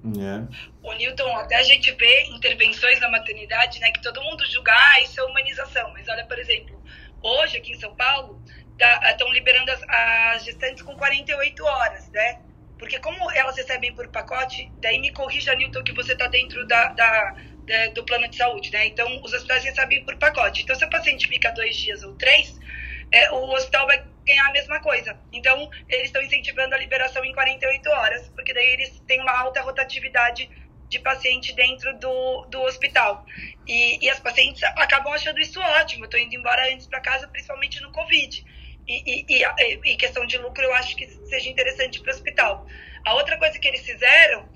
É. O Newton, até a gente vê intervenções na maternidade, né, que todo mundo julga, ah, isso é humanização. Mas olha, por exemplo, hoje aqui em São Paulo, estão tá, liberando as, as, gestantes com 48 horas, né? Porque como elas recebem por pacote, daí me corrija, Newton, que você está dentro da, da, da, do plano de saúde, né? Então, os hospitais recebem por pacote. Então, se a paciente fica dois dias ou três, é, o hospital vai ganhar a mesma coisa. Então, eles estão incentivando a liberação em 48 horas, porque daí eles têm uma alta rotatividade de paciente dentro do, do hospital. E, e as pacientes acabam achando isso ótimo. Eu estou indo embora antes para casa, principalmente no Covid. E, e, e, e, questão de lucro, eu acho que seja interessante para o hospital. A outra coisa que eles fizeram,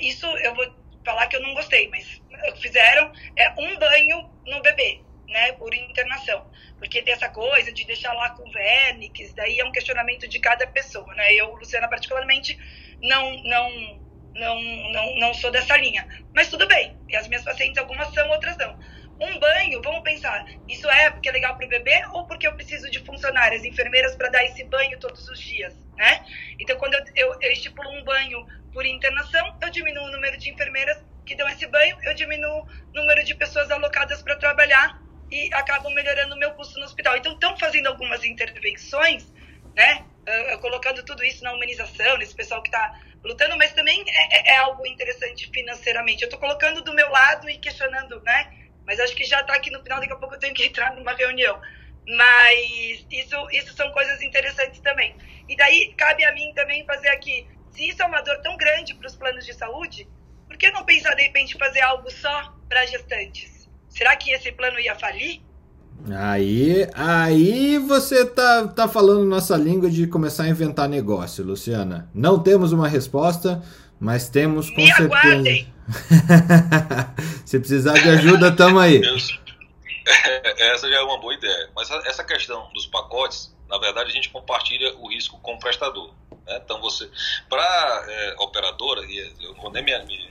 isso eu vou falar que eu não gostei, mas fizeram é um banho no bebê, né, por internação. Porque tem essa coisa de deixar lá com verme, que daí é um questionamento de cada pessoa, né? Eu, Luciana, particularmente, não, não, não, não, não sou dessa linha. Mas tudo bem. E as minhas pacientes, algumas são, outras não. Um banho, vamos pensar, isso é porque é legal para o bebê ou porque eu preciso de funcionárias, enfermeiras para dar esse banho todos os dias, né? Então, quando eu, eu, eu estipulo um banho por internação, eu diminuo o número de enfermeiras que dão esse banho, eu diminuo o número de pessoas alocadas para trabalhar e acabam melhorando o meu custo no hospital. Então, estão fazendo algumas intervenções, né? Uh, colocando tudo isso na humanização, nesse pessoal que está lutando, mas também é, é, é, algo interessante financeiramente. Eu estou colocando do meu lado e questionando, né? Mas acho que já está aqui no final, daqui a pouco eu tenho que (laughs) entrar numa reunião. Mas isso, isso são coisas interessantes também. E daí cabe a mim também fazer aqui, se isso é uma dor tão grande para os planos de saúde, por que não pensar de repente fazer algo só para gestantes? Será que esse plano ia falir? Aí, aí você tá, tá falando nossa língua de começar a inventar negócio, Luciana. Não temos uma resposta, mas temos com Me certeza. Aguardem. (laughs) Se precisar de ajuda, tamo aí. (laughs) Essa já é uma boa ideia. Mas essa questão dos pacotes, na verdade, a gente compartilha o risco com o prestador. Né? Então, você, para é, operadora, e eu vou nem me, me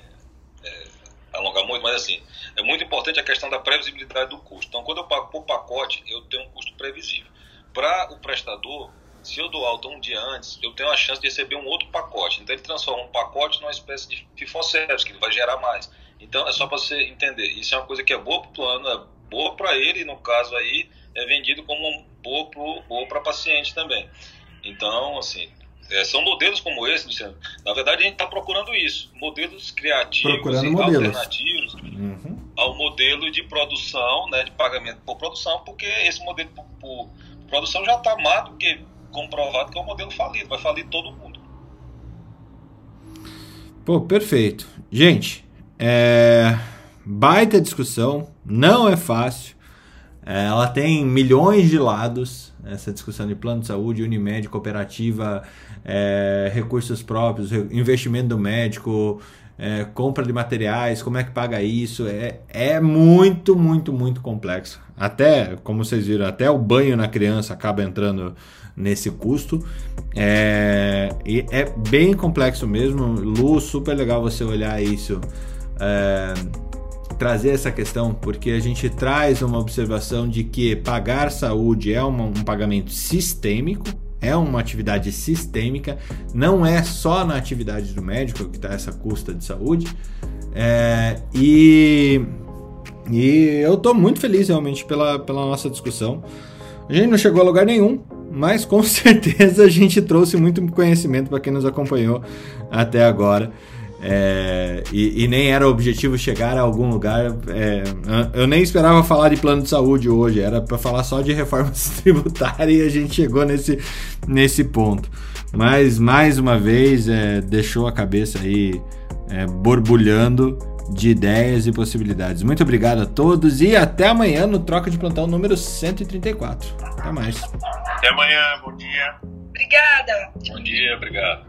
é, alongar muito, mas assim, é muito importante a questão da previsibilidade do custo. Então, quando eu pago por pacote, eu tenho um custo previsível. Para o prestador, se eu dou alta um dia antes, eu tenho a chance de receber um outro pacote. Então, ele transforma um pacote numa espécie de FIFO-service, que ele vai gerar mais. Então, é só para você entender. Isso é uma coisa que é boa para o plano, é boa para ele, no caso aí, é vendido como boa para paciente também. Então, assim, é, são modelos como esse, Luciano. Na verdade, a gente está procurando isso. Modelos criativos procurando e modelos. alternativos uhum. ao modelo de produção, né, de pagamento por produção, porque esse modelo por, por produção já está mais do que comprovado que é um modelo falido. Vai falir todo mundo. Pô, perfeito. Gente, é... baita discussão. Não é fácil. É, ela tem milhões de lados, essa discussão de plano de saúde, Unimed, cooperativa, é, recursos próprios, investimento do médico, é, compra de materiais, como é que paga isso, é, é muito, muito, muito complexo. Até, como vocês viram, até o banho na criança acaba entrando nesse custo. É, é bem complexo mesmo. Lu, super legal você olhar isso. É, trazer essa questão, porque a gente traz uma observação de que pagar saúde é uma, um pagamento sistêmico, é uma atividade sistêmica, não é só na atividade do médico que está essa custa de saúde. É, e, e eu estou muito feliz realmente pela, pela nossa discussão. A gente não chegou a lugar nenhum, mas com (laughs) certeza a gente trouxe muito conhecimento para quem nos acompanhou até agora. É, e, e, nem era o objetivo chegar a algum lugar. É, eu nem esperava falar de plano de saúde hoje, era para falar só de reforma (laughs) tributária e a gente chegou nesse, nesse ponto. Mas mais uma vez é, deixou a cabeça aí é, borbulhando de ideias e possibilidades. Muito obrigado a todos e até amanhã no Troca de Plantão número 134. Até mais. Até amanhã, bom dia. Obrigada. Bom dia, obrigado.